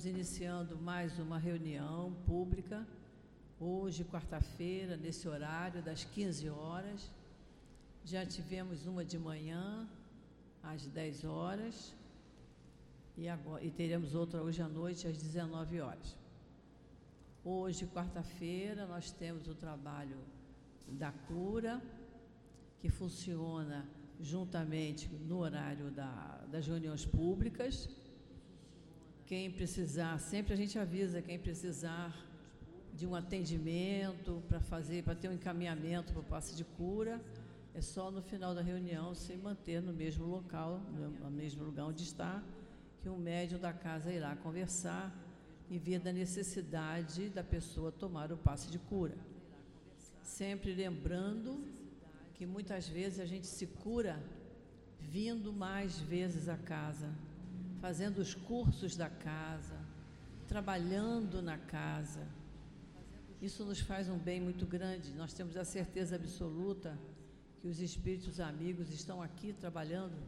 estamos iniciando mais uma reunião pública, hoje, quarta-feira, nesse horário, das 15 horas. Já tivemos uma de manhã, às 10 horas, e, agora, e teremos outra hoje à noite, às 19 horas. Hoje, quarta-feira, nós temos o trabalho da cura, que funciona juntamente no horário da, das reuniões públicas. Quem precisar, sempre a gente avisa quem precisar de um atendimento para fazer, para ter um encaminhamento para o passe de cura, é só no final da reunião se manter no mesmo local, no mesmo lugar onde está, que o médium da casa irá conversar e ver da necessidade da pessoa tomar o passe de cura. Sempre lembrando que muitas vezes a gente se cura vindo mais vezes à casa, fazendo os cursos da casa, trabalhando na casa. Isso nos faz um bem muito grande. Nós temos a certeza absoluta que os espíritos amigos estão aqui trabalhando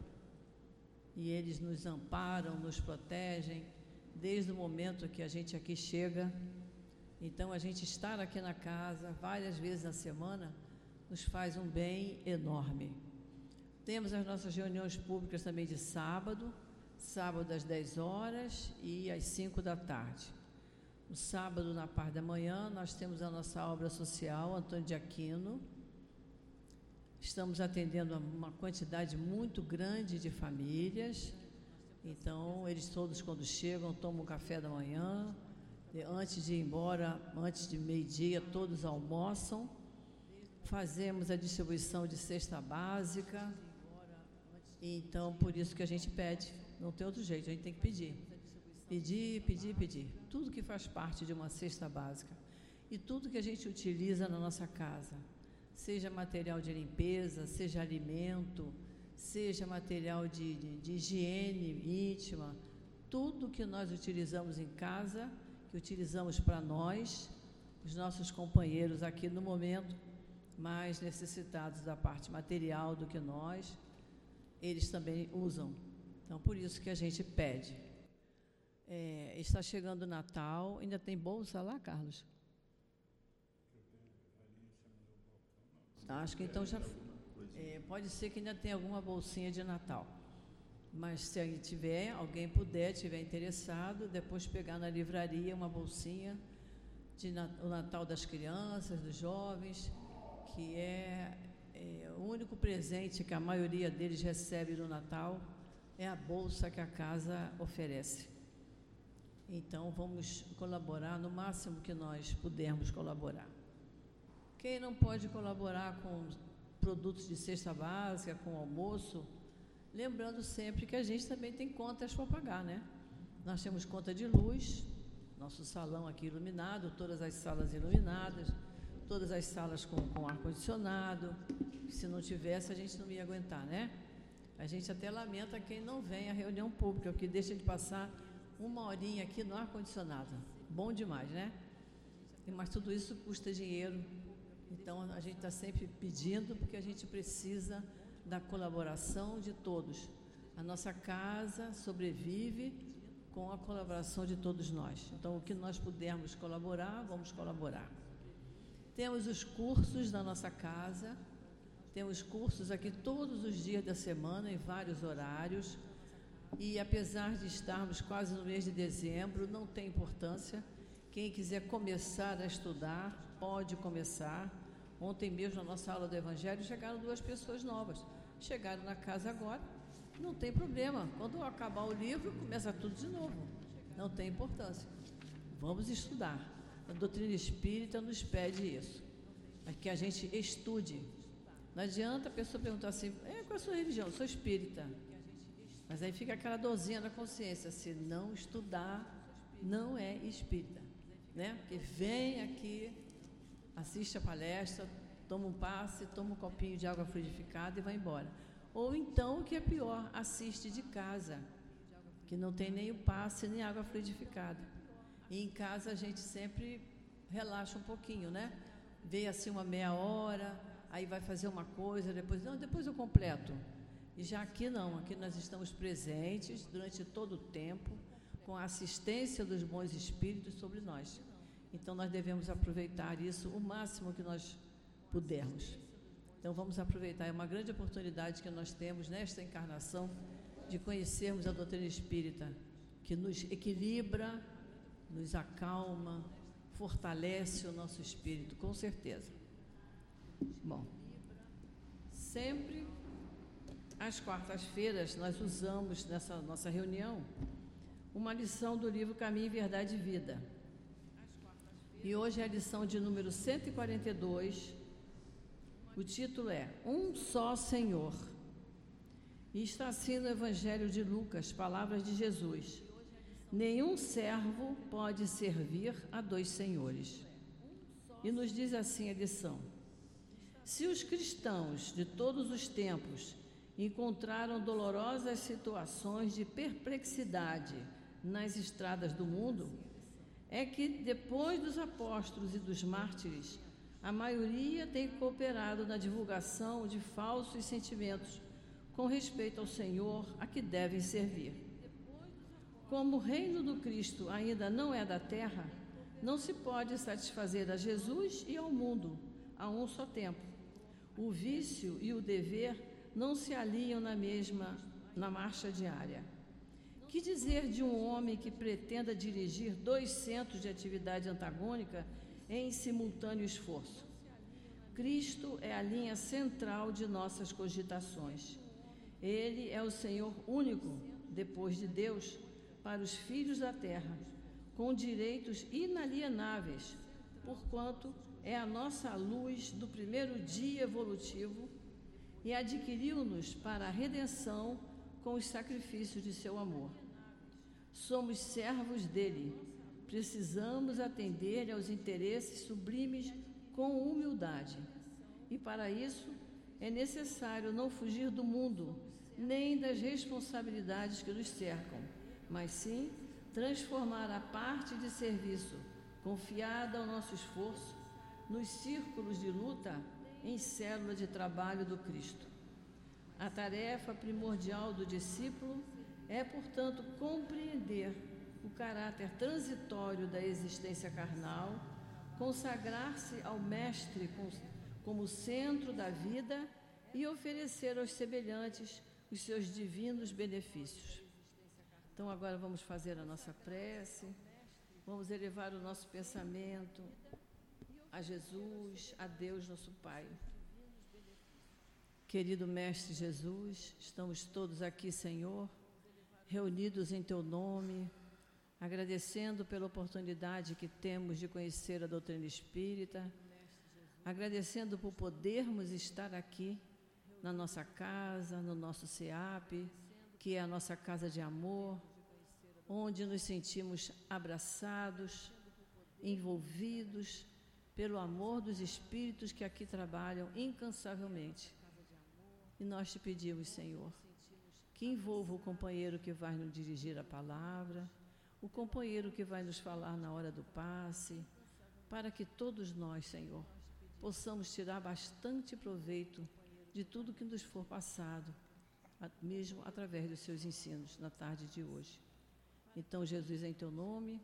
e eles nos amparam, nos protegem desde o momento que a gente aqui chega. Então, a gente estar aqui na casa várias vezes na semana nos faz um bem enorme. Temos as nossas reuniões públicas também de sábado, sábado às 10 horas e às 5 da tarde. No sábado, na parte da manhã, nós temos a nossa obra social, Antônio de Aquino. Estamos atendendo uma quantidade muito grande de famílias. Então, eles todos, quando chegam, tomam café da manhã. Antes de ir embora, antes de meio-dia, todos almoçam fazemos a distribuição de cesta básica. Então, por isso que a gente pede, não tem outro jeito, a gente tem que pedir. Pedir, pedir, pedir. Tudo que faz parte de uma cesta básica. E tudo que a gente utiliza na nossa casa, seja material de limpeza, seja alimento, seja material de, de, de higiene íntima, tudo que nós utilizamos em casa, que utilizamos para nós, os nossos companheiros aqui no momento, mais necessitados da parte material do que nós, eles também usam. Então, por isso que a gente pede. É, está chegando o Natal, ainda tem bolsa lá, Carlos? Acho que então já. É, pode ser que ainda tenha alguma bolsinha de Natal. Mas se tiver, alguém puder, tiver interessado, depois pegar na livraria uma bolsinha de o Natal das crianças, dos jovens, que é, é, o único presente que a maioria deles recebe no Natal é a bolsa que a casa oferece. Então, vamos colaborar no máximo que nós pudermos colaborar. Quem não pode colaborar com produtos de cesta básica, com almoço, lembrando sempre que a gente também tem contas para pagar, né? Nós temos conta de luz, nosso salão aqui iluminado, todas as salas iluminadas, todas as salas com, com ar-condicionado. Se não tivesse, a gente não ia aguentar, né? A gente até lamenta quem não vem à reunião pública, porque deixa de passar uma horinha aqui no ar-condicionado. Bom demais, né? Mas tudo isso custa dinheiro. Então a gente está sempre pedindo, porque a gente precisa da colaboração de todos. A nossa casa sobrevive com a colaboração de todos nós. Então, o que nós pudermos colaborar, vamos colaborar. Temos os cursos da nossa casa, temos cursos aqui todos os dias da semana, em vários horários. E apesar de estarmos quase no mês de dezembro, não tem importância. Quem quiser começar a estudar, pode começar. Ontem mesmo, na nossa aula do Evangelho, chegaram duas pessoas novas. Chegaram na casa agora, não tem problema. Quando acabar o livro, começa tudo de novo. Não tem importância. Vamos estudar. A doutrina espírita nos pede isso, é que a gente estude. Não adianta a pessoa perguntar assim, é, qual é a sua religião? Eu sou espírita. Mas aí fica aquela dorzinha na consciência, se não estudar, não é espírita. Né? Porque vem aqui, assiste a palestra, toma um passe, toma um copinho de água fluidificada e vai embora. Ou então, o que é pior, assiste de casa, que não tem nem o passe, nem água fluidificada. E em casa a gente sempre relaxa um pouquinho, né? Vê assim uma meia hora, aí vai fazer uma coisa, depois, não, depois eu completo. E já aqui não, aqui nós estamos presentes durante todo o tempo, com a assistência dos bons espíritos sobre nós. Então nós devemos aproveitar isso o máximo que nós pudermos. Então vamos aproveitar, é uma grande oportunidade que nós temos nesta encarnação de conhecermos a doutrina espírita, que nos equilibra, nos acalma, fortalece o nosso espírito, com certeza. Bom, sempre às quartas-feiras nós usamos nessa nossa reunião uma lição do livro Caminho, Verdade e Vida. E hoje é a lição de número 142. O título é Um Só Senhor. E está assim no Evangelho de Lucas, palavras de Jesus. Nenhum servo pode servir a dois senhores. E nos diz assim a lição: Se os cristãos de todos os tempos encontraram dolorosas situações de perplexidade nas estradas do mundo, é que depois dos apóstolos e dos mártires, a maioria tem cooperado na divulgação de falsos sentimentos com respeito ao Senhor a que devem servir. Como o reino do Cristo ainda não é da terra, não se pode satisfazer a Jesus e ao mundo a um só tempo. O vício e o dever não se alinham na mesma na marcha diária. Que dizer de um homem que pretenda dirigir dois centros de atividade antagônica em simultâneo esforço? Cristo é a linha central de nossas cogitações. Ele é o Senhor único, depois de Deus, para os filhos da terra, com direitos inalienáveis, porquanto é a nossa luz do primeiro dia evolutivo e adquiriu-nos para a redenção com os sacrifícios de seu amor. Somos servos dele, precisamos atender aos interesses sublimes com humildade. E para isso é necessário não fugir do mundo, nem das responsabilidades que nos cercam mas sim transformar a parte de serviço confiada ao nosso esforço nos círculos de luta em célula de trabalho do Cristo. A tarefa primordial do discípulo é, portanto, compreender o caráter transitório da existência carnal, consagrar-se ao Mestre como centro da vida e oferecer aos semelhantes os seus divinos benefícios. Então agora vamos fazer a nossa prece, vamos elevar o nosso pensamento a Jesus, a Deus nosso Pai. Querido Mestre Jesus, estamos todos aqui, Senhor, reunidos em Teu nome, agradecendo pela oportunidade que temos de conhecer a doutrina espírita, agradecendo por podermos estar aqui na nossa casa, no nosso SEAP, que é a nossa casa de amor, onde nos sentimos abraçados, envolvidos pelo amor dos espíritos que aqui trabalham incansavelmente. E nós te pedimos, Senhor, que envolva o companheiro que vai nos dirigir a palavra, o companheiro que vai nos falar na hora do passe, para que todos nós, Senhor, possamos tirar bastante proveito de tudo que nos for passado mesmo através dos seus ensinos na tarde de hoje. Então, Jesus, em teu nome,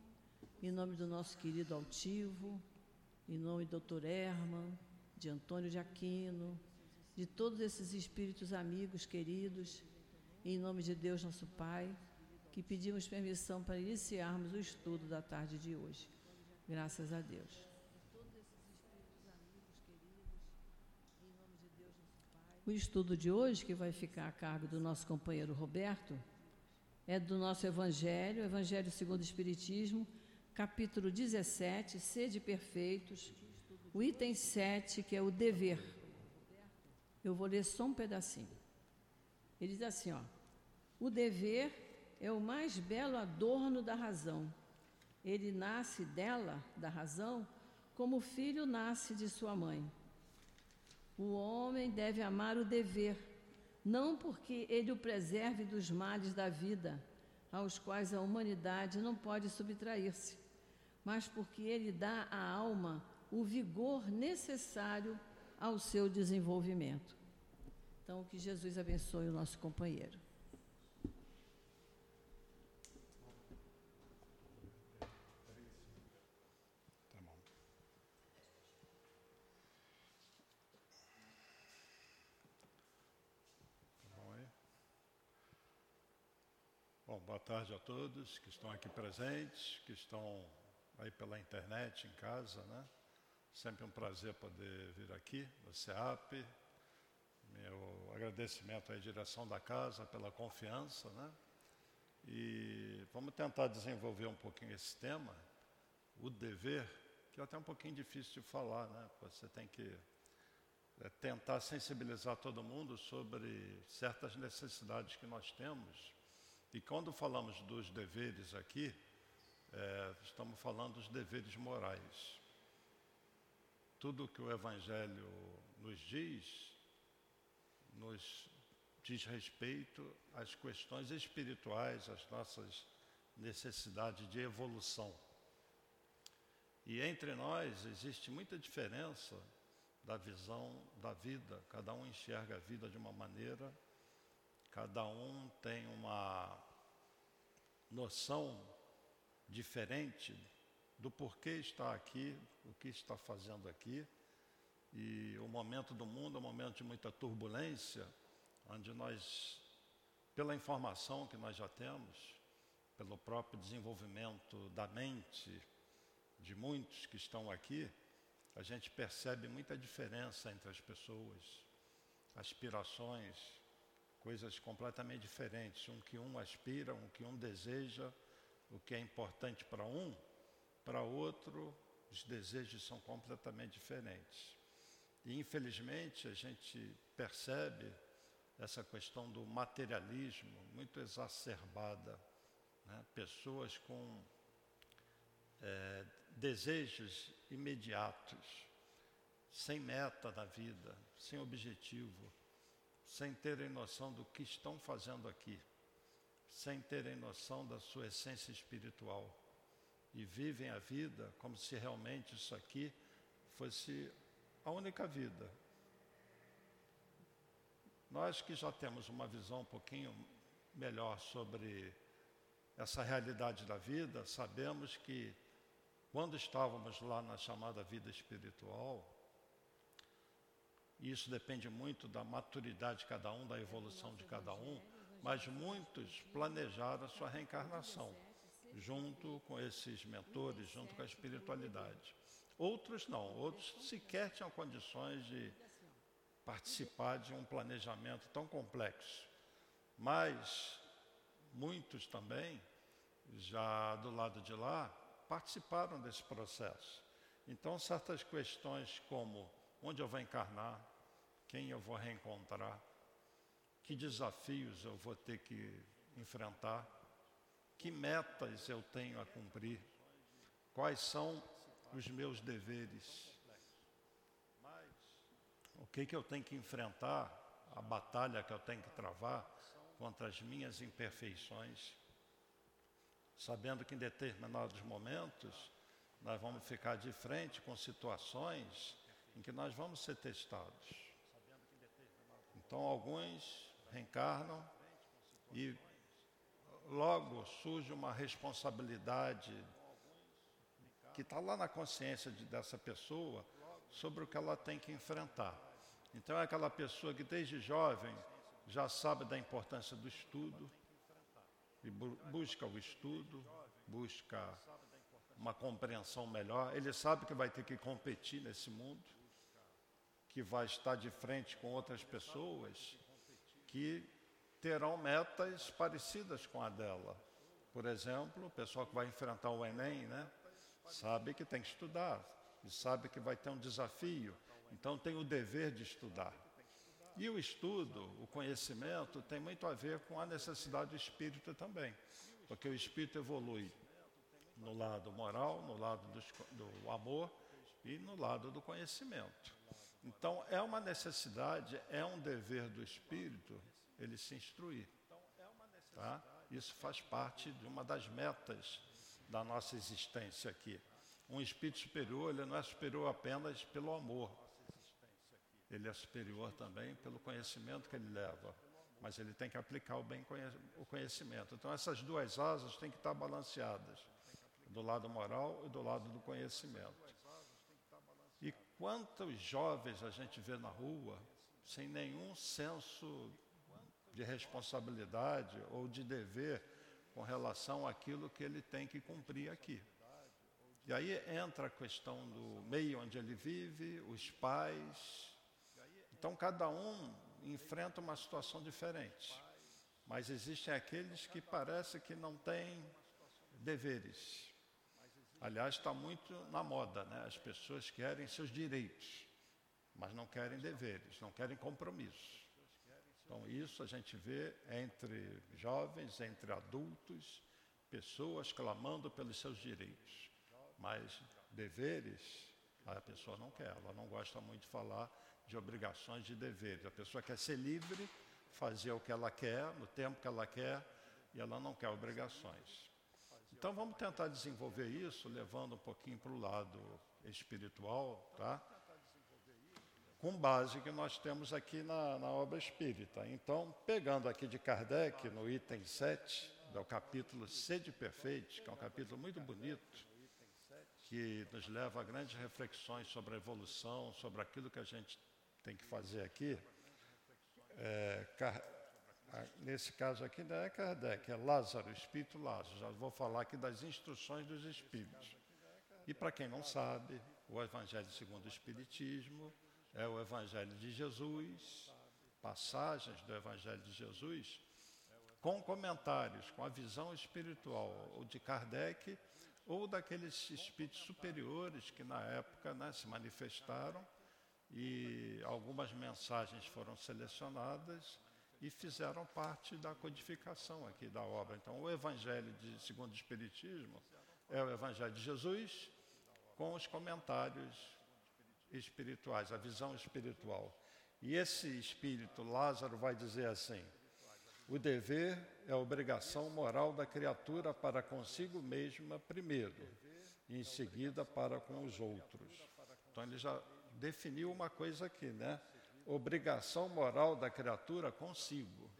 em nome do nosso querido altivo, em nome do Dr. Herman, de Antônio de Aquino, de todos esses espíritos amigos queridos, em nome de Deus, nosso Pai, que pedimos permissão para iniciarmos o estudo da tarde de hoje. Graças a Deus. O estudo de hoje, que vai ficar a cargo do nosso companheiro Roberto, é do nosso Evangelho, Evangelho segundo o Espiritismo, capítulo 17, Sede Perfeitos, o item 7, que é o dever. Eu vou ler só um pedacinho. Ele diz assim: ó, o dever é o mais belo adorno da razão. Ele nasce dela, da razão, como o filho nasce de sua mãe. O homem deve amar o dever, não porque ele o preserve dos males da vida, aos quais a humanidade não pode subtrair-se, mas porque ele dá à alma o vigor necessário ao seu desenvolvimento. Então, que Jesus abençoe o nosso companheiro. Tá é? Bom, boa tarde a todos que estão aqui presentes, que estão aí pela internet, em casa, né? Sempre um prazer poder vir aqui no CEAP. Meu agradecimento à direção da casa pela confiança, né? E vamos tentar desenvolver um pouquinho esse tema, o dever, que é até um pouquinho difícil de falar, né? Você tem que é, tentar sensibilizar todo mundo sobre certas necessidades que nós temos e quando falamos dos deveres aqui, é, estamos falando dos deveres morais. Tudo que o Evangelho nos diz, nos diz respeito às questões espirituais, às nossas necessidades de evolução. E entre nós existe muita diferença da visão da vida, cada um enxerga a vida de uma maneira Cada um tem uma noção diferente do porquê está aqui, o que está fazendo aqui. E o momento do mundo é um momento de muita turbulência, onde nós, pela informação que nós já temos, pelo próprio desenvolvimento da mente de muitos que estão aqui, a gente percebe muita diferença entre as pessoas, aspirações, coisas completamente diferentes. Um que um aspira, um que um deseja, o que é importante para um, para outro, os desejos são completamente diferentes. E infelizmente a gente percebe essa questão do materialismo muito exacerbada. Né? Pessoas com é, desejos imediatos, sem meta na vida, sem objetivo sem terem noção do que estão fazendo aqui, sem terem noção da sua essência espiritual e vivem a vida como se realmente isso aqui fosse a única vida. Nós que já temos uma visão um pouquinho melhor sobre essa realidade da vida, sabemos que quando estávamos lá na chamada vida espiritual, e isso depende muito da maturidade de cada um, da evolução de cada um, mas muitos planejaram a sua reencarnação, junto com esses mentores, junto com a espiritualidade. Outros não, outros sequer tinham condições de participar de um planejamento tão complexo. Mas muitos também, já do lado de lá, participaram desse processo. Então, certas questões como onde eu vou encarnar, quem eu vou reencontrar, que desafios eu vou ter que enfrentar, que metas eu tenho a cumprir, quais são os meus deveres, o que, que eu tenho que enfrentar, a batalha que eu tenho que travar contra as minhas imperfeições, sabendo que em determinados momentos nós vamos ficar de frente com situações em que nós vamos ser testados. Então, alguns reencarnam e logo surge uma responsabilidade que está lá na consciência de, dessa pessoa sobre o que ela tem que enfrentar. Então, é aquela pessoa que desde jovem já sabe da importância do estudo, e bu busca o estudo, busca uma compreensão melhor. Ele sabe que vai ter que competir nesse mundo que vai estar de frente com outras pessoas que terão metas parecidas com a dela. Por exemplo, o pessoal que vai enfrentar o Enem, né, sabe que tem que estudar e sabe que vai ter um desafio, então tem o dever de estudar. E o estudo, o conhecimento, tem muito a ver com a necessidade do espírito também, porque o espírito evolui no lado moral, no lado do, do amor e no lado do conhecimento. Então, é uma necessidade, é um dever do espírito ele se instruir. Tá? Isso faz parte de uma das metas da nossa existência aqui. Um espírito superior, ele não é superior apenas pelo amor. Ele é superior também pelo conhecimento que ele leva. Mas ele tem que aplicar o bem o conhecimento. Então, essas duas asas têm que estar balanceadas, do lado moral e do lado do conhecimento. Quantos jovens a gente vê na rua sem nenhum senso de responsabilidade ou de dever com relação àquilo que ele tem que cumprir aqui. E aí entra a questão do meio onde ele vive, os pais. Então, cada um enfrenta uma situação diferente. Mas existem aqueles que parece que não têm deveres. Aliás, está muito na moda, né? As pessoas querem seus direitos, mas não querem deveres, não querem compromissos. Então, isso a gente vê entre jovens, entre adultos, pessoas clamando pelos seus direitos, mas deveres a pessoa não quer, ela não gosta muito de falar de obrigações de deveres. A pessoa quer ser livre, fazer o que ela quer, no tempo que ela quer, e ela não quer obrigações. Então vamos tentar desenvolver isso, levando um pouquinho para o lado espiritual, tá? Com base que nós temos aqui na, na obra espírita. Então, pegando aqui de Kardec, no item 7, do capítulo Sede Perfeito, que é um capítulo muito bonito, que nos leva a grandes reflexões sobre a evolução, sobre aquilo que a gente tem que fazer aqui. É, nesse caso aqui não é Kardec, é Lázaro, Espírito Lázaro. Já vou falar aqui das instruções dos Espíritos. E para quem não sabe, o Evangelho segundo o Espiritismo é o Evangelho de Jesus, passagens do Evangelho de Jesus, com comentários, com a visão espiritual, ou de Kardec, ou daqueles espíritos superiores que na época né, se manifestaram e algumas mensagens foram selecionadas e fizeram parte da codificação aqui da obra. Então, o Evangelho de segundo o Espiritismo é o Evangelho de Jesus com os comentários espirituais, a visão espiritual. E esse espírito, Lázaro, vai dizer assim: o dever é a obrigação moral da criatura para consigo mesma primeiro, e em seguida para com os outros. Então ele já definiu uma coisa aqui, né? Obrigação moral da criatura consigo.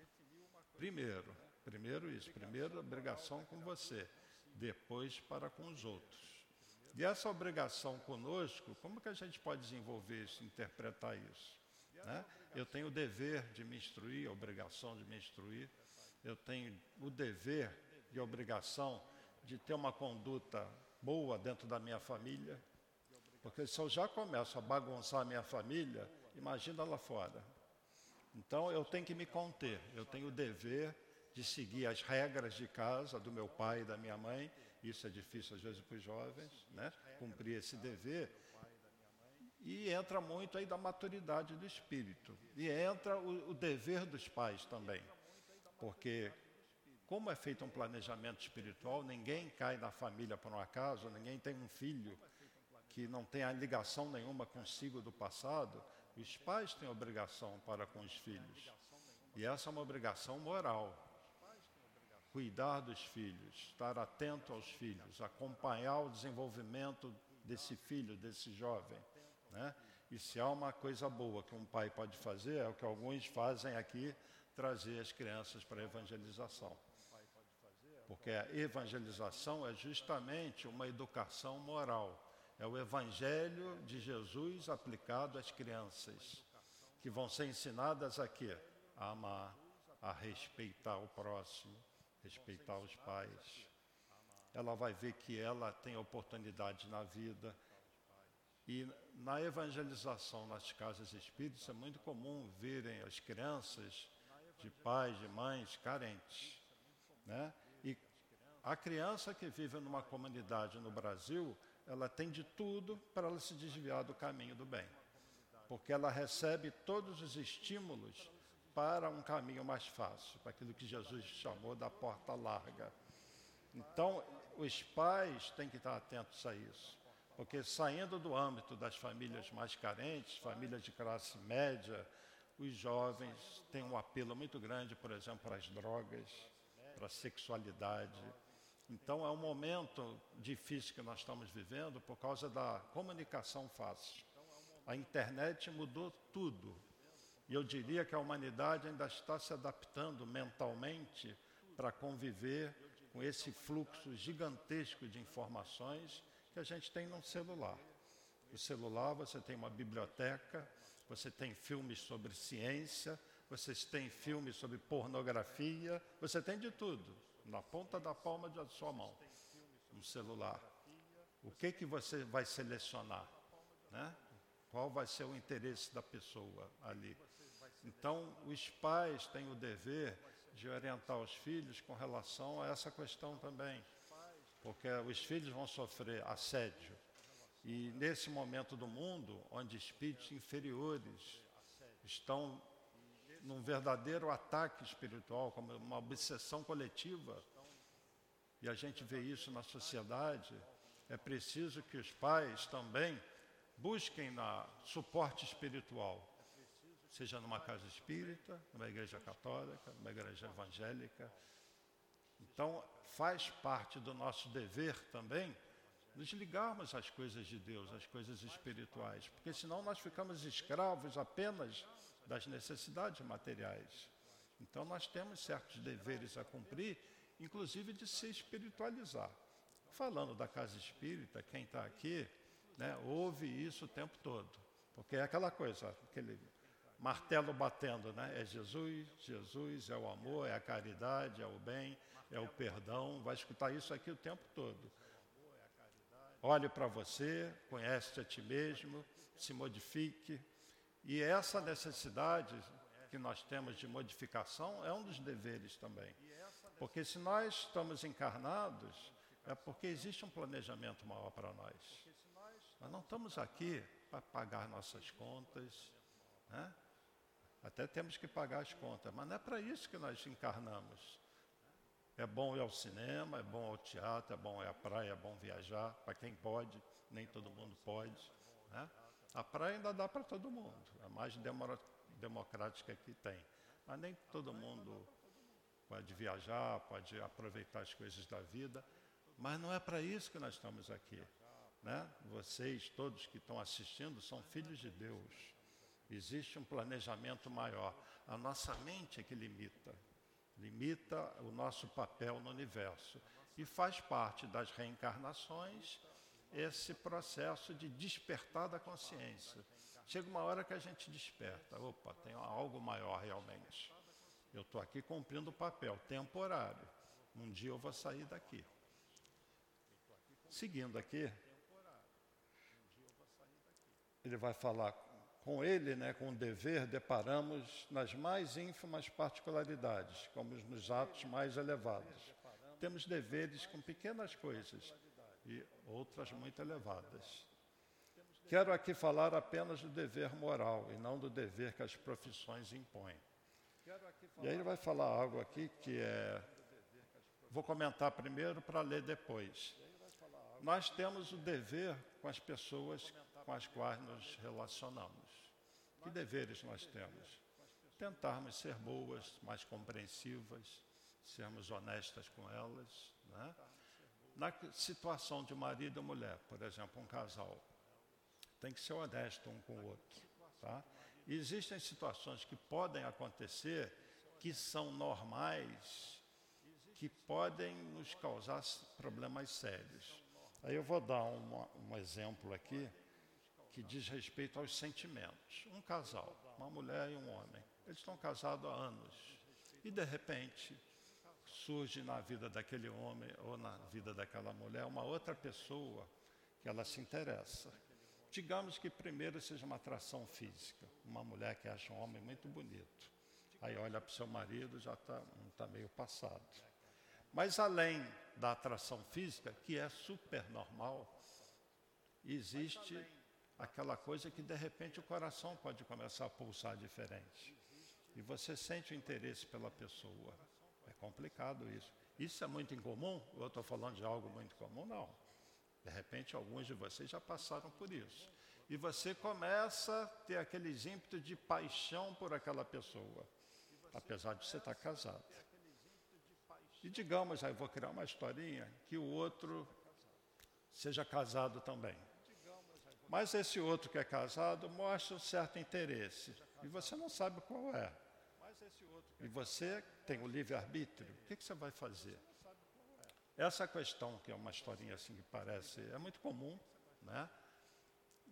Primeiro, primeiro isso, primeiro obrigação com você, depois para com os outros. E essa obrigação conosco, como que a gente pode desenvolver isso, interpretar isso? Né? Eu tenho o dever de me instruir, a obrigação de me instruir, eu tenho o dever e a obrigação de ter uma conduta boa dentro da minha família, porque se eu já começo a bagunçar a minha família, imagina lá fora. Então eu tenho que me conter, eu tenho o dever de seguir as regras de casa do meu pai e da minha mãe. Isso é difícil às vezes para os jovens, né? Cumprir esse dever. E entra muito aí da maturidade do espírito. E entra o, o dever dos pais também. Porque como é feito um planejamento espiritual, ninguém cai na família por um acaso, ninguém tem um filho que não tem ligação nenhuma consigo do passado, os pais têm obrigação para com os filhos. E essa é uma obrigação moral. Cuidar dos filhos, estar atento aos filhos, acompanhar o desenvolvimento desse filho, desse jovem. Né? E se há uma coisa boa que um pai pode fazer, é o que alguns fazem aqui, trazer as crianças para a evangelização. Porque a evangelização é justamente uma educação moral é o Evangelho de Jesus aplicado às crianças, que vão ser ensinadas aqui a amar, a respeitar o próximo, respeitar os pais. Ela vai ver que ela tem oportunidade na vida. E na evangelização nas casas espíritas é muito comum verem as crianças de pais, de mães carentes. Né? E a criança que vive numa comunidade no Brasil, ela tem de tudo para ela se desviar do caminho do bem. Porque ela recebe todos os estímulos para um caminho mais fácil, para aquilo que Jesus chamou da porta larga. Então, os pais têm que estar atentos a isso. Porque saindo do âmbito das famílias mais carentes, famílias de classe média, os jovens têm um apelo muito grande, por exemplo, para as drogas, para a sexualidade, então é um momento difícil que nós estamos vivendo por causa da comunicação fácil. A internet mudou tudo. E eu diria que a humanidade ainda está se adaptando mentalmente para conviver com esse fluxo gigantesco de informações que a gente tem no celular. O celular, você tem uma biblioteca, você tem filmes sobre ciência, você tem filmes sobre pornografia, você tem de tudo na ponta da palma da sua mão, um celular. O que que você vai selecionar, né? Qual vai ser o interesse da pessoa ali? Então, os pais têm o dever de orientar os filhos com relação a essa questão também, porque os filhos vão sofrer assédio. E nesse momento do mundo, onde espíritos inferiores estão num verdadeiro ataque espiritual, como uma obsessão coletiva, e a gente vê isso na sociedade, é preciso que os pais também busquem na suporte espiritual, seja numa casa espírita, numa igreja católica, numa igreja evangélica. Então, faz parte do nosso dever também nos ligarmos às coisas de Deus, às coisas espirituais, porque senão nós ficamos escravos apenas das necessidades materiais. Então, nós temos certos deveres a cumprir, inclusive de se espiritualizar. Falando da casa espírita, quem está aqui né, ouve isso o tempo todo, porque é aquela coisa, aquele martelo batendo, né? É Jesus, Jesus, é o amor, é a caridade, é o bem, é o perdão. Vai escutar isso aqui o tempo todo. Olhe para você, conhece a ti mesmo, se modifique. E essa necessidade que nós temos de modificação é um dos deveres também. Porque se nós estamos encarnados, é porque existe um planejamento maior para nós. Nós não estamos aqui para pagar nossas contas, né? Até temos que pagar as contas, mas não é para isso que nós encarnamos. É bom ir ao cinema, é bom ao teatro, é bom ir à praia, é bom viajar, para quem pode, nem todo mundo pode. Né? A praia ainda dá para todo mundo, a mais democrática que tem. Mas nem todo mundo pode viajar, pode aproveitar as coisas da vida. Mas não é para isso que nós estamos aqui. Né? Vocês, todos que estão assistindo, são filhos de Deus. Existe um planejamento maior. A nossa mente é que limita, limita o nosso papel no universo. E faz parte das reencarnações esse processo de despertar da consciência. Chega uma hora que a gente desperta. Opa, tem algo maior realmente. Eu estou aqui cumprindo o papel temporário. Um dia eu vou sair daqui. Seguindo aqui, ele vai falar com ele, né, com o dever, deparamos nas mais ínfimas particularidades, como nos atos mais elevados. Temos deveres com pequenas coisas e outras muito elevadas. Quero aqui falar apenas do dever moral e não do dever que as profissões impõem. E aí ele vai falar algo aqui que é. Vou comentar primeiro para ler depois. Nós temos o dever com as pessoas com as quais nos relacionamos. Que deveres nós temos? Tentarmos ser boas, mais compreensivas, sermos honestas com elas. Né? Na situação de marido e mulher, por exemplo, um casal, tem que ser honesto um com o outro. Tá? Existem situações que podem acontecer que são normais, que podem nos causar problemas sérios. Aí eu vou dar um exemplo aqui que diz respeito aos sentimentos. Um casal, uma mulher e um homem, eles estão casados há anos e de repente surge na vida daquele homem ou na vida daquela mulher uma outra pessoa que ela se interessa. Digamos que primeiro seja uma atração física, uma mulher que acha um homem muito bonito. Aí olha para o seu marido, já está tá meio passado. Mas além da atração física, que é super normal, existe aquela coisa que de repente o coração pode começar a pulsar diferente. E você sente o interesse pela pessoa. Complicado isso. Isso é muito incomum? Eu estou falando de algo muito comum? Não. De repente, alguns de vocês já passaram por isso. E você começa a ter aqueles ímpetos de paixão por aquela pessoa, apesar de você estar casado. E digamos, aí vou criar uma historinha, que o outro seja casado também. Mas esse outro que é casado mostra um certo interesse. E você não sabe qual é. E você tem o livre-arbítrio. O que, que você vai fazer? Essa questão, que é uma historinha assim que parece, é muito comum, né?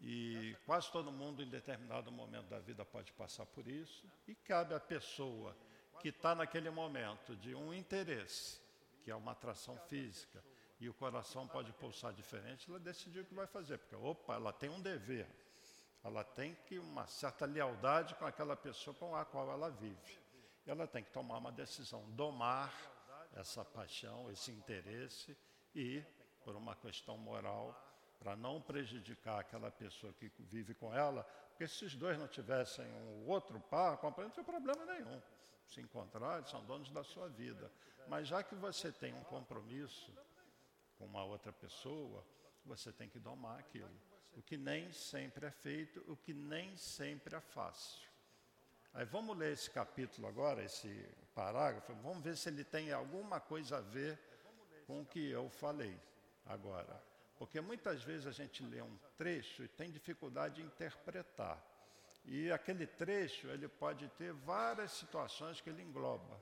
E quase todo mundo, em determinado momento da vida, pode passar por isso. E cabe à pessoa que está naquele momento de um interesse, que é uma atração física, e o coração pode pulsar diferente, ela decidiu o que vai fazer, porque, opa, ela tem um dever, ela tem que uma certa lealdade com aquela pessoa com a qual ela vive. Ela tem que tomar uma decisão, domar essa paixão, esse interesse e, por uma questão moral, para não prejudicar aquela pessoa que vive com ela, porque se os dois não tivessem um outro par, não tem problema nenhum. Se encontrar, eles são donos da sua vida. Mas já que você tem um compromisso com uma outra pessoa, você tem que domar aquilo. O que nem sempre é feito, o que nem sempre é fácil. Aí vamos ler esse capítulo agora, esse parágrafo, vamos ver se ele tem alguma coisa a ver com o que eu falei agora. Porque muitas vezes a gente lê um trecho e tem dificuldade de interpretar. E aquele trecho, ele pode ter várias situações que ele engloba.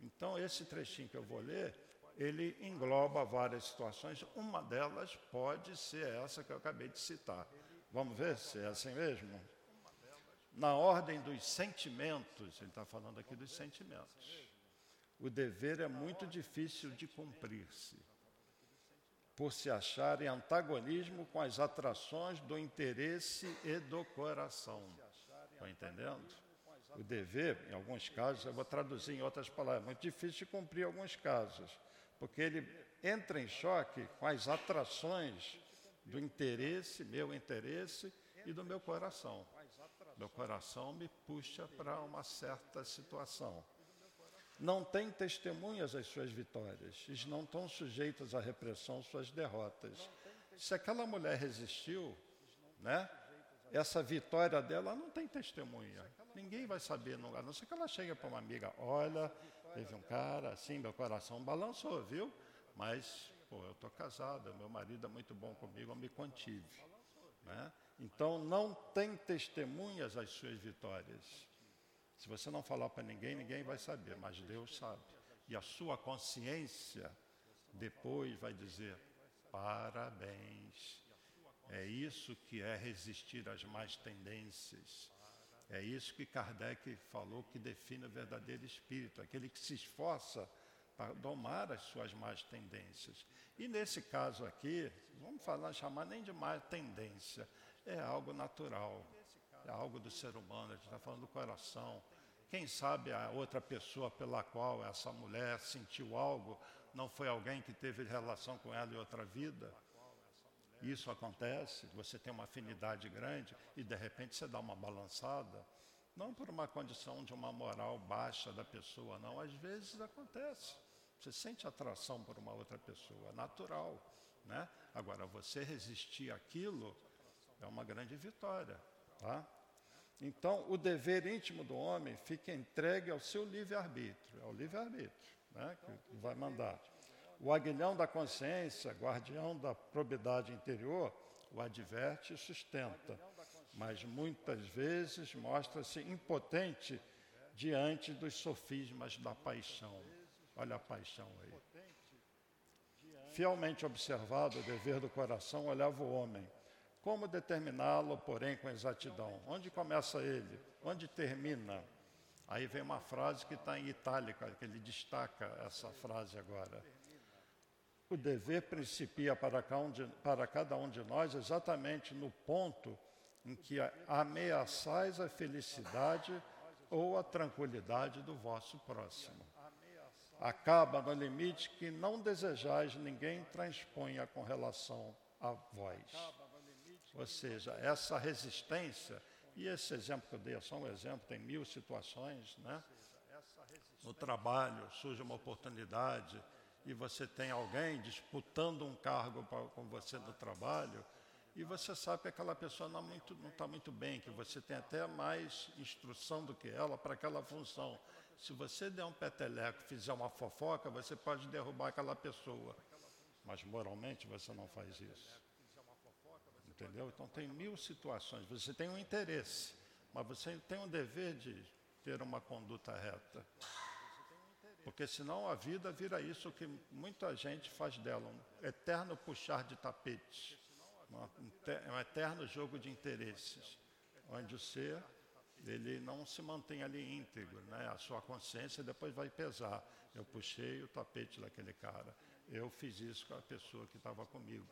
Então, esse trechinho que eu vou ler, ele engloba várias situações. Uma delas pode ser essa que eu acabei de citar. Vamos ver se é assim mesmo? Na ordem dos sentimentos, ele está falando aqui dos sentimentos. O dever é muito difícil de cumprir-se, por se achar em antagonismo com as atrações do interesse e do coração. Estão entendendo? O dever, em alguns casos, eu vou traduzir em outras palavras, é muito difícil de cumprir em alguns casos, porque ele entra em choque com as atrações do interesse, meu interesse e do meu coração. Meu coração me puxa para uma certa situação. Não tem testemunhas as suas vitórias, eles não estão sujeitos à repressão suas derrotas. Se aquela mulher resistiu, né? essa vitória dela não tem testemunha. Ninguém vai saber, a não ser que ela chegue para uma amiga, olha, teve um cara assim, meu coração balançou, viu? Mas, pô, eu estou casada, meu marido é muito bom comigo, eu me contive. Né? Então, não tem testemunhas as suas vitórias. Se você não falar para ninguém, ninguém vai saber, mas Deus sabe. E a sua consciência depois vai dizer: parabéns, é isso que é resistir às más tendências. É isso que Kardec falou que define o verdadeiro espírito, aquele que se esforça para domar as suas más tendências. E nesse caso aqui, vamos falar, chamar nem de má tendência, é algo natural, é algo do ser humano, a gente está falando do coração. Quem sabe a outra pessoa pela qual essa mulher sentiu algo não foi alguém que teve relação com ela em outra vida? Isso acontece, você tem uma afinidade grande e de repente você dá uma balançada, não por uma condição de uma moral baixa da pessoa, não, às vezes acontece. Você sente atração por uma outra pessoa, natural, né? Agora você resistir àquilo é uma grande vitória, tá? Então, o dever íntimo do homem fica entregue ao seu livre-arbítrio, ao livre-arbítrio, né, que vai mandar. O aguilhão da consciência, guardião da probidade interior, o adverte e sustenta, mas muitas vezes mostra-se impotente diante dos sofismas da paixão. Olha a paixão aí. Fielmente observado o dever do coração, olhava o homem. Como determiná-lo, porém, com exatidão? Onde começa ele? Onde termina? Aí vem uma frase que está em itálica, que ele destaca essa frase agora. O dever principia para cada um de nós exatamente no ponto em que ameaçais a felicidade ou a tranquilidade do vosso próximo. Acaba no limite que não desejais ninguém transponha com relação a vós. Ou seja, essa resistência, e esse exemplo que eu dei é só um exemplo, tem mil situações, né? No trabalho surge uma oportunidade, e você tem alguém disputando um cargo pra, com você no trabalho, e você sabe que aquela pessoa não está tá muito bem, que você tem até mais instrução do que ela para aquela função. Se você der um peteleco, fizer uma fofoca, você pode derrubar aquela pessoa. Mas moralmente você não faz isso. Entendeu? Então tem mil situações. Você tem um interesse, mas você tem um dever de ter uma conduta reta. Porque senão a vida vira isso que muita gente faz dela, um eterno puxar de tapetes, um eterno jogo de interesses, onde o ser ele não se mantém ali íntegro, né? A sua consciência depois vai pesar. Eu puxei o tapete daquele cara. Eu fiz isso com a pessoa que estava comigo.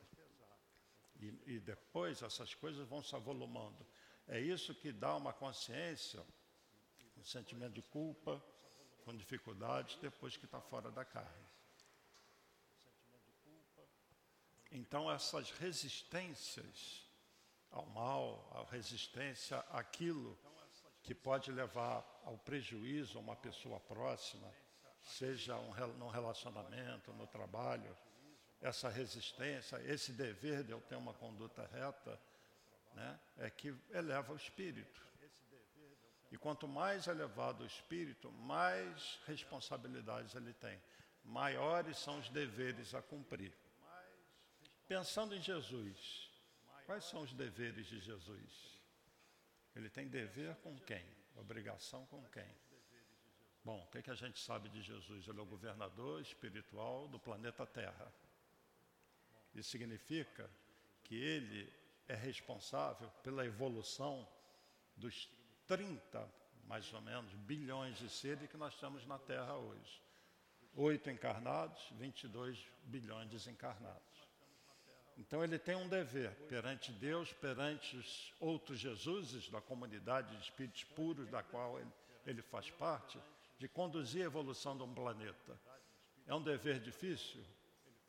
E, e, depois essas coisas vão se avolumando. É isso que dá uma consciência, um sentimento de culpa, com dificuldades, depois que está fora da carne. Então, essas resistências ao mal, a resistência àquilo que pode levar ao prejuízo a uma pessoa próxima, seja um, num relacionamento, no trabalho, essa resistência, esse dever de eu ter uma conduta reta, né, é que eleva o espírito. E quanto mais elevado o espírito, mais responsabilidades ele tem, maiores são os deveres a cumprir. Pensando em Jesus, quais são os deveres de Jesus? Ele tem dever com quem? Obrigação com quem? Bom, o que, que a gente sabe de Jesus? Ele é o governador espiritual do planeta Terra. Isso significa que ele é responsável pela evolução dos 30, mais ou menos, bilhões de seres que nós temos na Terra hoje. Oito encarnados, 22 bilhões desencarnados. Então ele tem um dever perante Deus, perante os outros Jesuses da comunidade de espíritos puros da qual ele, ele faz parte, de conduzir a evolução de um planeta. É um dever difícil?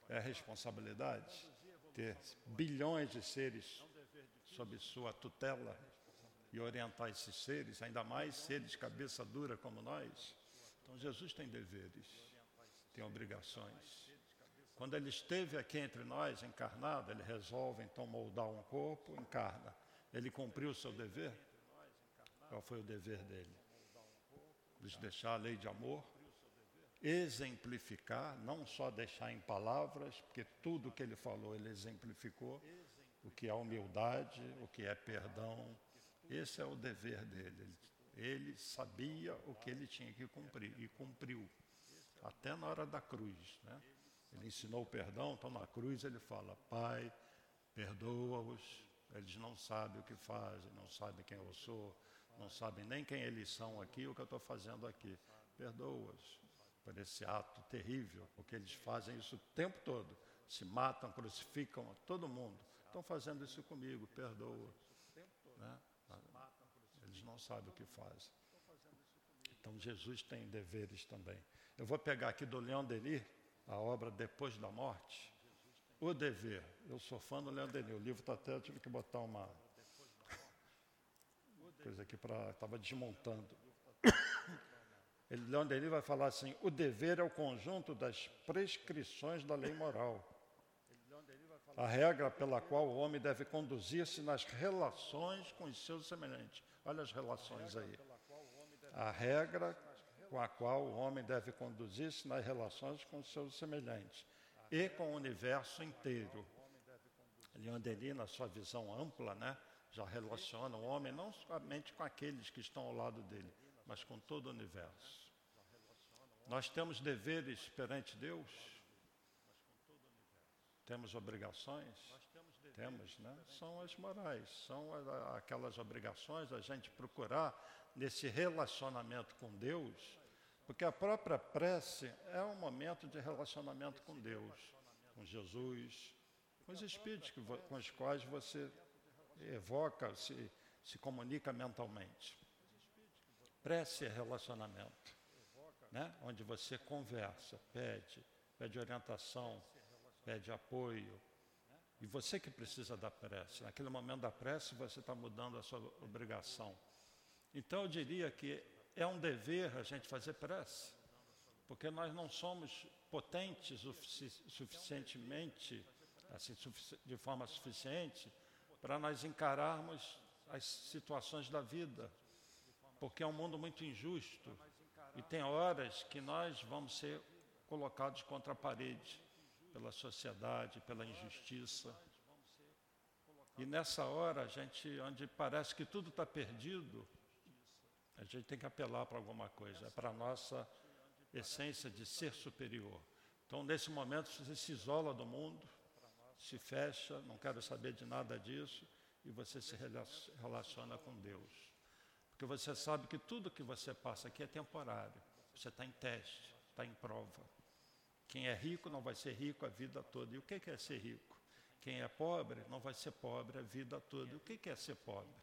É responsabilidade? Ter bilhões de seres sob sua tutela e orientar esses seres, ainda mais seres cabeça dura como nós. Então Jesus tem deveres, tem obrigações. Quando ele esteve aqui entre nós, encarnado, ele resolve então moldar um corpo, encarna. Ele cumpriu o seu dever? Qual foi o dever dele? Nos deixar a lei de amor, exemplificar, não só deixar em palavras, porque tudo que ele falou ele exemplificou, o que é humildade, o que é perdão. Esse é o dever dele. Ele sabia o que ele tinha que cumprir e cumpriu, até na hora da cruz. Né? Ele ensinou o perdão, então na cruz ele fala: Pai, perdoa-os, eles não sabem o que fazem, não sabem quem eu sou, não sabem nem quem eles são aqui, o que eu estou fazendo aqui. Perdoa-os por esse ato terrível, porque eles fazem isso o tempo todo. Se matam, crucificam todo mundo. Estão fazendo isso comigo, perdoa. Né? Eles não sabem o que fazem. Então Jesus tem deveres também. Eu vou pegar aqui do Leão Denis, a obra Depois da Morte, O Dever. Eu sou fã do Leandro Denis, o livro está até, eu tive que botar uma coisa aqui para. Estava desmontando. Ele, vai falar assim: o dever é o conjunto das prescrições da lei moral. A regra pela qual o homem deve conduzir-se nas relações com os seus semelhantes. Olha as relações aí. A regra com a qual o homem deve conduzir-se nas relações com seus semelhantes e com o universo inteiro. Leon Denis, na sua visão ampla, né, já relaciona o homem não somente com aqueles que estão ao lado dele, mas com todo o universo. Nós temos deveres perante Deus, temos obrigações, temos, né? São as morais, são aquelas obrigações a gente procurar nesse relacionamento com Deus, porque a própria prece é um momento de relacionamento com Deus, com Jesus, com os espíritos com os quais você evoca, se, se comunica mentalmente. Prece é relacionamento, né? onde você conversa, pede, pede orientação, pede apoio. E você que precisa da prece. Naquele momento da prece, você está mudando a sua obrigação. Então eu diria que é um dever a gente fazer prece, porque nós não somos potentes o suficientemente, assim, de forma suficiente, para nós encararmos as situações da vida, porque é um mundo muito injusto e tem horas que nós vamos ser colocados contra a parede pela sociedade, pela injustiça. E nessa hora, a gente, onde parece que tudo está perdido, a gente tem que apelar para alguma coisa, é para a nossa essência de ser superior. Então, nesse momento, você se isola do mundo, se fecha, não quero saber de nada disso, e você se relaciona com Deus. Porque você sabe que tudo que você passa aqui é temporário. Você está em teste, está em prova. Quem é rico não vai ser rico a vida toda. E o que é ser rico? Quem é pobre não vai ser pobre a vida toda. E o que é ser pobre?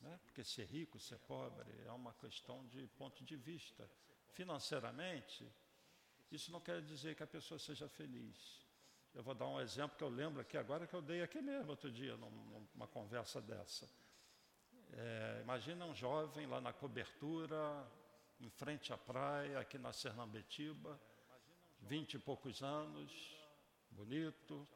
Né? Porque ser rico, ser pobre é uma questão de ponto de vista. Financeiramente, isso não quer dizer que a pessoa seja feliz. Eu vou dar um exemplo que eu lembro aqui agora que eu dei aqui mesmo outro dia, numa conversa dessa. É, imagina um jovem lá na cobertura, em frente à praia, aqui na Sernambetiba, vinte e poucos anos, bonito,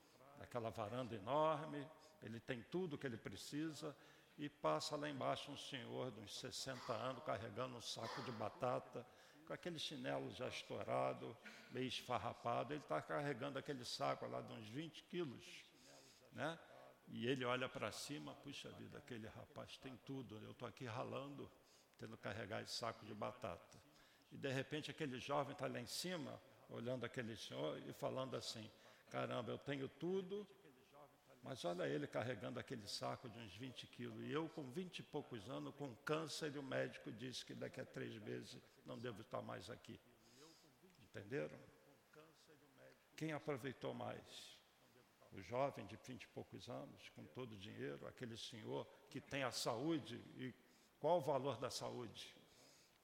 aquela varanda enorme, ele tem tudo que ele precisa, e passa lá embaixo um senhor de uns 60 anos carregando um saco de batata, com aquele chinelo já estourado, meio esfarrapado, ele está carregando aquele saco lá de uns 20 quilos, né? E ele olha para cima, puxa vida, aquele rapaz tem tudo, eu estou aqui ralando, tendo que carregar esse saco de batata. E de repente aquele jovem está lá em cima, olhando aquele senhor e falando assim, caramba, eu tenho tudo, mas olha ele carregando aquele saco de uns 20 quilos. E eu, com 20 e poucos anos, com câncer, e o médico disse que daqui a três meses não devo estar mais aqui. Entenderam? Quem aproveitou mais? O jovem de 20 e poucos anos, com todo o dinheiro, aquele senhor que tem a saúde. E qual o valor da saúde?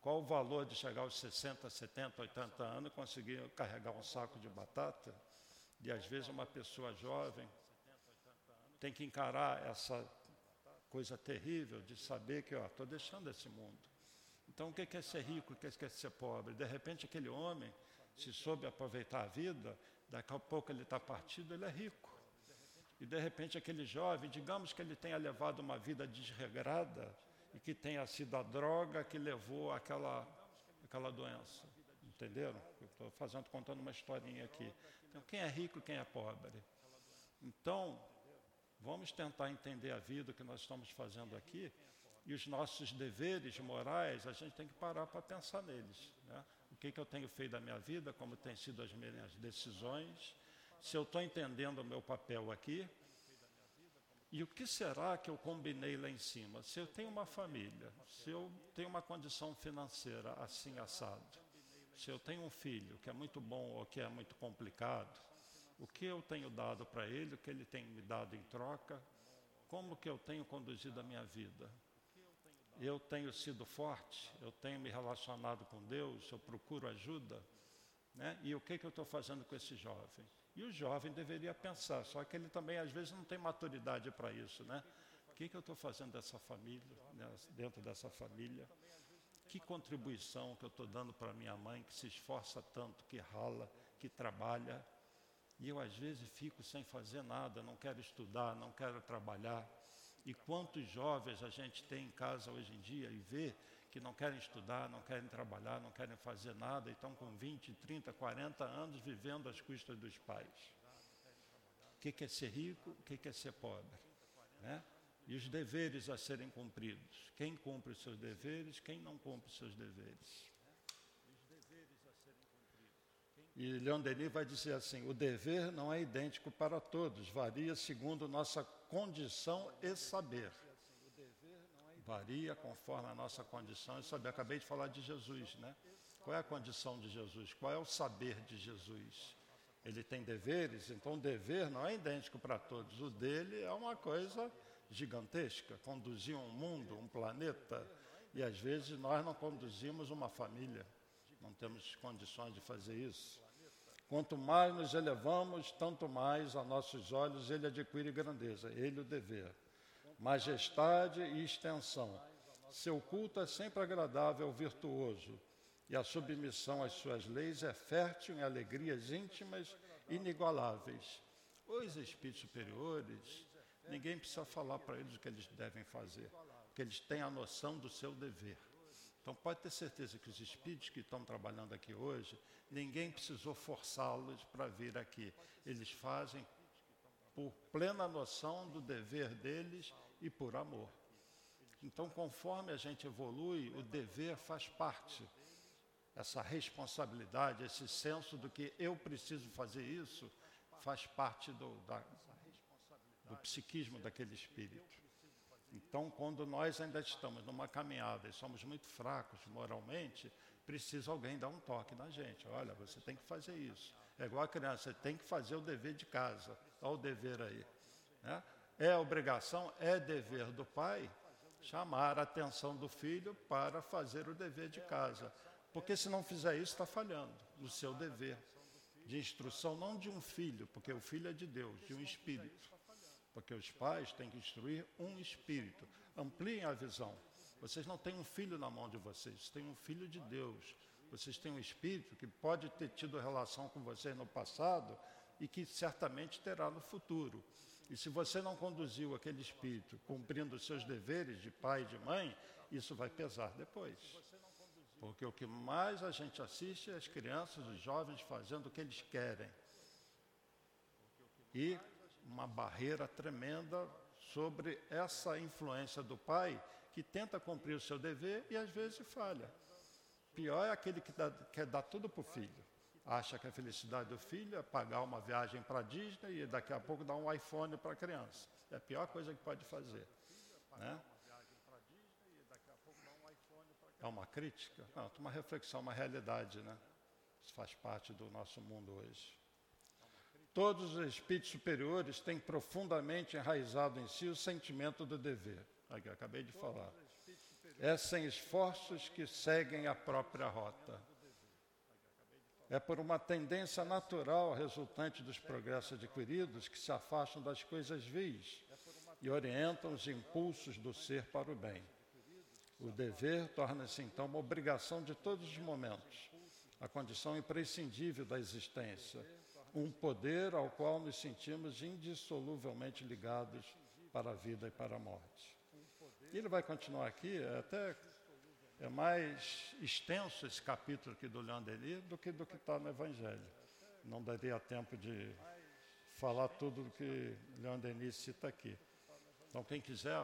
Qual o valor de chegar aos 60, 70, 80 anos e conseguir carregar um saco de batata? E às vezes uma pessoa jovem tem que encarar essa coisa terrível de saber que, estou deixando esse mundo. Então, o que é ser rico, o que é ser pobre? De repente, aquele homem, se soube aproveitar a vida, daqui a pouco ele está partido, ele é rico. E de repente, aquele jovem, digamos que ele tenha levado uma vida desregrada e que tenha sido a droga que levou àquela, àquela doença. Entenderam? Estou fazendo, contando uma historinha aqui. Então, quem é rico, quem é pobre? Então, vamos tentar entender a vida que nós estamos fazendo aqui e os nossos deveres morais, a gente tem que parar para pensar neles. Né? O que, que eu tenho feito da minha vida, como têm sido as minhas decisões, se eu estou entendendo o meu papel aqui, e o que será que eu combinei lá em cima? Se eu tenho uma família, se eu tenho uma condição financeira assim assado, se eu tenho um filho que é muito bom ou que é muito complicado, o que eu tenho dado para ele, o que ele tem me dado em troca, como que eu tenho conduzido a minha vida? eu tenho sido forte, eu tenho me relacionado com Deus, eu procuro ajuda, né? e o que, que eu estou fazendo com esse jovem? E o jovem deveria pensar, só que ele também às vezes não tem maturidade para isso, né? O que, que eu estou fazendo dessa família, né? dentro dessa família? Que contribuição que eu estou dando para minha mãe, que se esforça tanto, que rala, que trabalha, e eu às vezes fico sem fazer nada, não quero estudar, não quero trabalhar, e quantos jovens a gente tem em casa hoje em dia e vê que não querem estudar, não querem trabalhar, não querem fazer nada e estão com 20, 30, 40 anos vivendo às custas dos pais. O que é ser rico, o que é ser pobre? Né? E os deveres a serem cumpridos. Quem cumpre os seus deveres, quem não cumpre os seus deveres. E Leon Denis vai dizer assim: o dever não é idêntico para todos, varia segundo nossa condição e saber. Varia conforme a nossa condição e saber. Acabei de falar de Jesus, né? Qual é a condição de Jesus? Qual é o saber de Jesus? Ele tem deveres, então o dever não é idêntico para todos. O dele é uma coisa gigantesca conduzir um mundo, um planeta. E às vezes nós não conduzimos uma família, não temos condições de fazer isso. Quanto mais nos elevamos, tanto mais a nossos olhos ele adquire grandeza, ele o dever, majestade e extensão. Seu culto é sempre agradável, virtuoso, e a submissão às suas leis é fértil em alegrias íntimas inigualáveis. Os espíritos superiores, ninguém precisa falar para eles o que eles devem fazer, porque eles têm a noção do seu dever. Então pode ter certeza que os espíritos que estão trabalhando aqui hoje, ninguém precisou forçá-los para vir aqui. Eles fazem por plena noção do dever deles e por amor. Então, conforme a gente evolui, o dever faz parte. Essa responsabilidade, esse senso do que eu preciso fazer isso, faz parte do, da, do psiquismo daquele espírito. Então, quando nós ainda estamos numa caminhada e somos muito fracos moralmente, precisa alguém dar um toque na gente. Olha, você tem que fazer isso. É igual a criança, você tem que fazer o dever de casa. Olha o dever aí. Né? É obrigação, é dever do pai chamar a atenção do filho para fazer o dever de casa. Porque se não fizer isso, está falhando no seu dever de instrução, não de um filho, porque o filho é de Deus, de um espírito. Porque os pais têm que instruir um espírito. Ampliem a visão. Vocês não têm um filho na mão de vocês, têm um filho de Deus. Vocês têm um espírito que pode ter tido relação com vocês no passado e que certamente terá no futuro. E se você não conduziu aquele espírito cumprindo os seus deveres de pai e de mãe, isso vai pesar depois. Porque o que mais a gente assiste é as crianças, os jovens fazendo o que eles querem. E uma barreira tremenda sobre essa influência do pai que tenta cumprir o seu dever e às vezes falha. Pior é aquele que dá, quer dar tudo para o filho. Acha que a felicidade do filho é pagar uma viagem para a Disney e daqui a pouco dar um iPhone para a criança. É a pior coisa que pode fazer. Né? É uma crítica? Não, uma reflexão, uma realidade, né? Isso faz parte do nosso mundo hoje. Todos os espíritos superiores têm profundamente enraizado em si o sentimento do dever. Aqui, acabei de falar. É sem esforços que seguem a própria rota. É por uma tendência natural resultante dos progressos adquiridos que se afastam das coisas vis e orientam os impulsos do ser para o bem. O dever torna-se então uma obrigação de todos os momentos, a condição imprescindível da existência, um poder ao qual nos sentimos indissoluvelmente ligados para a vida e para a morte. E ele vai continuar aqui, é até é mais extenso esse capítulo aqui do Leon Denis do que do que está no Evangelho. Não daria tempo de falar tudo que Leon Denis cita aqui. Então, quem quiser,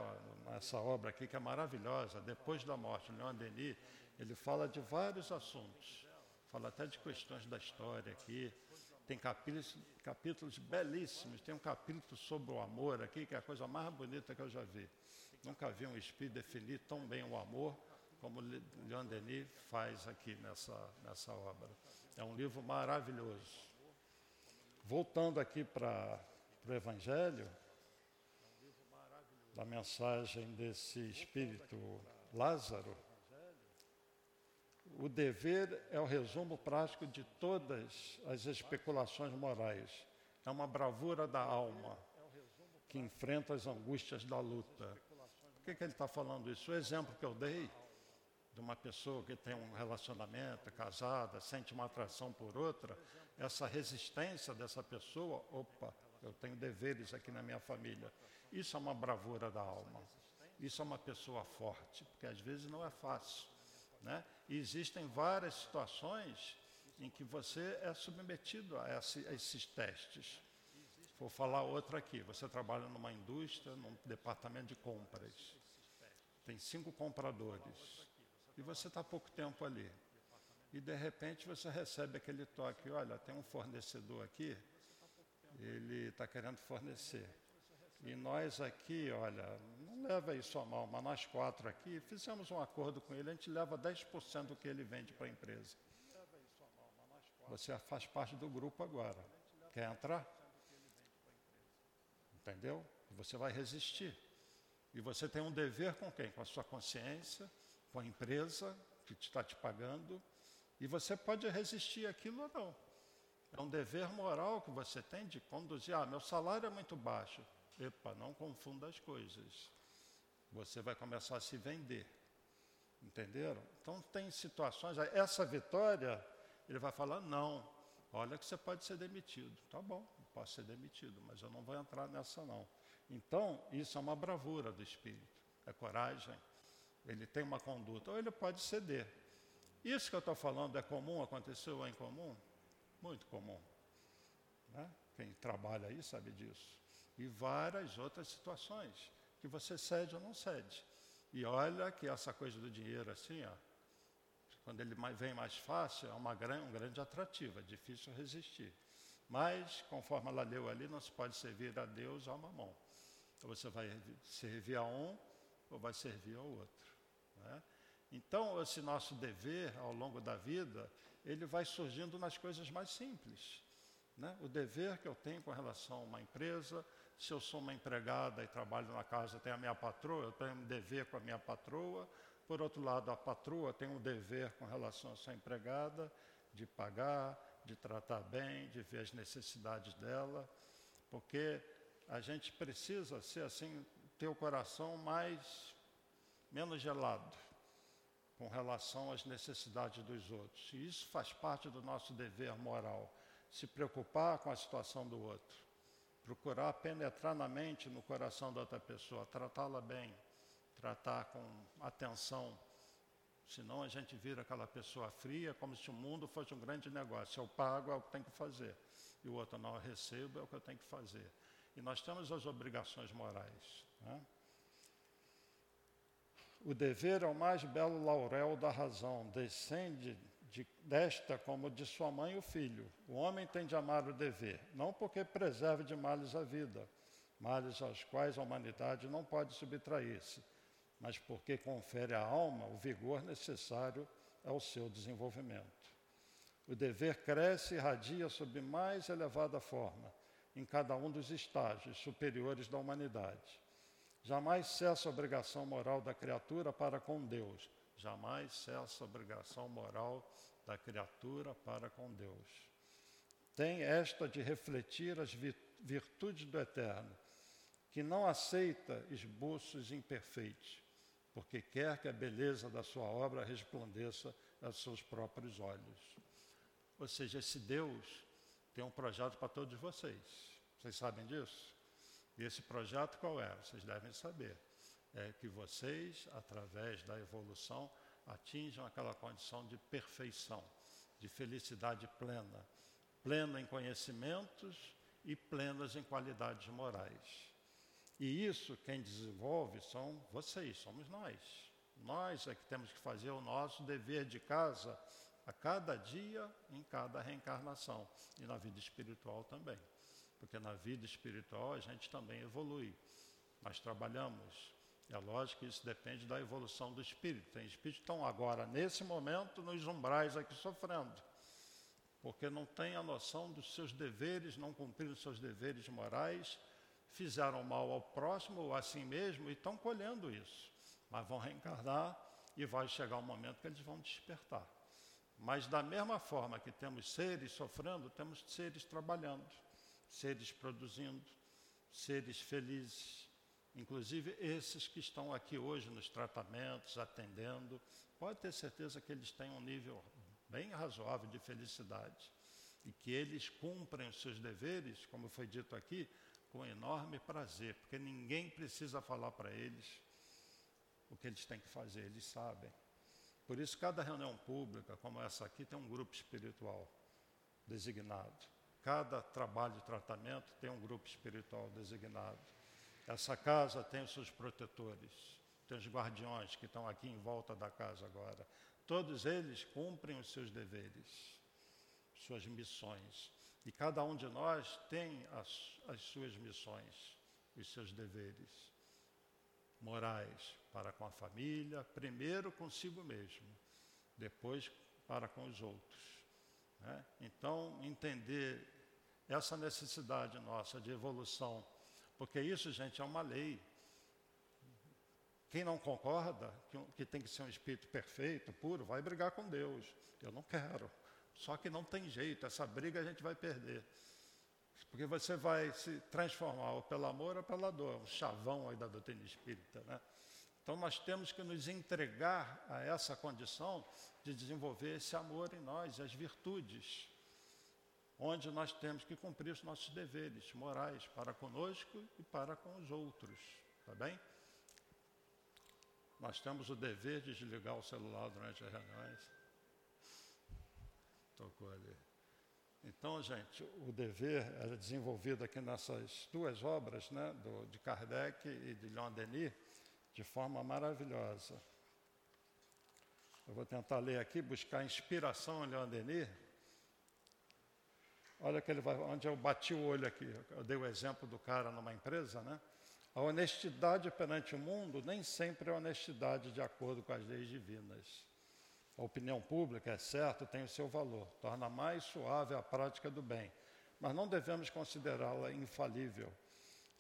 essa obra aqui que é maravilhosa, Depois da Morte, Leon Denis, ele fala de vários assuntos. Fala até de questões da história aqui. Tem capítulos, capítulos belíssimos. Tem um capítulo sobre o amor aqui, que é a coisa mais bonita que eu já vi. Nunca vi um espírito definir tão bem o amor como Leon Denis faz aqui nessa, nessa obra. É um livro maravilhoso. Voltando aqui para o Evangelho, da mensagem desse espírito Lázaro, o dever é o resumo prático de todas as especulações morais. É uma bravura da alma que enfrenta as angústias da luta. Por que, que ele está falando isso? O exemplo que eu dei de uma pessoa que tem um relacionamento, casada, sente uma atração por outra, essa resistência dessa pessoa, opa, eu tenho deveres aqui na minha família. Isso é uma bravura da alma. Isso é uma pessoa forte, porque às vezes não é fácil. Né? E existem várias situações em que você é submetido a, esse, a esses testes. Vou falar outra aqui. Você trabalha numa indústria, num departamento de compras. Tem cinco compradores. E você está pouco tempo ali. E de repente você recebe aquele toque: olha, tem um fornecedor aqui, ele está querendo fornecer. E nós aqui, olha, não leva isso a mal, mas nós quatro aqui fizemos um acordo com ele, a gente leva 10% do que ele vende para a empresa. Você faz parte do grupo agora. Quer entrar? Entendeu? Você vai resistir. E você tem um dever com quem? Com a sua consciência, com a empresa que está te pagando. E você pode resistir aquilo ou não. É um dever moral que você tem de conduzir. Ah, meu salário é muito baixo. Epa, não confunda as coisas. Você vai começar a se vender. Entenderam? Então tem situações, essa vitória, ele vai falar, não, olha que você pode ser demitido. Tá bom, posso ser demitido, mas eu não vou entrar nessa não. Então, isso é uma bravura do espírito, é coragem. Ele tem uma conduta, ou ele pode ceder. Isso que eu estou falando é comum, aconteceu ou é incomum? Muito comum. Né? Quem trabalha aí sabe disso e várias outras situações que você cede ou não cede. E olha que essa coisa do dinheiro assim, ó, quando ele vem mais fácil, é uma, um grande atrativo, é difícil resistir. Mas, conforme ela leu ali, não se pode servir a Deus ou a mamão. Então você vai servir a um ou vai servir ao outro. Né? Então, esse nosso dever ao longo da vida, ele vai surgindo nas coisas mais simples. Né? O dever que eu tenho com relação a uma empresa, se eu sou uma empregada e trabalho na casa, tenho a minha patroa, eu tenho um dever com a minha patroa. Por outro lado, a patroa tem um dever com relação à sua empregada, de pagar, de tratar bem, de ver as necessidades dela, porque a gente precisa ser assim, ter o coração mais menos gelado com relação às necessidades dos outros. E isso faz parte do nosso dever moral, se preocupar com a situação do outro, procurar penetrar na mente, no coração da outra pessoa, tratá-la bem, tratar com atenção. Senão a gente vira aquela pessoa fria, como se o mundo fosse um grande negócio. Eu pago é o que tem que fazer, e o outro não recebo é o que eu tenho que fazer. E nós temos as obrigações morais. Né? O dever é o mais belo laurel da razão, descende de, desta como de sua mãe o filho. O homem tem de amar o dever, não porque preserve de males a vida, males aos quais a humanidade não pode subtrair-se, mas porque confere à alma o vigor necessário ao seu desenvolvimento. O dever cresce e irradia sob mais elevada forma, em cada um dos estágios superiores da humanidade. Jamais cessa a obrigação moral da criatura para com Deus. Jamais cessa a obrigação moral da criatura para com Deus. Tem esta de refletir as virtudes do Eterno, que não aceita esboços imperfeitos, porque quer que a beleza da sua obra resplandeça aos seus próprios olhos. Ou seja, esse Deus tem um projeto para todos vocês. Vocês sabem disso? Esse projeto qual é? Vocês devem saber. É que vocês, através da evolução, atinjam aquela condição de perfeição, de felicidade plena, plena em conhecimentos e plenas em qualidades morais. E isso quem desenvolve são vocês, somos nós. Nós é que temos que fazer o nosso dever de casa a cada dia, em cada reencarnação e na vida espiritual também porque na vida espiritual a gente também evolui. Nós trabalhamos. É lógico que isso depende da evolução do espírito. Tem espíritos que estão agora, nesse momento, nos umbrais aqui sofrendo, porque não têm a noção dos seus deveres, não cumpriram seus deveres morais, fizeram mal ao próximo ou a si mesmo e estão colhendo isso. Mas vão reencarnar e vai chegar um momento que eles vão despertar. Mas da mesma forma que temos seres sofrendo, temos seres trabalhando seres produzindo, seres felizes, inclusive esses que estão aqui hoje nos tratamentos, atendendo, pode ter certeza que eles têm um nível bem razoável de felicidade e que eles cumprem os seus deveres, como foi dito aqui, com enorme prazer, porque ninguém precisa falar para eles o que eles têm que fazer, eles sabem. Por isso, cada reunião pública, como essa aqui, tem um grupo espiritual designado. Cada trabalho de tratamento tem um grupo espiritual designado. Essa casa tem os seus protetores, tem os guardiões que estão aqui em volta da casa agora. Todos eles cumprem os seus deveres, suas missões. E cada um de nós tem as, as suas missões, os seus deveres morais para com a família, primeiro consigo mesmo, depois para com os outros. Né? Então, entender essa necessidade nossa de evolução, porque isso, gente, é uma lei. Quem não concorda que, que tem que ser um espírito perfeito, puro, vai brigar com Deus. Eu não quero. Só que não tem jeito, essa briga a gente vai perder. Porque você vai se transformar ou pelo amor ou pela dor, um chavão aí da doutrina espírita, né? Então nós temos que nos entregar a essa condição de desenvolver esse amor em nós, as virtudes, onde nós temos que cumprir os nossos deveres morais para conosco e para com os outros, tá bem? Nós temos o dever de desligar o celular durante as reuniões. Tocou ali. Então, gente, o dever é desenvolvido aqui nessas duas obras, né, do, de Kardec e de Leon Denis, de forma maravilhosa. Eu vou tentar ler aqui, buscar inspiração em Leon Denis. Olha que ele vai, onde eu bati o olho aqui. Eu dei o exemplo do cara numa empresa, né? A honestidade perante o mundo nem sempre é honestidade de acordo com as leis divinas. A opinião pública, é certo, tem o seu valor, torna mais suave a prática do bem, mas não devemos considerá-la infalível.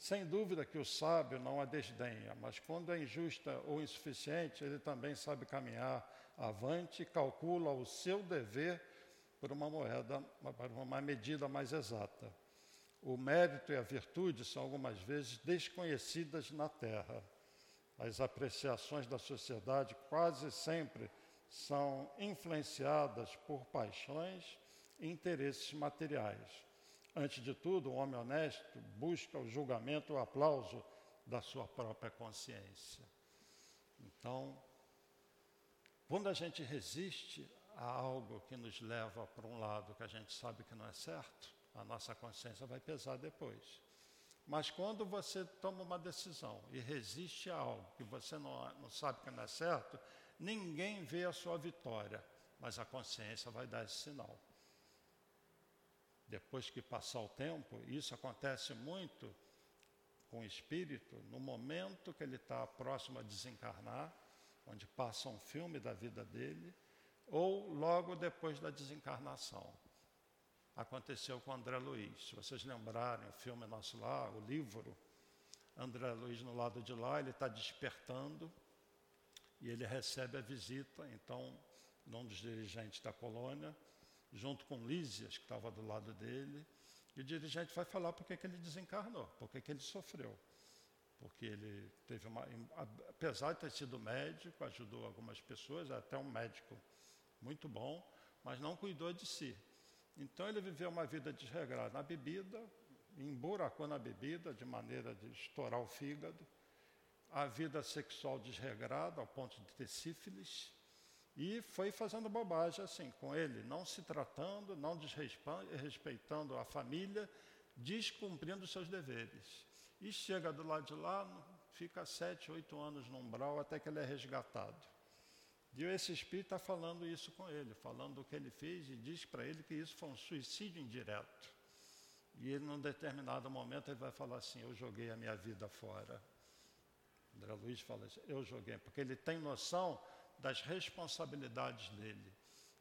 Sem dúvida que o sábio não a desdenha, mas quando é injusta ou insuficiente, ele também sabe caminhar avante calcula o seu dever por uma moeda, por uma medida mais exata. O mérito e a virtude são algumas vezes desconhecidas na terra. As apreciações da sociedade quase sempre são influenciadas por paixões e interesses materiais. Antes de tudo, o homem honesto busca o julgamento o aplauso da sua própria consciência. Então, quando a gente resiste a algo que nos leva para um lado que a gente sabe que não é certo, a nossa consciência vai pesar depois. Mas quando você toma uma decisão e resiste a algo que você não, não sabe que não é certo, ninguém vê a sua vitória, mas a consciência vai dar esse sinal. Depois que passar o tempo, isso acontece muito com o espírito, no momento que ele está próximo a desencarnar, onde passa um filme da vida dele, ou logo depois da desencarnação aconteceu com André Luiz. Se vocês lembrarem, o filme nosso lá, o livro, André Luiz no lado de lá, ele está despertando e ele recebe a visita, então, de um dos dirigentes da colônia, junto com Lísias, que estava do lado dele, e o dirigente vai falar por que ele desencarnou, por que ele sofreu. Porque ele teve uma. Apesar de ter sido médico, ajudou algumas pessoas, até um médico muito bom, mas não cuidou de si. Então ele viveu uma vida desregrada na bebida, emburacou na bebida de maneira de estourar o fígado, a vida sexual desregrada ao ponto de ter sífilis, e foi fazendo bobagem assim com ele, não se tratando, não desrespeitando a família, descumprindo seus deveres. E chega do lado de lá, fica sete, oito anos no umbral até que ele é resgatado. E esse espírito está falando isso com ele, falando do que ele fez e diz para ele que isso foi um suicídio indireto. E ele, num determinado momento, ele vai falar assim: Eu joguei a minha vida fora. André Luiz fala assim: Eu joguei, porque ele tem noção das responsabilidades dele,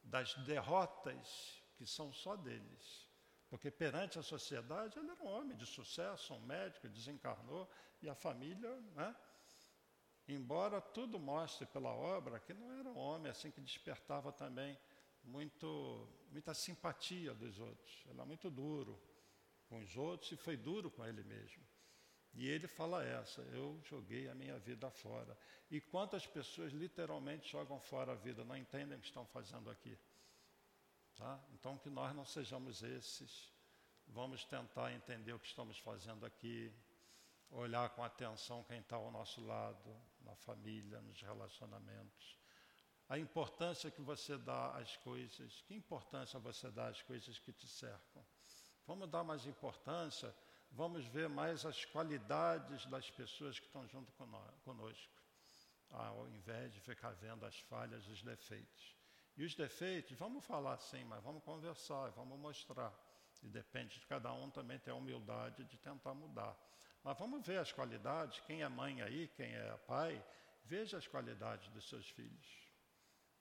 das derrotas que são só deles. Porque perante a sociedade ele era um homem de sucesso, um médico, desencarnou, e a família, né? Embora tudo mostre pela obra que não era um homem assim que despertava também muito, muita simpatia dos outros. Ele era muito duro com os outros e foi duro com ele mesmo. E ele fala essa, eu joguei a minha vida fora. E quantas pessoas literalmente jogam fora a vida, não entendem o que estão fazendo aqui. Tá? Então que nós não sejamos esses. Vamos tentar entender o que estamos fazendo aqui, olhar com atenção quem está ao nosso lado, na família, nos relacionamentos. A importância que você dá às coisas, que importância você dá às coisas que te cercam. Vamos dar mais importância, vamos ver mais as qualidades das pessoas que estão junto conosco, ao invés de ficar vendo as falhas, os defeitos. E os defeitos, vamos falar sim, mas vamos conversar, vamos mostrar. E depende de cada um também ter a humildade de tentar mudar. Mas vamos ver as qualidades, quem é mãe aí, quem é pai, veja as qualidades dos seus filhos.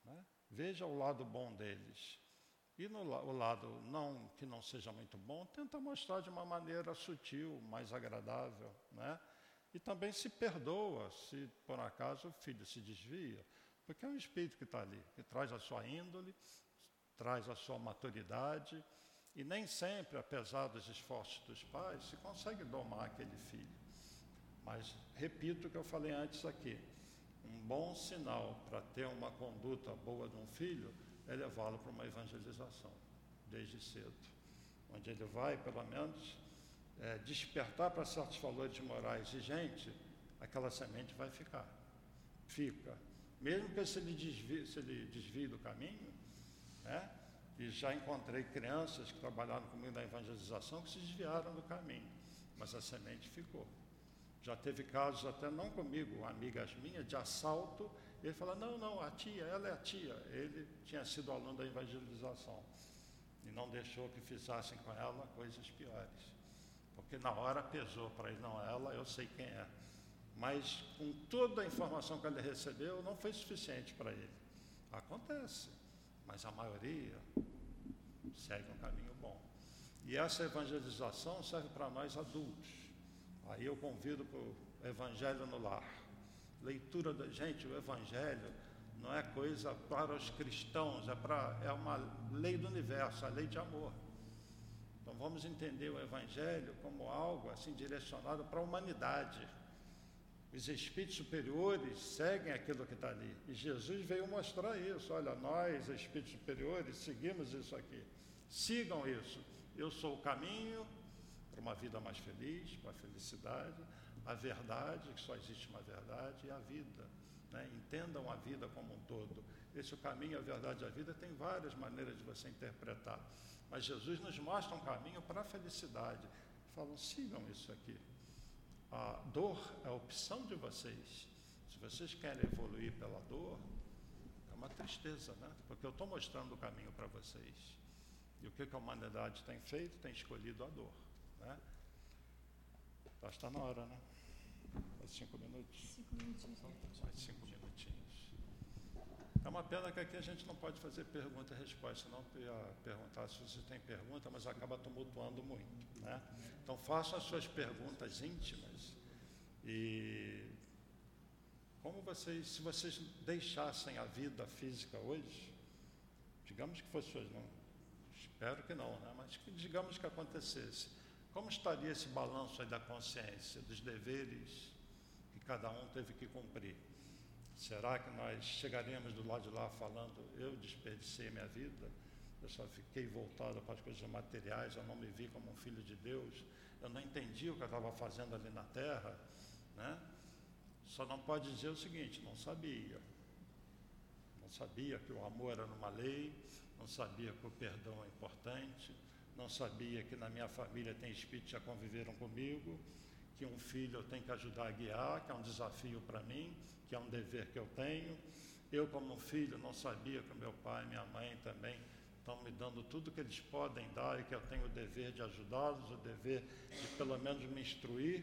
Né? Veja o lado bom deles. E no o lado não que não seja muito bom, tenta mostrar de uma maneira sutil, mais agradável. Né? E também se perdoa se por acaso o filho se desvia, porque é um espírito que está ali, que traz a sua índole, traz a sua maturidade e nem sempre, apesar dos esforços dos pais, se consegue domar aquele filho. Mas repito o que eu falei antes aqui: um bom sinal para ter uma conduta boa de um filho é levá-lo para uma evangelização, desde cedo. Onde ele vai, pelo menos, é, despertar para certos valores morais e gente, aquela semente vai ficar. Fica. Mesmo que se ele desvie, se ele desvie do caminho, né? E já encontrei crianças que trabalharam comigo na evangelização que se desviaram do caminho, mas a semente ficou. Já teve casos até não comigo, amigas minhas, de assalto. Ele falou, não, não, a tia, ela é a tia. Ele tinha sido aluno da evangelização e não deixou que fizessem com ela coisas piores. Porque na hora pesou para ele, não, ela eu sei quem é. Mas com toda a informação que ele recebeu, não foi suficiente para ele. Acontece, mas a maioria segue um caminho bom. E essa evangelização serve para nós adultos. Aí eu convido para o Evangelho no Lar. Leitura da gente, o Evangelho não é coisa para os cristãos, é, para, é uma lei do universo, a lei de amor. Então vamos entender o Evangelho como algo assim direcionado para a humanidade. Os espíritos superiores seguem aquilo que está ali. E Jesus veio mostrar isso. Olha, nós, espíritos superiores, seguimos isso aqui. Sigam isso. Eu sou o caminho para uma vida mais feliz, para a felicidade, a verdade, que só existe uma verdade, e a vida. Né? Entendam a vida como um todo. Esse o caminho, a verdade e a vida tem várias maneiras de você interpretar. Mas Jesus nos mostra um caminho para a felicidade. Falam, sigam isso aqui. A dor é a opção de vocês. Se vocês querem evoluir pela dor, é uma tristeza, né? Porque eu estou mostrando o caminho para vocês. E o que a humanidade tem feito? Tem escolhido a dor. Né? Já está na hora, né? Mais cinco minutos? Cinco minutinhos. Mais cinco minutinhos. É uma pena que aqui a gente não pode fazer pergunta e resposta, não ia perguntar se você tem pergunta, mas acaba tumultuando muito. Né? Então façam as suas perguntas íntimas e como vocês, se vocês deixassem a vida física hoje, digamos que fosse hoje, não, espero que não, né? mas que, digamos que acontecesse, como estaria esse balanço aí da consciência, dos deveres que cada um teve que cumprir? Será que nós chegaremos do lado de lá falando, eu desperdicei minha vida, eu só fiquei voltado para as coisas materiais, eu não me vi como um filho de Deus, eu não entendi o que eu estava fazendo ali na terra, né? Só não pode dizer o seguinte, não sabia. Não sabia que o amor era numa lei, não sabia que o perdão é importante, não sabia que na minha família tem espíritos que já conviveram comigo, que um filho eu tenho que ajudar a guiar, que é um desafio para mim, que é um dever que eu tenho. Eu, como filho, não sabia que meu pai e minha mãe também estão me dando tudo que eles podem dar e que eu tenho o dever de ajudá-los, o dever de pelo menos me instruir.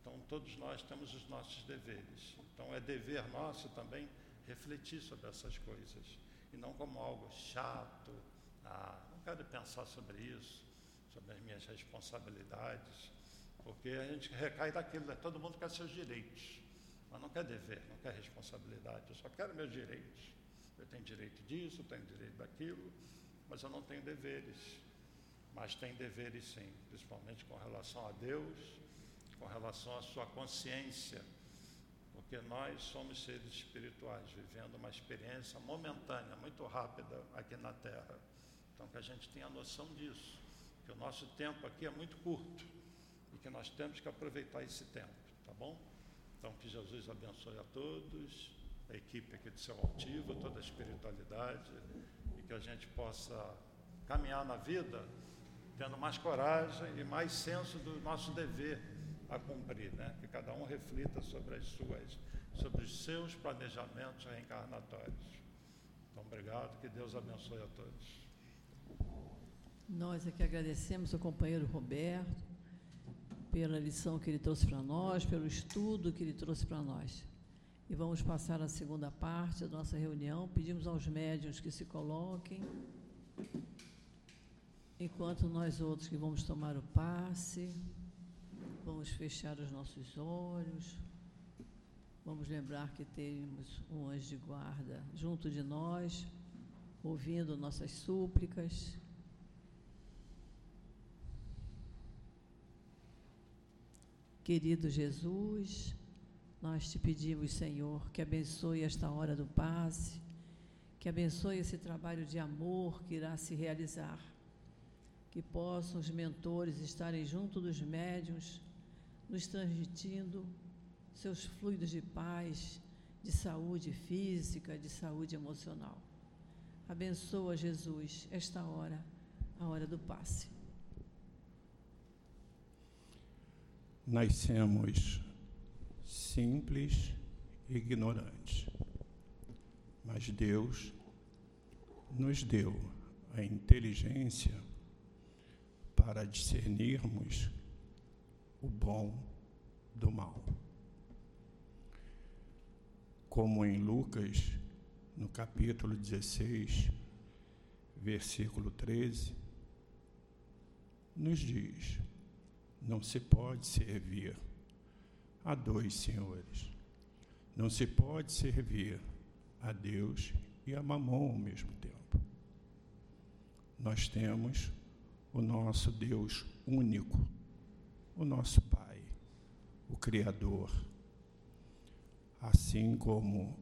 Então, todos nós temos os nossos deveres. Então, é dever nosso também refletir sobre essas coisas e não como algo chato. Ah, quero pensar sobre isso, sobre as minhas responsabilidades, porque a gente recai daquilo, né? todo mundo quer seus direitos mas não quer dever, não quer responsabilidade. Eu só quero meus direitos. Eu tenho direito disso, tenho direito daquilo, mas eu não tenho deveres. Mas tem deveres sim, principalmente com relação a Deus, com relação à sua consciência, porque nós somos seres espirituais, vivendo uma experiência momentânea, muito rápida aqui na Terra. Então que a gente tenha noção disso, que o nosso tempo aqui é muito curto e que nós temos que aproveitar esse tempo, tá bom? Então, que Jesus abençoe a todos, a equipe aqui do Seu Altivo, toda a espiritualidade, e que a gente possa caminhar na vida tendo mais coragem e mais senso do nosso dever a cumprir, né? Que cada um reflita sobre as suas, sobre os seus planejamentos reencarnatórios. Então, obrigado, que Deus abençoe a todos. Nós aqui agradecemos ao companheiro Roberto pela lição que ele trouxe para nós, pelo estudo que ele trouxe para nós. E vamos passar a segunda parte da nossa reunião. Pedimos aos médiuns que se coloquem, enquanto nós outros que vamos tomar o passe, vamos fechar os nossos olhos, vamos lembrar que temos um anjo de guarda junto de nós, ouvindo nossas súplicas Querido Jesus, nós te pedimos, Senhor, que abençoe esta hora do passe, que abençoe esse trabalho de amor que irá se realizar, que possam os mentores estarem junto dos médiuns, nos transmitindo seus fluidos de paz, de saúde física, de saúde emocional. Abençoa, Jesus, esta hora, a hora do passe. nascemos simples e ignorantes. Mas Deus nos deu a inteligência para discernirmos o bom do mal. Como em Lucas, no capítulo 16, versículo 13, nos diz: não se pode servir a dois senhores. Não se pode servir a Deus e a Mamon ao mesmo tempo. Nós temos o nosso Deus único, o nosso Pai, o Criador. Assim como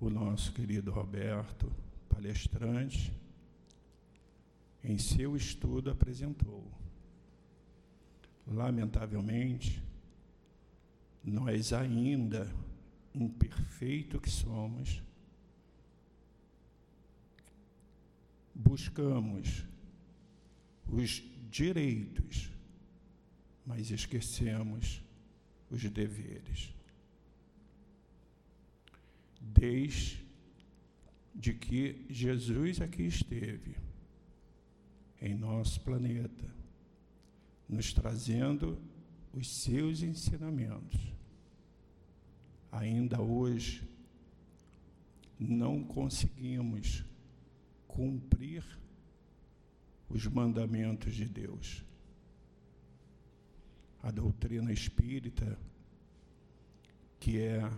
o nosso querido Roberto, palestrante, em seu estudo apresentou. Lamentavelmente, nós ainda, imperfeito que somos, buscamos os direitos, mas esquecemos os deveres. Desde que Jesus aqui esteve, em nosso planeta, nos trazendo os seus ensinamentos. Ainda hoje, não conseguimos cumprir os mandamentos de Deus. A doutrina espírita, que é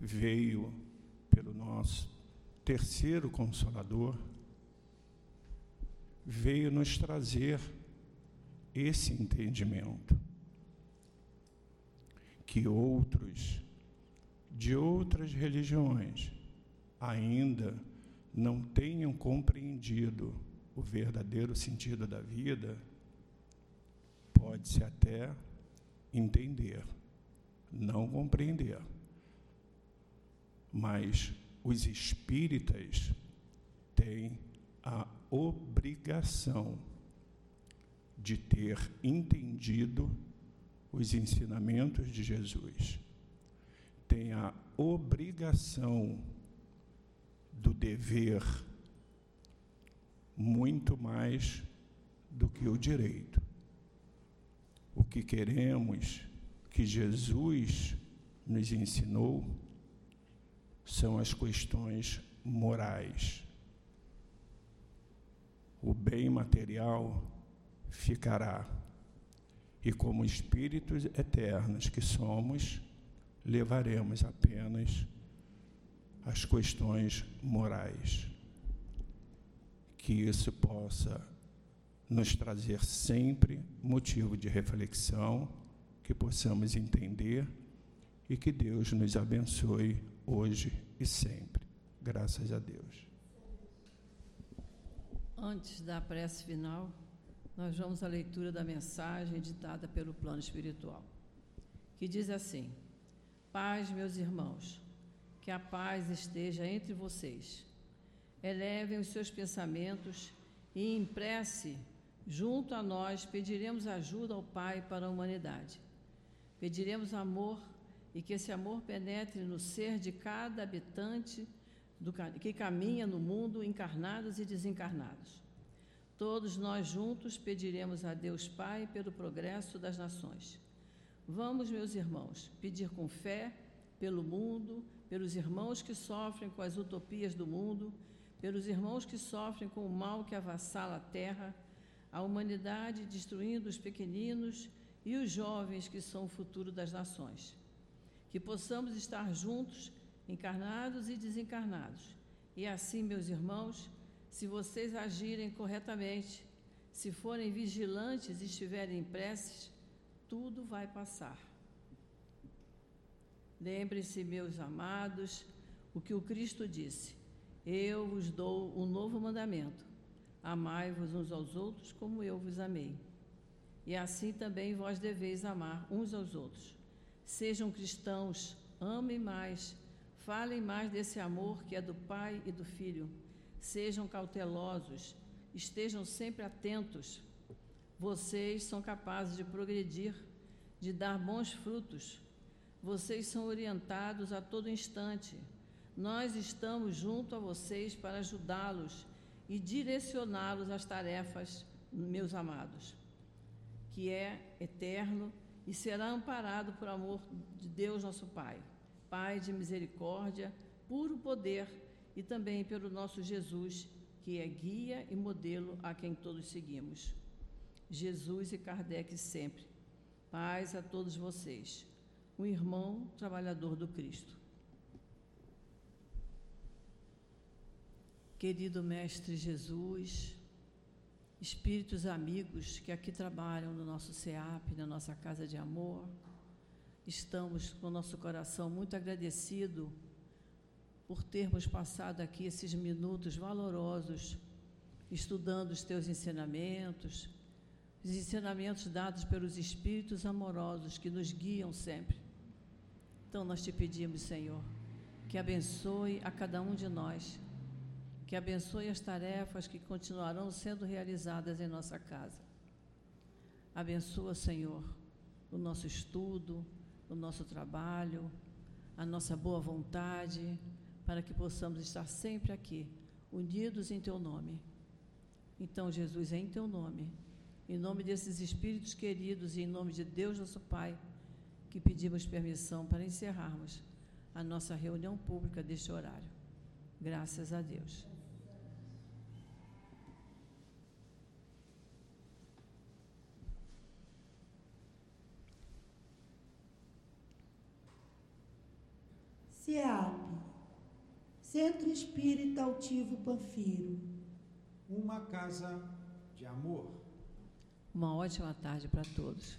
veio pelo nosso terceiro consolador, veio nos trazer esse entendimento que outros de outras religiões ainda não tenham compreendido o verdadeiro sentido da vida, pode-se até entender, não compreender. Mas os espíritas têm a obrigação de ter entendido os ensinamentos de Jesus. Tem a obrigação do dever muito mais do que o direito. O que queremos que Jesus nos ensinou são as questões morais. O bem material ficará, e como espíritos eternos que somos, levaremos apenas as questões morais que isso possa nos trazer sempre motivo de reflexão, que possamos entender e que Deus nos abençoe hoje e sempre. Graças a Deus. Antes da prece final, nós vamos à leitura da mensagem ditada pelo plano espiritual, que diz assim: Paz, meus irmãos, que a paz esteja entre vocês elevem os seus pensamentos e em prece, junto a nós, pediremos ajuda ao Pai para a humanidade. Pediremos amor e que esse amor penetre no ser de cada habitante do, que caminha no mundo, encarnados e desencarnados. Todos nós juntos pediremos a Deus Pai pelo progresso das nações. Vamos, meus irmãos, pedir com fé pelo mundo, pelos irmãos que sofrem com as utopias do mundo pelos irmãos que sofrem com o mal que avassala a terra, a humanidade destruindo os pequeninos e os jovens que são o futuro das nações. Que possamos estar juntos, encarnados e desencarnados. E assim, meus irmãos, se vocês agirem corretamente, se forem vigilantes e estiverem em preces, tudo vai passar. Lembrem-se, meus amados, o que o Cristo disse: eu vos dou um novo mandamento: amai-vos uns aos outros como eu vos amei. E assim também vós deveis amar uns aos outros. Sejam cristãos, amem mais, falem mais desse amor que é do Pai e do Filho. Sejam cautelosos, estejam sempre atentos. Vocês são capazes de progredir, de dar bons frutos. Vocês são orientados a todo instante nós estamos junto a vocês para ajudá-los e direcioná-los às tarefas meus amados, que é eterno e será amparado por amor de Deus nosso Pai, Pai de misericórdia, puro poder e também pelo nosso Jesus, que é guia e modelo a quem todos seguimos. Jesus e Kardec sempre. Paz a todos vocês. Um irmão trabalhador do Cristo. Querido Mestre Jesus, espíritos amigos que aqui trabalham no nosso CEAP, na nossa casa de amor, estamos com o nosso coração muito agradecido por termos passado aqui esses minutos valorosos estudando os teus ensinamentos, os ensinamentos dados pelos espíritos amorosos que nos guiam sempre. Então nós te pedimos, Senhor, que abençoe a cada um de nós, que abençoe as tarefas que continuarão sendo realizadas em nossa casa. Abençoa, Senhor, o nosso estudo, o nosso trabalho, a nossa boa vontade, para que possamos estar sempre aqui, unidos em Teu nome. Então, Jesus, é em Teu nome, em nome desses espíritos queridos e em nome de Deus, nosso Pai, que pedimos permissão para encerrarmos a nossa reunião pública deste horário. Graças a Deus. CEAP Centro Espírita Altivo Panfiro. Uma casa de amor. Uma ótima tarde para todos.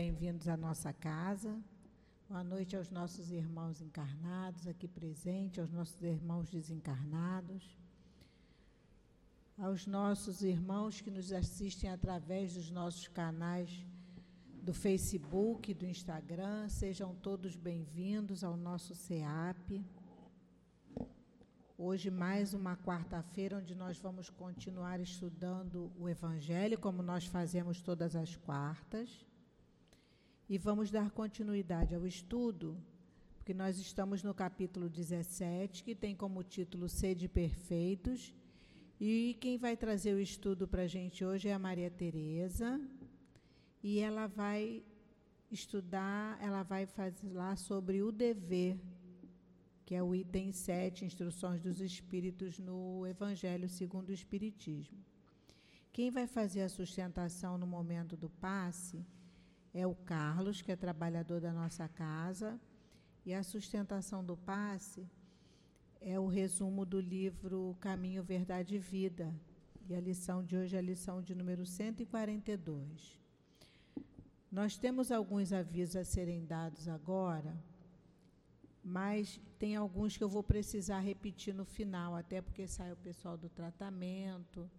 Bem-vindos à nossa casa. Boa noite aos nossos irmãos encarnados aqui presentes, aos nossos irmãos desencarnados, aos nossos irmãos que nos assistem através dos nossos canais do Facebook, do Instagram. Sejam todos bem-vindos ao nosso CEAP. Hoje, mais uma quarta-feira, onde nós vamos continuar estudando o Evangelho, como nós fazemos todas as quartas. E vamos dar continuidade ao estudo, porque nós estamos no capítulo 17, que tem como título Sede Perfeitos. E quem vai trazer o estudo para a gente hoje é a Maria Tereza, e ela vai estudar, ela vai falar sobre o dever que é o item 7, Instruções dos Espíritos no Evangelho segundo o Espiritismo. Quem vai fazer a sustentação no momento do passe é o Carlos, que é trabalhador da nossa casa, e a sustentação do passe é o resumo do livro Caminho, Verdade e Vida. E a lição de hoje é a lição de número 142. Nós temos alguns avisos a serem dados agora mas tem alguns que eu vou precisar repetir no final, até porque sai o pessoal do tratamento.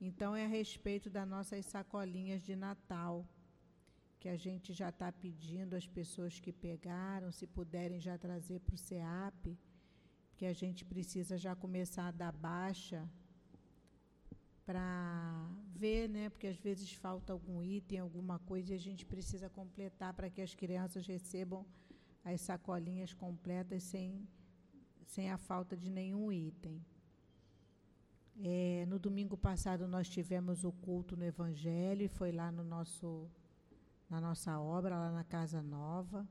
Então, é a respeito das nossas sacolinhas de Natal, que a gente já está pedindo às pessoas que pegaram, se puderem já trazer para o SEAP, que a gente precisa já começar a dar baixa para ver, né? Porque às vezes falta algum item, alguma coisa, e a gente precisa completar para que as crianças recebam as sacolinhas completas sem, sem a falta de nenhum item. É, no domingo passado nós tivemos o culto no Evangelho e foi lá no nosso, na nossa obra, lá na Casa Nova.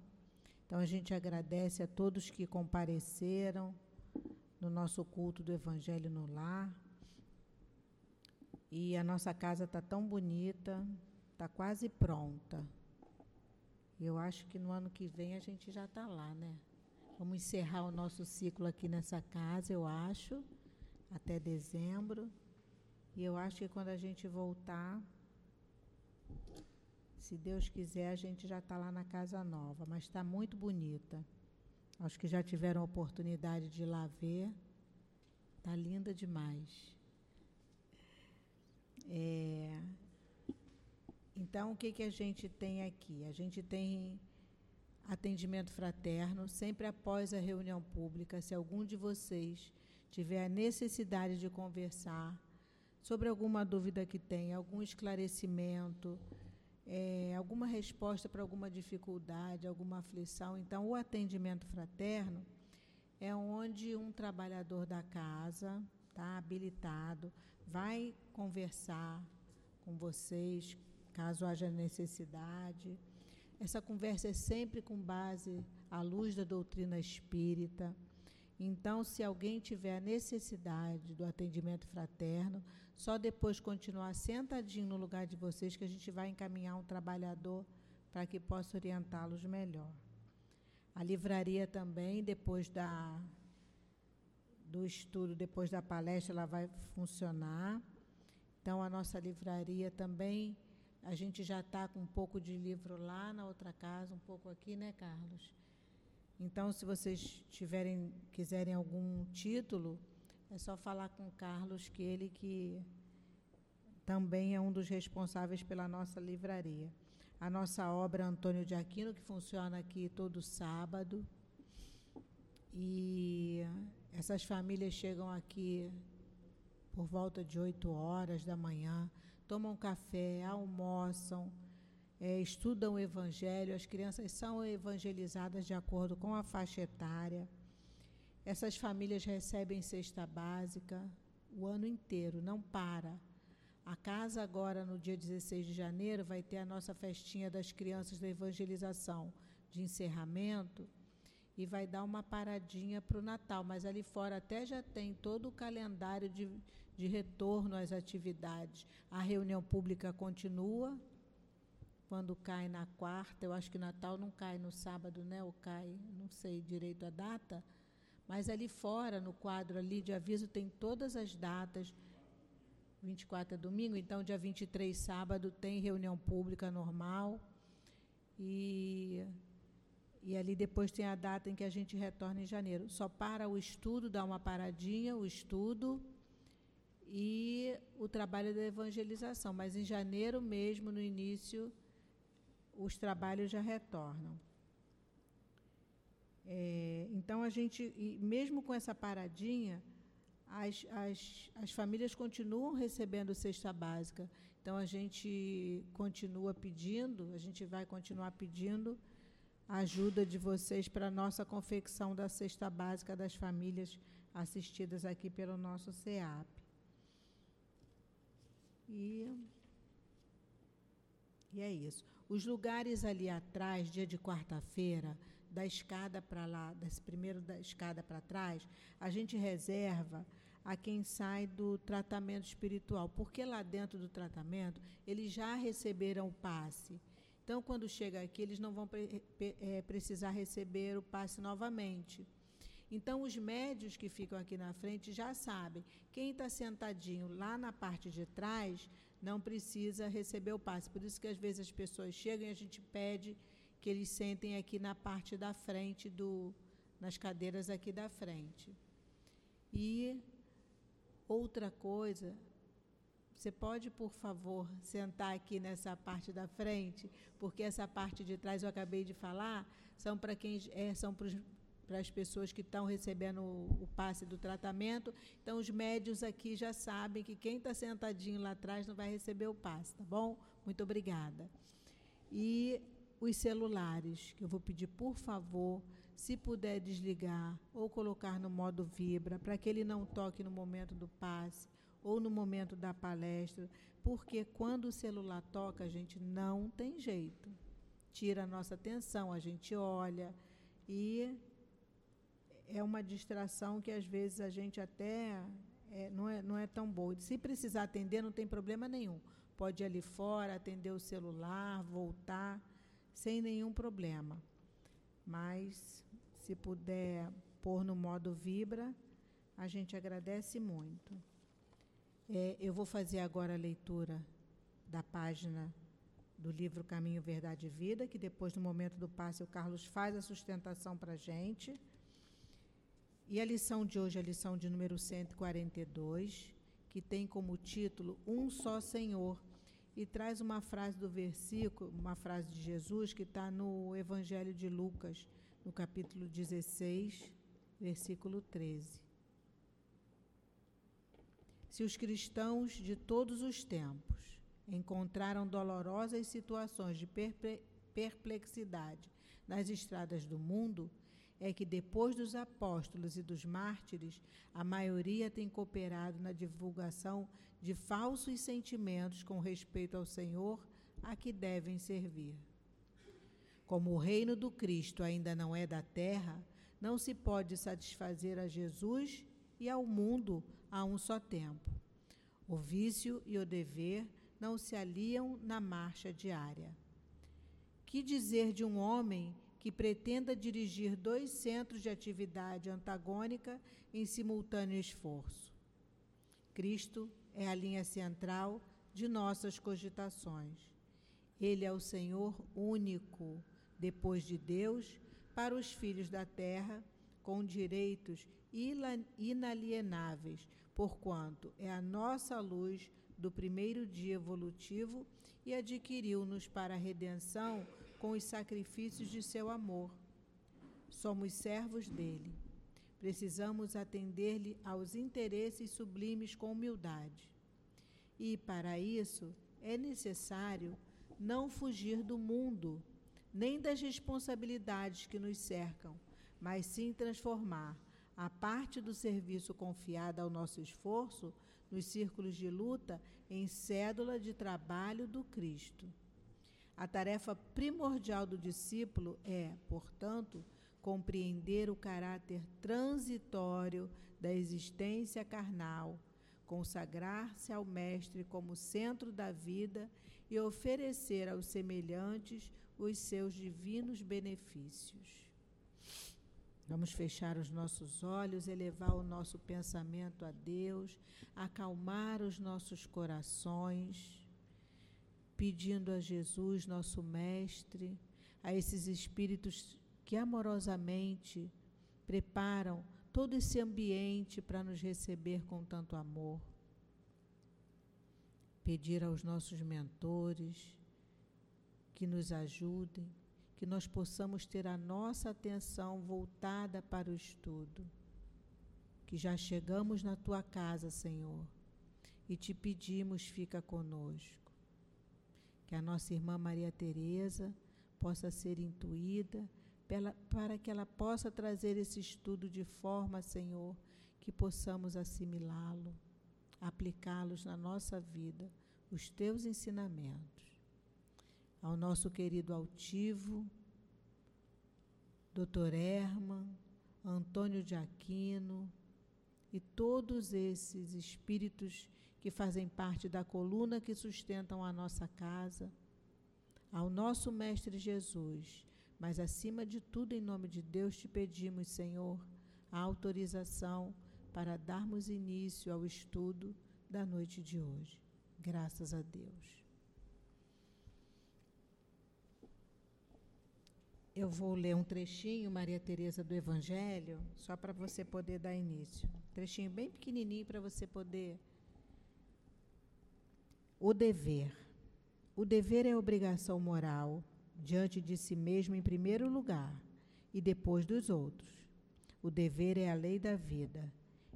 Então a gente agradece a todos que compareceram no nosso culto do Evangelho no lar. E a nossa casa está tão bonita, está quase pronta. Eu acho que no ano que vem a gente já está lá, né? Vamos encerrar o nosso ciclo aqui nessa casa, eu acho, até dezembro. E eu acho que quando a gente voltar, se Deus quiser, a gente já está lá na casa nova. Mas está muito bonita. Acho que já tiveram a oportunidade de ir lá ver. Está linda demais. É, então, o que, que a gente tem aqui? A gente tem atendimento fraterno, sempre após a reunião pública, se algum de vocês tiver a necessidade de conversar sobre alguma dúvida que tem, algum esclarecimento, é, alguma resposta para alguma dificuldade, alguma aflição, então o atendimento fraterno é onde um trabalhador da casa, tá, habilitado, vai conversar com vocês, caso haja necessidade. Essa conversa é sempre com base à luz da doutrina espírita. Então, se alguém tiver necessidade do atendimento fraterno, só depois continuar sentadinho no lugar de vocês que a gente vai encaminhar um trabalhador para que possa orientá-los melhor. A livraria também, depois da do estudo, depois da palestra, ela vai funcionar. Então, a nossa livraria também a gente já está com um pouco de livro lá na outra casa, um pouco aqui, né, Carlos? Então, se vocês tiverem, quiserem algum título, é só falar com o Carlos, que ele que também é um dos responsáveis pela nossa livraria. A nossa obra Antônio de Aquino, que funciona aqui todo sábado. E essas famílias chegam aqui por volta de 8 horas da manhã tomam café, almoçam, é, estudam o Evangelho, as crianças são evangelizadas de acordo com a faixa etária. Essas famílias recebem cesta básica o ano inteiro, não para. A casa agora, no dia 16 de janeiro, vai ter a nossa festinha das crianças da evangelização de encerramento e vai dar uma paradinha para o Natal, mas ali fora até já tem todo o calendário de, de retorno às atividades. A reunião pública continua. Quando cai na quarta, eu acho que Natal não cai no sábado, né? Ou cai, não sei direito a data. Mas ali fora, no quadro ali de aviso, tem todas as datas. 24 é domingo, então dia 23, sábado, tem reunião pública normal. E, e ali depois tem a data em que a gente retorna em janeiro. Só para o estudo, dá uma paradinha, o estudo e o trabalho da evangelização. Mas em janeiro mesmo, no início, os trabalhos já retornam. É, então a gente, mesmo com essa paradinha, as, as, as famílias continuam recebendo cesta básica. Então a gente continua pedindo, a gente vai continuar pedindo a ajuda de vocês para a nossa confecção da cesta básica das famílias assistidas aqui pelo nosso CEAP. E, e é isso. Os lugares ali atrás, dia de quarta-feira, da escada para lá, desse primeiro da escada para trás, a gente reserva a quem sai do tratamento espiritual, porque lá dentro do tratamento eles já receberam o passe. Então, quando chega aqui, eles não vão pre é, precisar receber o passe novamente. Então, os médios que ficam aqui na frente já sabem. Quem está sentadinho lá na parte de trás não precisa receber o passe. Por isso que às vezes as pessoas chegam e a gente pede que eles sentem aqui na parte da frente do nas cadeiras aqui da frente. E outra coisa, você pode, por favor, sentar aqui nessa parte da frente, porque essa parte de trás eu acabei de falar são para quem é, são para as pessoas que estão recebendo o, o, passe do tratamento. Então, os médios aqui já sabem que quem está sentadinho lá atrás não vai receber o passe, tá bom? Muito obrigada. E os celulares, que eu vou pedir, por favor, se puder desligar ou colocar no modo vibra, para que ele não toque no momento do passe ou no momento da palestra, porque quando o celular toca, a gente não tem jeito. Tira a nossa atenção, a gente olha e é uma distração que às vezes a gente até é, não, é, não é tão boa. Se precisar atender, não tem problema nenhum. Pode ir ali fora, atender o celular, voltar sem nenhum problema. Mas, se puder pôr no modo vibra, a gente agradece muito. É, eu vou fazer agora a leitura da página do livro Caminho, Verdade e Vida, que depois, no momento do passe, o Carlos faz a sustentação para a gente. E a lição de hoje é a lição de número 142, que tem como título Um Só Senhor e traz uma frase do versículo, uma frase de Jesus que está no Evangelho de Lucas, no capítulo 16, versículo 13. Se os cristãos de todos os tempos encontraram dolorosas situações de perplexidade nas estradas do mundo, é que depois dos apóstolos e dos mártires, a maioria tem cooperado na divulgação de falsos sentimentos com respeito ao Senhor a que devem servir. Como o reino do Cristo ainda não é da terra, não se pode satisfazer a Jesus e ao mundo a um só tempo. O vício e o dever não se aliam na marcha diária. Que dizer de um homem que pretenda dirigir dois centros de atividade antagônica em simultâneo esforço? Cristo é a linha central de nossas cogitações. Ele é o Senhor único, depois de Deus, para os filhos da terra, com direitos inalienáveis, porquanto é a nossa luz do primeiro dia evolutivo e adquiriu-nos para a redenção com os sacrifícios de seu amor. Somos servos dele. Precisamos atender-lhe aos interesses sublimes com humildade. E, para isso, é necessário não fugir do mundo, nem das responsabilidades que nos cercam, mas sim transformar a parte do serviço confiada ao nosso esforço nos círculos de luta em cédula de trabalho do Cristo. A tarefa primordial do discípulo é, portanto, compreender o caráter transitório da existência carnal, consagrar-se ao Mestre como centro da vida e oferecer aos semelhantes os seus divinos benefícios. Vamos fechar os nossos olhos, elevar o nosso pensamento a Deus, acalmar os nossos corações, pedindo a Jesus, nosso Mestre, a esses espíritos que amorosamente preparam todo esse ambiente para nos receber com tanto amor. Pedir aos nossos mentores que nos ajudem, que nós possamos ter a nossa atenção voltada para o estudo. Que já chegamos na tua casa, Senhor, e te pedimos, fica conosco. Que a nossa irmã Maria Teresa possa ser intuída pela, para que ela possa trazer esse estudo de forma, Senhor, que possamos assimilá-lo, aplicá-los na nossa vida, os teus ensinamentos. Ao nosso querido altivo, Dr. Herman, Antônio de Aquino e todos esses espíritos que fazem parte da coluna que sustentam a nossa casa, ao nosso Mestre Jesus, mas, acima de tudo, em nome de Deus, te pedimos, Senhor, a autorização para darmos início ao estudo da noite de hoje. Graças a Deus. Eu vou ler um trechinho, Maria Tereza, do Evangelho, só para você poder dar início. Um trechinho bem pequenininho para você poder. O dever. O dever é obrigação moral diante de si mesmo em primeiro lugar e depois dos outros. O dever é a lei da vida.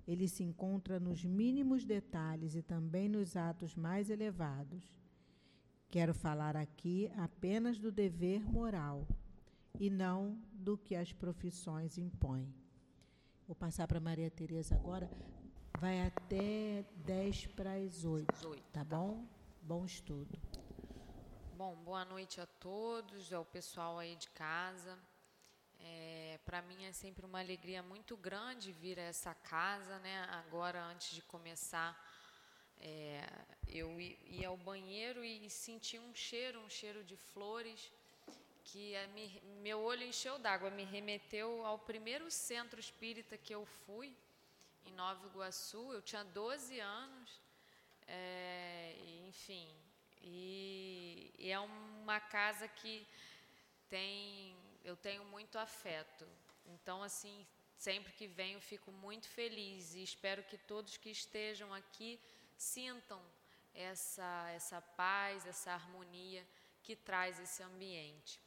Ele se encontra nos mínimos detalhes e também nos atos mais elevados. Quero falar aqui apenas do dever moral e não do que as profissões impõem. Vou passar para Maria Tereza agora. Vai até 10 para as 8, tá bom? Bom estudo. Bom, boa noite a todos, ao pessoal aí de casa. É, Para mim é sempre uma alegria muito grande vir a essa casa, né? Agora, antes de começar, é, eu ia ao banheiro e senti um cheiro, um cheiro de flores, que é, me, meu olho encheu d'água, me remeteu ao primeiro centro espírita que eu fui, em Nova Iguaçu. Eu tinha 12 anos, é, enfim, e, e é uma casa que tem, eu tenho muito afeto. Então, assim, sempre que venho fico muito feliz e espero que todos que estejam aqui sintam essa, essa paz, essa harmonia que traz esse ambiente.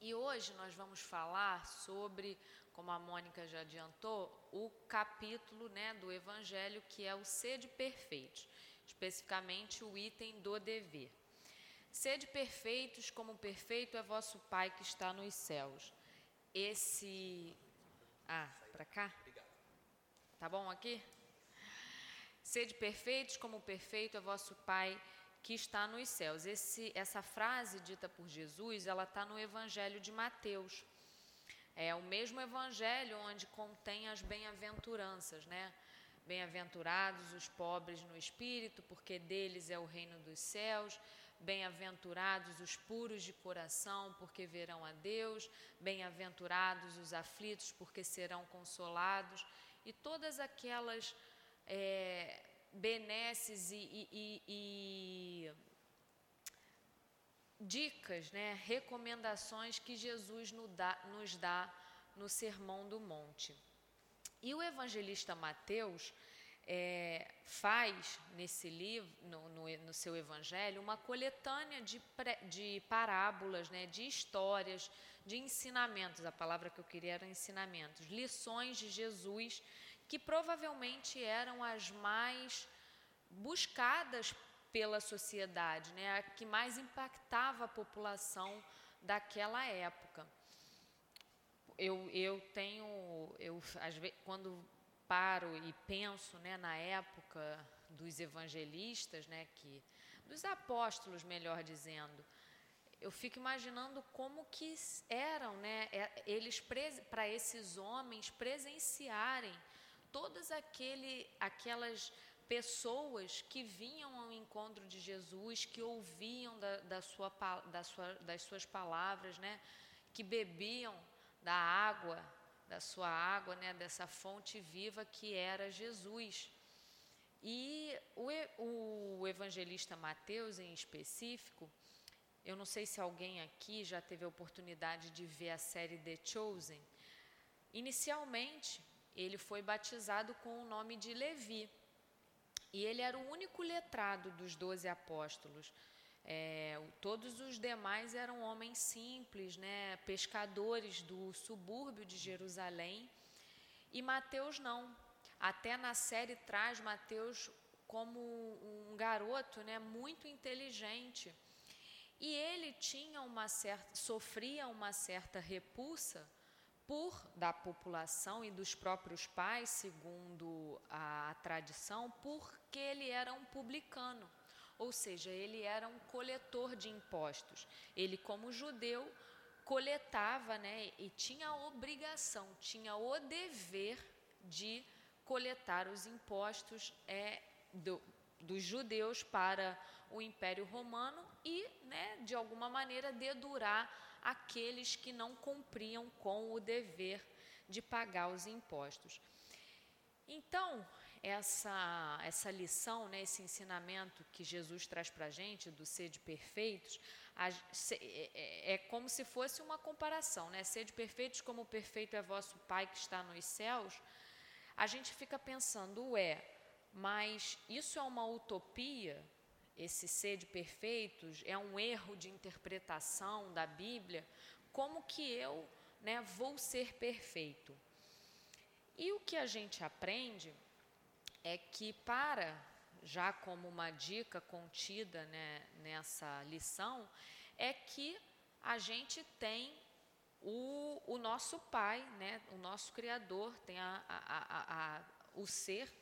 E hoje nós vamos falar sobre, como a Mônica já adiantou, o capítulo né, do Evangelho que é o Sede Perfeitos especificamente o item do dever. Sede perfeitos, como perfeito é vosso Pai que está nos céus. Esse. Ah, para cá? Tá bom aqui? Sede perfeitos, como perfeito é vosso Pai que está nos céus. Esse, essa frase dita por Jesus, ela está no Evangelho de Mateus. É o mesmo Evangelho onde contém as bem-aventuranças, né? Bem-aventurados os pobres no espírito, porque deles é o reino dos céus. Bem-aventurados os puros de coração, porque verão a Deus. Bem-aventurados os aflitos, porque serão consolados. E todas aquelas é, benesses e, e, e, e dicas, né, recomendações que Jesus nos dá, nos dá no Sermão do Monte. E o evangelista Mateus é, faz nesse livro, no, no, no, seu evangelho, uma coletânea de, de parábolas, né, de histórias, de ensinamentos. A palavra que eu queria era ensinamentos, lições de Jesus que provavelmente eram as mais buscadas pela sociedade, né, a que mais impactava a população daquela época eu, eu tenho, eu, às vezes, quando paro e penso né, na época dos evangelistas, né, que, dos apóstolos, melhor dizendo, eu fico imaginando como que eram né, é, eles para esses homens presenciarem todas aquele, aquelas pessoas que vinham ao encontro de Jesus, que ouviam da, da sua, da sua, das suas palavras, né, que bebiam da água, da sua água, né, dessa fonte viva que era Jesus. E o, o evangelista Mateus, em específico, eu não sei se alguém aqui já teve a oportunidade de ver a série The Chosen. Inicialmente, ele foi batizado com o nome de Levi. E ele era o único letrado dos doze apóstolos. É, todos os demais eram homens simples, né, pescadores do subúrbio de Jerusalém. E Mateus não. Até na série traz Mateus como um garoto né, muito inteligente. E ele tinha uma certa, sofria uma certa repulsa por da população e dos próprios pais, segundo a tradição, porque ele era um publicano, ou seja, ele era um coletor de impostos. Ele, como judeu, coletava, né, e tinha a obrigação, tinha o dever de coletar os impostos é, do, dos judeus para o Império Romano e, né, de alguma maneira, dedurar aqueles que não cumpriam com o dever de pagar os impostos. Então, essa, essa lição, né, esse ensinamento que Jesus traz para a gente do ser de perfeitos, a, se, é, é, é, como se fosse uma comparação, né? Ser de perfeitos como o perfeito é vosso Pai que está nos céus. A gente fica pensando, ué, mas isso é uma utopia? esse ser de perfeitos é um erro de interpretação da Bíblia, como que eu né, vou ser perfeito? E o que a gente aprende é que para, já como uma dica contida né, nessa lição, é que a gente tem o, o nosso Pai, né, o nosso Criador, tem a, a, a, o ser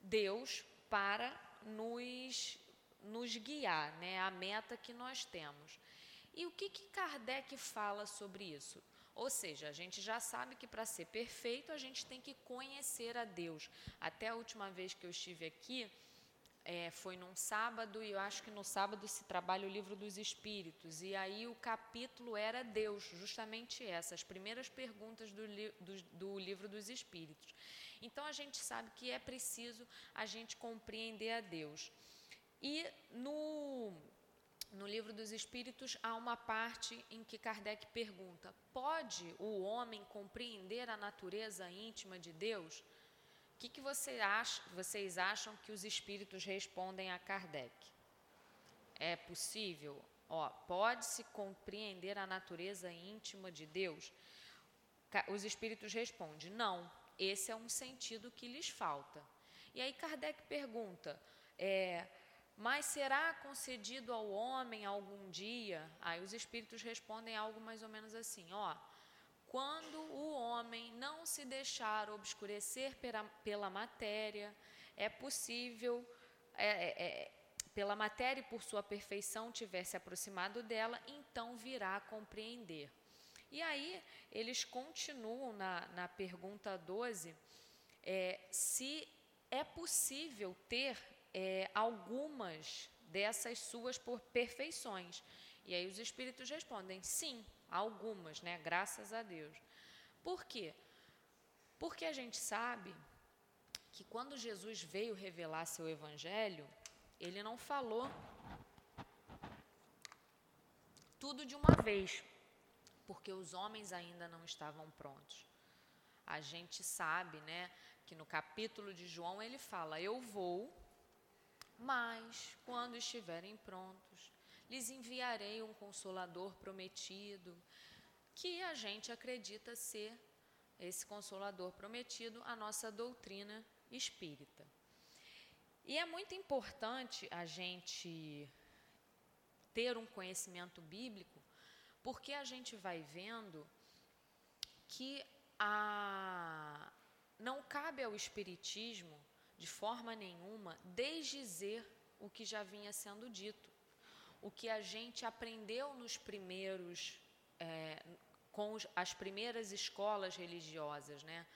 Deus para nos nos guiar, né, a meta que nós temos. E o que, que Kardec fala sobre isso? Ou seja, a gente já sabe que para ser perfeito a gente tem que conhecer a Deus. Até a última vez que eu estive aqui, é, foi num sábado, e eu acho que no sábado se trabalha o livro dos Espíritos, e aí o capítulo era Deus, justamente essa, as primeiras perguntas do, li, do, do livro dos Espíritos. Então a gente sabe que é preciso a gente compreender a Deus. E no, no livro dos Espíritos há uma parte em que Kardec pergunta: pode o homem compreender a natureza íntima de Deus? O que, que você acha, vocês acham que os espíritos respondem a Kardec? É possível? Pode-se compreender a natureza íntima de Deus? Os espíritos respondem: não, esse é um sentido que lhes falta. E aí Kardec pergunta: é, mas será concedido ao homem algum dia? Aí os espíritos respondem algo mais ou menos assim: ó, quando o homem não se deixar obscurecer pela, pela matéria, é possível, é, é, é, pela matéria e por sua perfeição tiver se aproximado dela, então virá a compreender. E aí eles continuam na, na pergunta 12, é, se é possível ter é, algumas dessas suas perfeições. E aí os espíritos respondem: sim, algumas, né? Graças a Deus. Por quê? Porque a gente sabe que quando Jesus veio revelar seu evangelho, ele não falou tudo de uma vez, porque os homens ainda não estavam prontos. A gente sabe, né, que no capítulo de João ele fala: Eu vou, mas, quando estiverem prontos, lhes enviarei um consolador prometido, que a gente acredita ser esse consolador prometido, a nossa doutrina espírita. E é muito importante a gente ter um conhecimento bíblico, porque a gente vai vendo que a, não cabe ao Espiritismo de forma nenhuma, desdizer o que já vinha sendo dito. O que a gente aprendeu nos primeiros, é, com os, as primeiras escolas religiosas, né?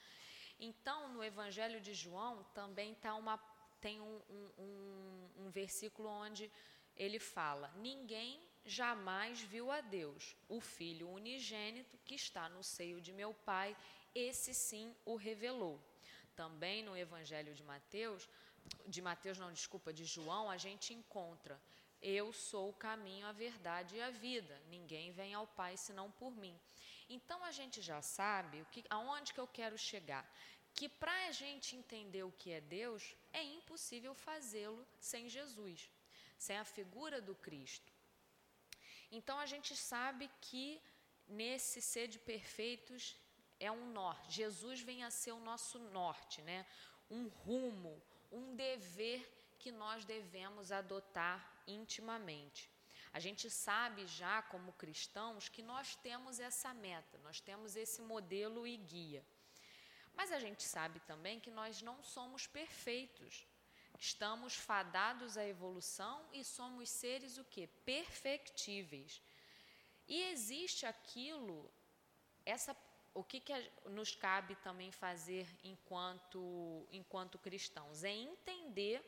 Então, no Evangelho de João também tá uma, tem um, um, um, versículo onde ele fala: Ninguém jamais viu a Deus, o Filho unigênito que está no seio de meu Pai, esse sim o revelou. Também no Evangelho de Mateus, de Mateus não, desculpa, de João, a gente encontra eu sou o caminho, a verdade e a vida. Ninguém vem ao Pai senão por mim. Então a gente já sabe o que, aonde que eu quero chegar. Que para a gente entender o que é Deus, é impossível fazê-lo sem Jesus, sem a figura do Cristo. Então a gente sabe que nesse ser de perfeitos é um norte. Jesus vem a ser o nosso norte, né? Um rumo, um dever que nós devemos adotar intimamente. A gente sabe já, como cristãos, que nós temos essa meta, nós temos esse modelo e guia. Mas a gente sabe também que nós não somos perfeitos. Estamos fadados à evolução e somos seres o que? Perfectíveis. E existe aquilo, essa, o que, que nos cabe também fazer enquanto, enquanto cristãos? É entender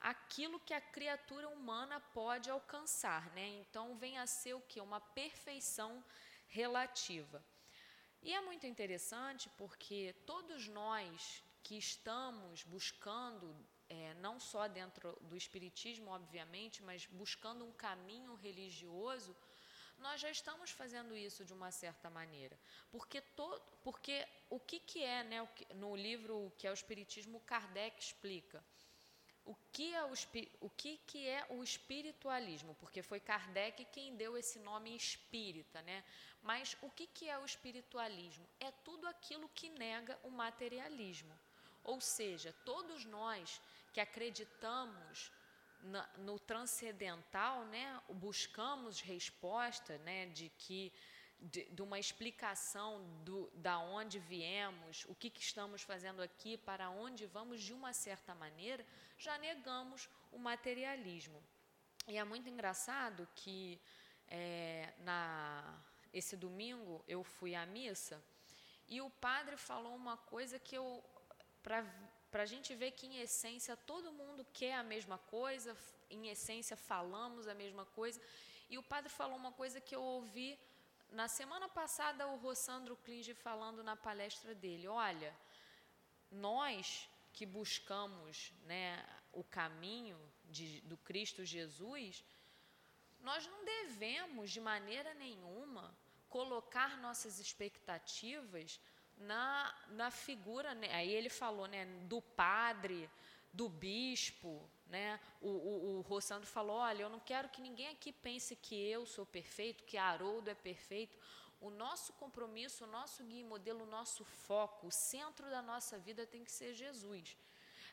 aquilo que a criatura humana pode alcançar, né? Então vem a ser o que? Uma perfeição relativa. E é muito interessante porque todos nós que estamos buscando, é, não só dentro do Espiritismo, obviamente, mas buscando um caminho religioso, nós já estamos fazendo isso de uma certa maneira. Porque, todo, porque o que, que é, né, no livro que é o Espiritismo, Kardec explica o que, é o, o que, que é o espiritualismo, porque foi Kardec quem deu esse nome espírita, né? Mas o que, que é o espiritualismo? É tudo aquilo que nega o materialismo. Ou seja, todos nós que acreditamos na, no transcendental, né, buscamos resposta né, de que de, de, uma explicação do, da onde viemos, o que, que estamos fazendo aqui, para onde vamos, de uma certa maneira, já negamos o materialismo. E é muito engraçado que é, na, esse domingo eu fui à missa e o padre falou uma coisa que eu, para a gente ver que em essência todo mundo quer a mesma coisa, em essência falamos a mesma coisa, e o padre falou uma coisa que eu ouvi na semana passada o Rossandro Klinge falando na palestra dele, olha, nós que buscamos né, o caminho de, do Cristo Jesus, nós não devemos de maneira nenhuma colocar nossas expectativas na, na figura, né, aí ele falou né, do padre, do bispo, né? O, o, o Rossandro falou: olha, eu não quero que ninguém aqui pense que eu sou perfeito, que Haroldo é perfeito. O nosso compromisso, o nosso guia modelo, o nosso foco, o centro da nossa vida tem que ser Jesus.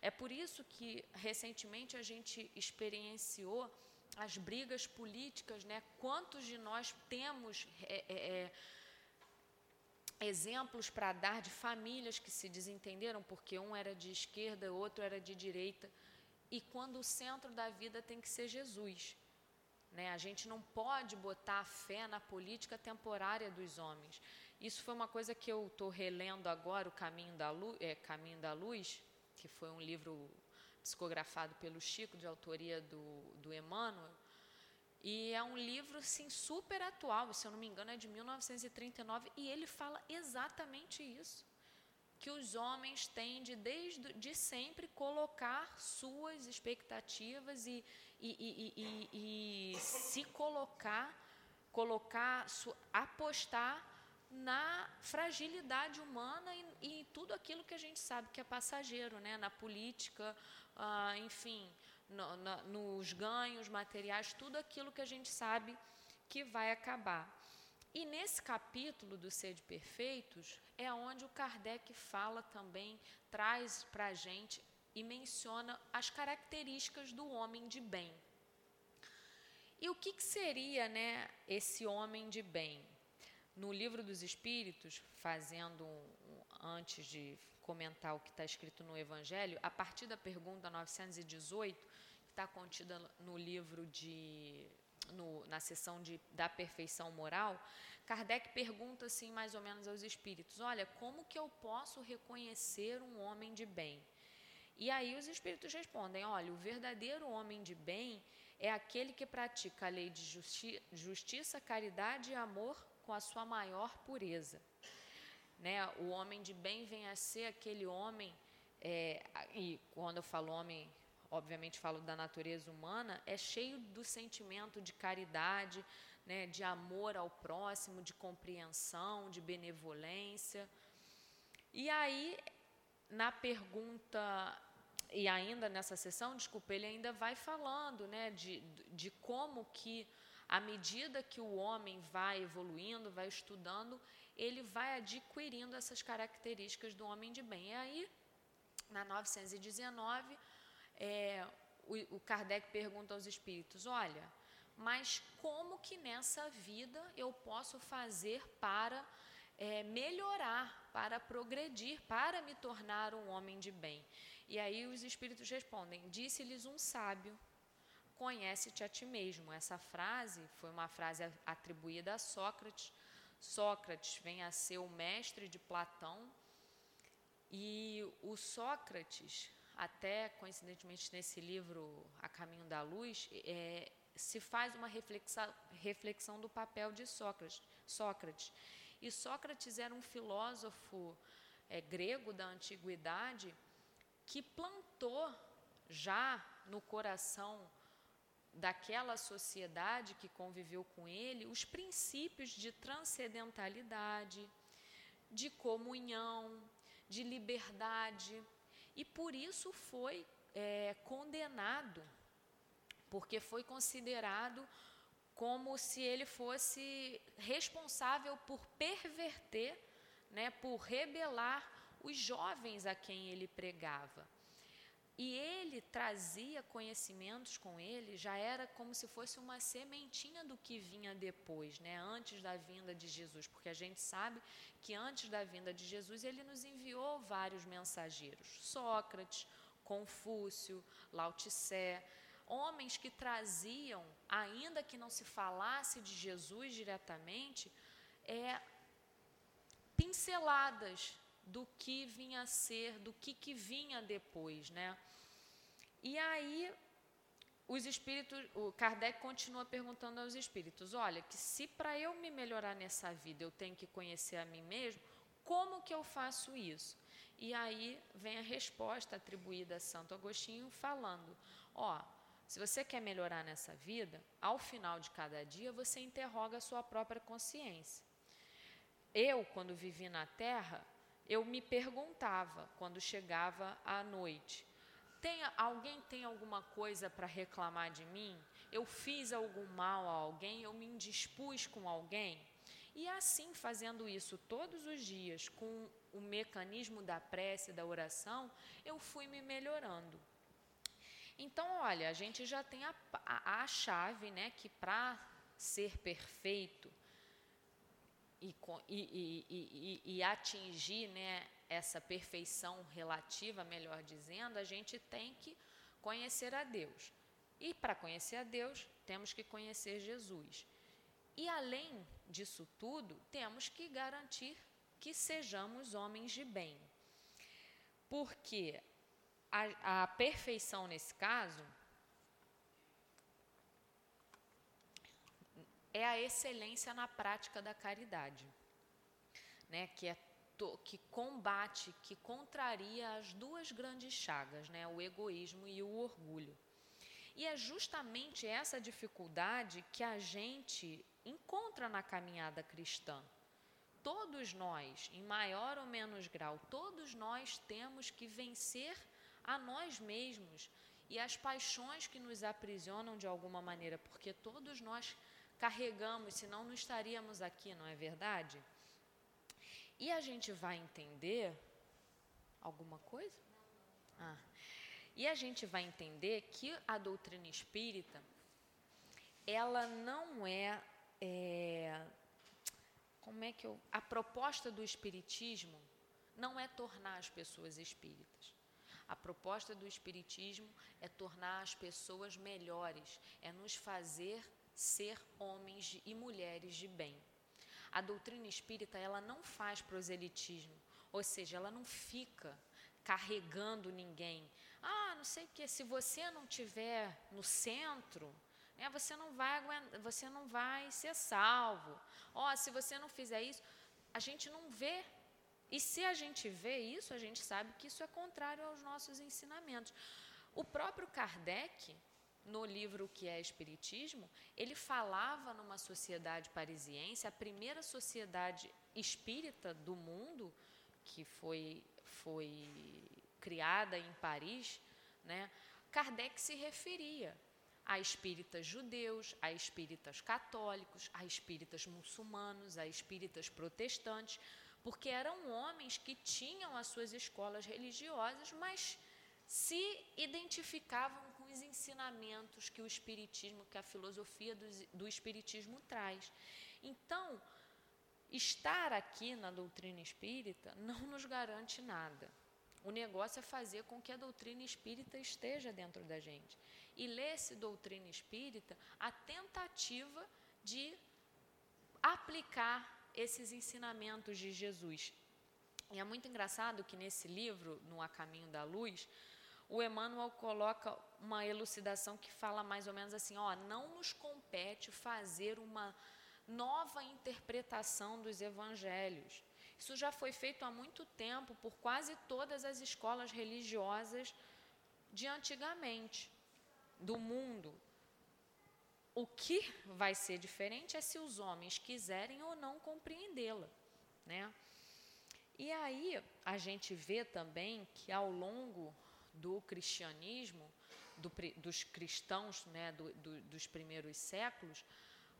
É por isso que recentemente a gente experienciou as brigas políticas, né? Quantos de nós temos é, é, é exemplos para dar de famílias que se desentenderam porque um era de esquerda, outro era de direita, e quando o centro da vida tem que ser Jesus. Né? A gente não pode botar a fé na política temporária dos homens. Isso foi uma coisa que eu estou relendo agora, O Caminho da, Luz, é, Caminho da Luz, que foi um livro psicografado pelo Chico, de autoria do, do Emmanuel. E é um livro assim, super atual, se eu não me engano, é de 1939, e ele fala exatamente isso. Que os homens têm de, desde de sempre, colocar suas expectativas e, e, e, e, se colocar, colocar, apostar na fragilidade humana e, em tudo aquilo que a gente sabe que é passageiro, né? na política, ah, enfim, no, na, nos ganhos materiais, tudo aquilo que a gente sabe que vai acabar. E nesse capítulo do Ser de Perfeitos é onde o Kardec fala também, traz para a gente e menciona as características do homem de bem. E o que, que seria né, esse homem de bem? No livro dos Espíritos, fazendo antes de comentar o que está escrito no Evangelho, a partir da pergunta 918, que está contida no livro de. No, na seção de, da perfeição moral, Kardec pergunta assim, mais ou menos aos espíritos: Olha, como que eu posso reconhecer um homem de bem? E aí os espíritos respondem: olha, o verdadeiro homem de bem é aquele que pratica a lei de justi justiça, caridade e amor com a sua maior pureza. Né? O homem de bem vem a ser aquele homem, é, e quando eu falo homem, obviamente falo da natureza humana, é cheio do sentimento de caridade, né, de amor ao próximo, de compreensão, de benevolência. E aí, na pergunta, e ainda nessa sessão, desculpa, ele ainda vai falando né, de, de como que, à medida que o homem vai evoluindo, vai estudando, ele vai adquirindo essas características do homem de bem. E aí, na 919, é, o, o Kardec pergunta aos espíritos: olha, mas como que nessa vida eu posso fazer para é, melhorar, para progredir, para me tornar um homem de bem? E aí os espíritos respondem: disse-lhes um sábio, conhece-te a ti mesmo. Essa frase foi uma frase atribuída a Sócrates. Sócrates vem a ser o mestre de Platão e o Sócrates, até coincidentemente nesse livro A Caminho da Luz, é, se faz uma reflexão, do papel de Sócrates. Sócrates. E Sócrates era um filósofo é, grego da antiguidade que plantou já no coração daquela sociedade que conviveu com ele os princípios de transcendentalidade, de comunhão, de liberdade, e por isso foi é, condenado, porque foi considerado como se ele fosse responsável por perverter, né, por rebelar os jovens a quem ele pregava. E ele trazia conhecimentos com ele, já era como se fosse uma sementinha do que vinha depois, né? antes da vinda de Jesus, porque a gente sabe que antes da vinda de Jesus ele nos enviou vários mensageiros: Sócrates, Confúcio, Lao Tse, homens que traziam, ainda que não se falasse de Jesus diretamente, é, pinceladas do que vinha a ser, do que, que vinha depois, né? E aí os espíritos, o Kardec continua perguntando aos espíritos: olha, que se para eu me melhorar nessa vida eu tenho que conhecer a mim mesmo, como que eu faço isso? E aí vem a resposta atribuída a Santo Agostinho falando: ó, se você quer melhorar nessa vida, ao final de cada dia você interroga a sua própria consciência. Eu, quando vivi na Terra, eu me perguntava quando chegava à noite: tem, alguém tem alguma coisa para reclamar de mim? Eu fiz algum mal a alguém? Eu me indispus com alguém? E assim, fazendo isso todos os dias, com o mecanismo da prece, da oração, eu fui me melhorando. Então, olha, a gente já tem a, a, a chave, né, que para ser perfeito, e, e, e, e, atingir né, essa perfeição relativa, melhor dizendo, a gente tem que conhecer a Deus. E para conhecer a Deus, temos que conhecer Jesus. E além disso tudo, temos que garantir que sejamos homens de bem. Porque a, a perfeição nesse caso é a excelência na prática da caridade, né? que, é to, que combate, que contraria as duas grandes chagas, né? o egoísmo e o orgulho. E é justamente essa dificuldade que a gente encontra na caminhada cristã. Todos nós, em maior ou menos grau, todos nós temos que vencer a nós mesmos e as paixões que nos aprisionam de alguma maneira, porque todos nós carregamos, senão não estaríamos aqui, não é verdade? E a gente vai entender alguma coisa? Ah. E a gente vai entender que a doutrina espírita, ela não é, é como é que eu, a proposta do espiritismo não é tornar as pessoas espíritas. A proposta do espiritismo é tornar as pessoas melhores, é nos fazer ser homens e mulheres de bem. A doutrina espírita, ela não faz proselitismo, ou seja, ela não fica carregando ninguém. Ah, não sei o que, se você não tiver no centro, né, você não vai aguentar, você não vai ser salvo. Ó, oh, se você não fizer isso, a gente não vê. E se a gente vê isso, a gente sabe que isso é contrário aos nossos ensinamentos. O próprio Kardec, no livro que é Espiritismo, ele falava numa sociedade parisiense, a primeira sociedade espírita do mundo, que foi, foi criada em Paris, né? Kardec se referia a espíritas judeus, a espíritas católicos, a espíritas muçulmanos, a espíritas protestantes, porque eram homens que tinham as suas escolas religiosas, mas se identificavam os ensinamentos que o espiritismo, que a filosofia do, do espiritismo traz. Então, estar aqui na doutrina espírita não nos garante nada. O negócio é fazer com que a doutrina espírita esteja dentro da gente. E ler-se doutrina espírita a tentativa de aplicar esses ensinamentos de Jesus. E é muito engraçado que nesse livro, No A Caminho da Luz, o Emmanuel coloca uma elucidação que fala mais ou menos assim: ó, não nos compete fazer uma nova interpretação dos evangelhos. Isso já foi feito há muito tempo por quase todas as escolas religiosas de antigamente, do mundo. O que vai ser diferente é se os homens quiserem ou não compreendê-la, né? E aí a gente vê também que ao longo do cristianismo, do, dos cristãos né, do, do, dos primeiros séculos,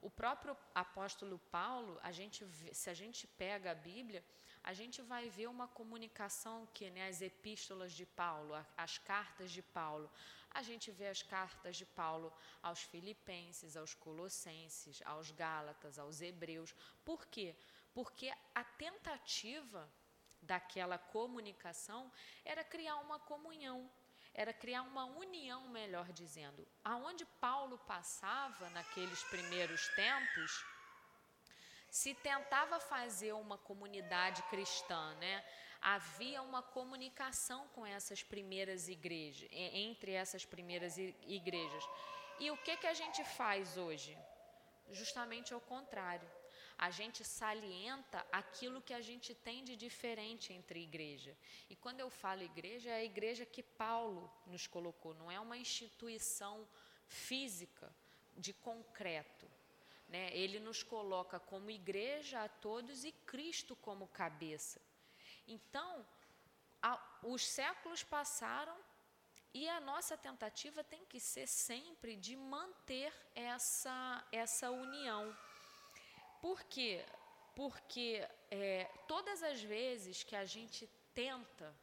o próprio apóstolo Paulo, a gente, se a gente pega a Bíblia, a gente vai ver uma comunicação que, né, as epístolas de Paulo, as cartas de Paulo, a gente vê as cartas de Paulo aos Filipenses, aos Colossenses, aos Gálatas, aos Hebreus. Por quê? Porque a tentativa daquela comunicação era criar uma comunhão era criar uma união, melhor dizendo. Aonde Paulo passava naqueles primeiros tempos, se tentava fazer uma comunidade cristã, né? Havia uma comunicação com essas primeiras igrejas, entre essas primeiras igrejas. E o que que a gente faz hoje? Justamente ao contrário a gente salienta aquilo que a gente tem de diferente entre igreja. E quando eu falo igreja, é a igreja que Paulo nos colocou, não é uma instituição física, de concreto. Né? Ele nos coloca como igreja a todos e Cristo como cabeça. Então, a, os séculos passaram e a nossa tentativa tem que ser sempre de manter essa, essa união. Por quê? Porque é, todas as vezes que a gente tenta,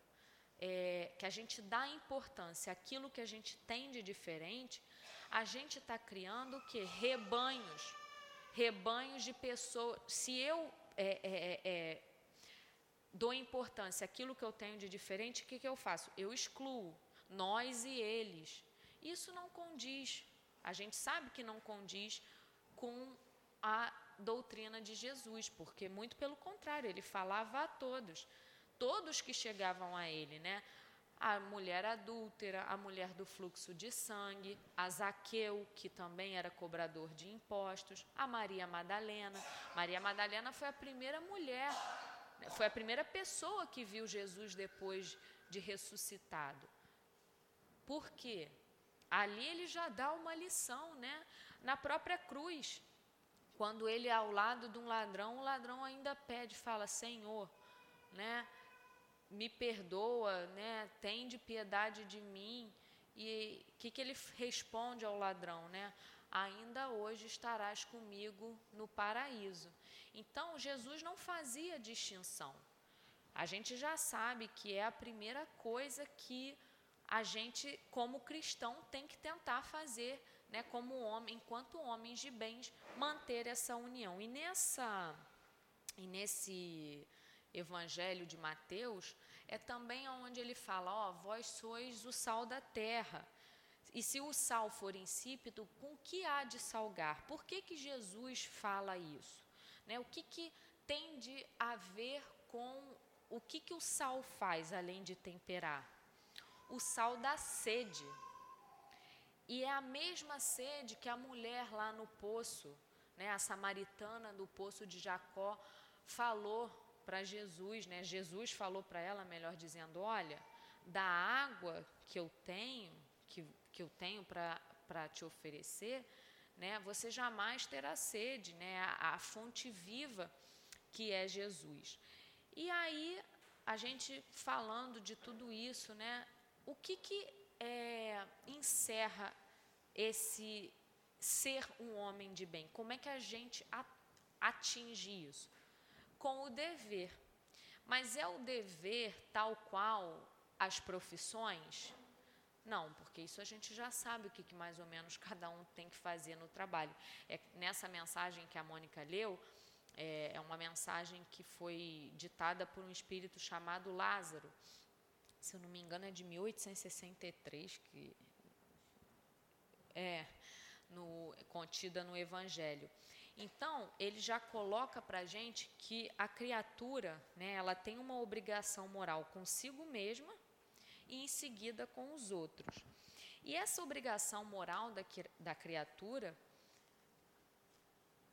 é, que a gente dá importância àquilo que a gente tem de diferente, a gente está criando o quê? Rebanhos. Rebanhos de pessoas. Se eu é, é, é, é dou importância àquilo que eu tenho de diferente, o que, que eu faço? Eu excluo nós e eles. Isso não condiz. A gente sabe que não condiz com a doutrina de Jesus, porque muito pelo contrário, ele falava a todos, todos que chegavam a ele, né? A mulher adúltera, a mulher do fluxo de sangue, a Zaqueu, que também era cobrador de impostos, a Maria Madalena. Maria Madalena foi a primeira mulher, foi a primeira pessoa que viu Jesus depois de ressuscitado. Por quê? Ali ele já dá uma lição, né? Na própria cruz, quando ele é ao lado de um ladrão, o ladrão ainda pede, fala: Senhor, né? Me perdoa, né? Tem de piedade de mim. E o que, que ele responde ao ladrão, né? Ainda hoje estarás comigo no paraíso. Então, Jesus não fazia distinção. A gente já sabe que é a primeira coisa que a gente, como cristão, tem que tentar fazer né, como homem, enquanto homens de bens, manter essa união. E nessa e nesse evangelho de Mateus é também onde ele fala, ó, vós sois o sal da terra. E se o sal for insípido, com que há de salgar? Por que que Jesus fala isso? Né? O que que tem de a ver com o que que o sal faz além de temperar? O sal dá sede. E é a mesma sede que a mulher lá no poço, né, a samaritana do poço de Jacó, falou para Jesus, né? Jesus falou para ela, melhor dizendo, olha, da água que eu tenho, que, que eu tenho para te oferecer, né, você jamais terá sede, né, a, a fonte viva que é Jesus. E aí, a gente falando de tudo isso, né, o que, que é, encerra esse ser um homem de bem? Como é que a gente atinge isso? Com o dever. Mas é o dever tal qual as profissões? Não, porque isso a gente já sabe o que, que mais ou menos cada um tem que fazer no trabalho. É, nessa mensagem que a Mônica leu, é, é uma mensagem que foi ditada por um espírito chamado Lázaro. Se eu não me engano, é de 1863, que é no, contida no Evangelho. Então, ele já coloca para a gente que a criatura, né, ela tem uma obrigação moral consigo mesma e em seguida com os outros. E essa obrigação moral da, da criatura,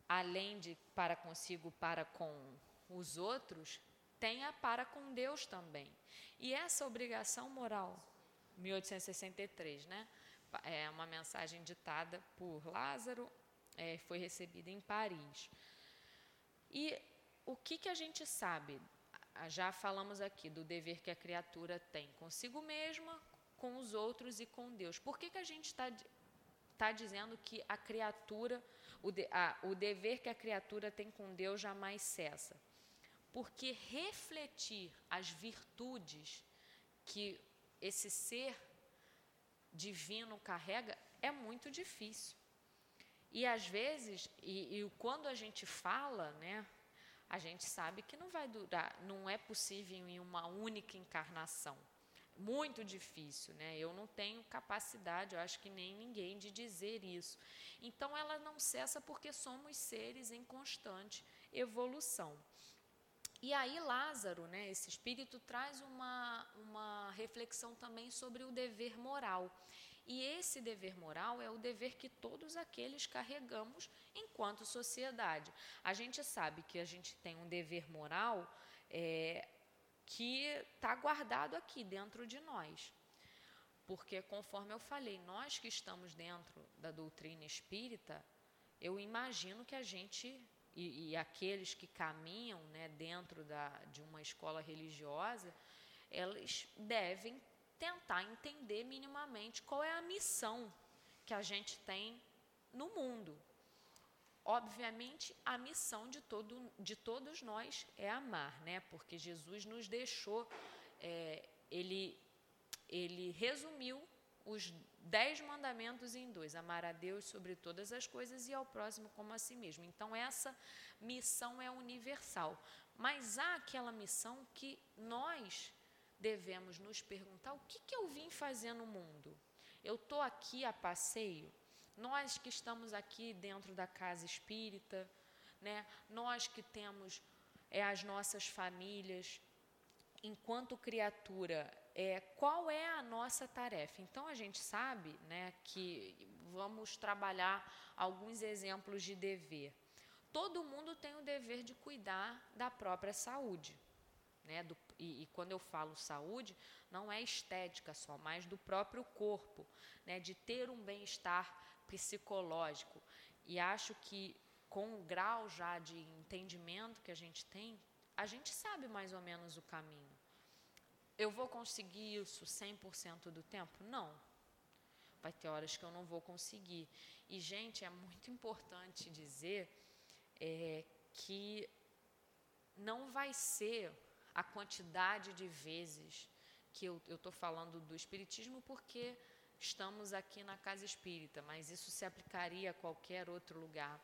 além de para consigo, para com os outros, tem a para com Deus também. E essa obrigação moral, 1863, né? É uma mensagem ditada por Lázaro é, foi recebida em Paris. E o que, que a gente sabe? Já falamos aqui do dever que a criatura tem consigo mesma, com os outros e com Deus. Por que, que a gente está tá dizendo que a criatura, o, de, a, o dever que a criatura tem com Deus jamais cessa? Porque refletir as virtudes que esse ser divino carrega é muito difícil. E às vezes, e, e, quando a gente fala, né, a gente sabe que não vai durar, não é possível em uma única encarnação. Muito difícil, né? Eu não tenho capacidade, eu acho que nem ninguém, de dizer isso. Então ela não cessa porque somos seres em constante evolução. E aí Lázaro, né, esse espírito traz uma, uma reflexão também sobre o dever moral. E esse dever moral é o dever que todos aqueles carregamos enquanto sociedade. A gente sabe que a gente tem um dever moral é, que está guardado aqui dentro de nós. Porque, conforme eu falei, nós que estamos dentro da doutrina espírita, eu imagino que a gente, e, e aqueles que caminham né, dentro da, de uma escola religiosa, eles devem tentar entender minimamente qual é a missão que a gente tem no mundo. Obviamente, a missão de, todo, de todos nós é amar, né? porque Jesus nos deixou, é, ele, ele resumiu os dez mandamentos em dois: amar a Deus sobre todas as coisas e ao próximo como a si mesmo. Então, essa missão é universal. Mas há aquela missão que nós devemos nos perguntar: o que, que eu vim fazer no mundo? Eu estou aqui a passeio? Nós que estamos aqui dentro da casa espírita, né? nós que temos é, as nossas famílias, enquanto criatura, é, qual é a nossa tarefa? Então a gente sabe né, que vamos trabalhar alguns exemplos de dever. Todo mundo tem o dever de cuidar da própria saúde né, do, e, e, quando eu falo saúde, não é estética só, mas do próprio corpo, né, de ter um bem-estar psicológico. E acho que com o grau já de entendimento que a gente tem, a gente sabe mais ou menos o caminho. Eu vou conseguir isso 100% do tempo? Não. Vai ter horas que eu não vou conseguir. E, gente, é muito importante dizer é, que não vai ser a quantidade de vezes que eu estou falando do Espiritismo, porque estamos aqui na casa espírita, mas isso se aplicaria a qualquer outro lugar.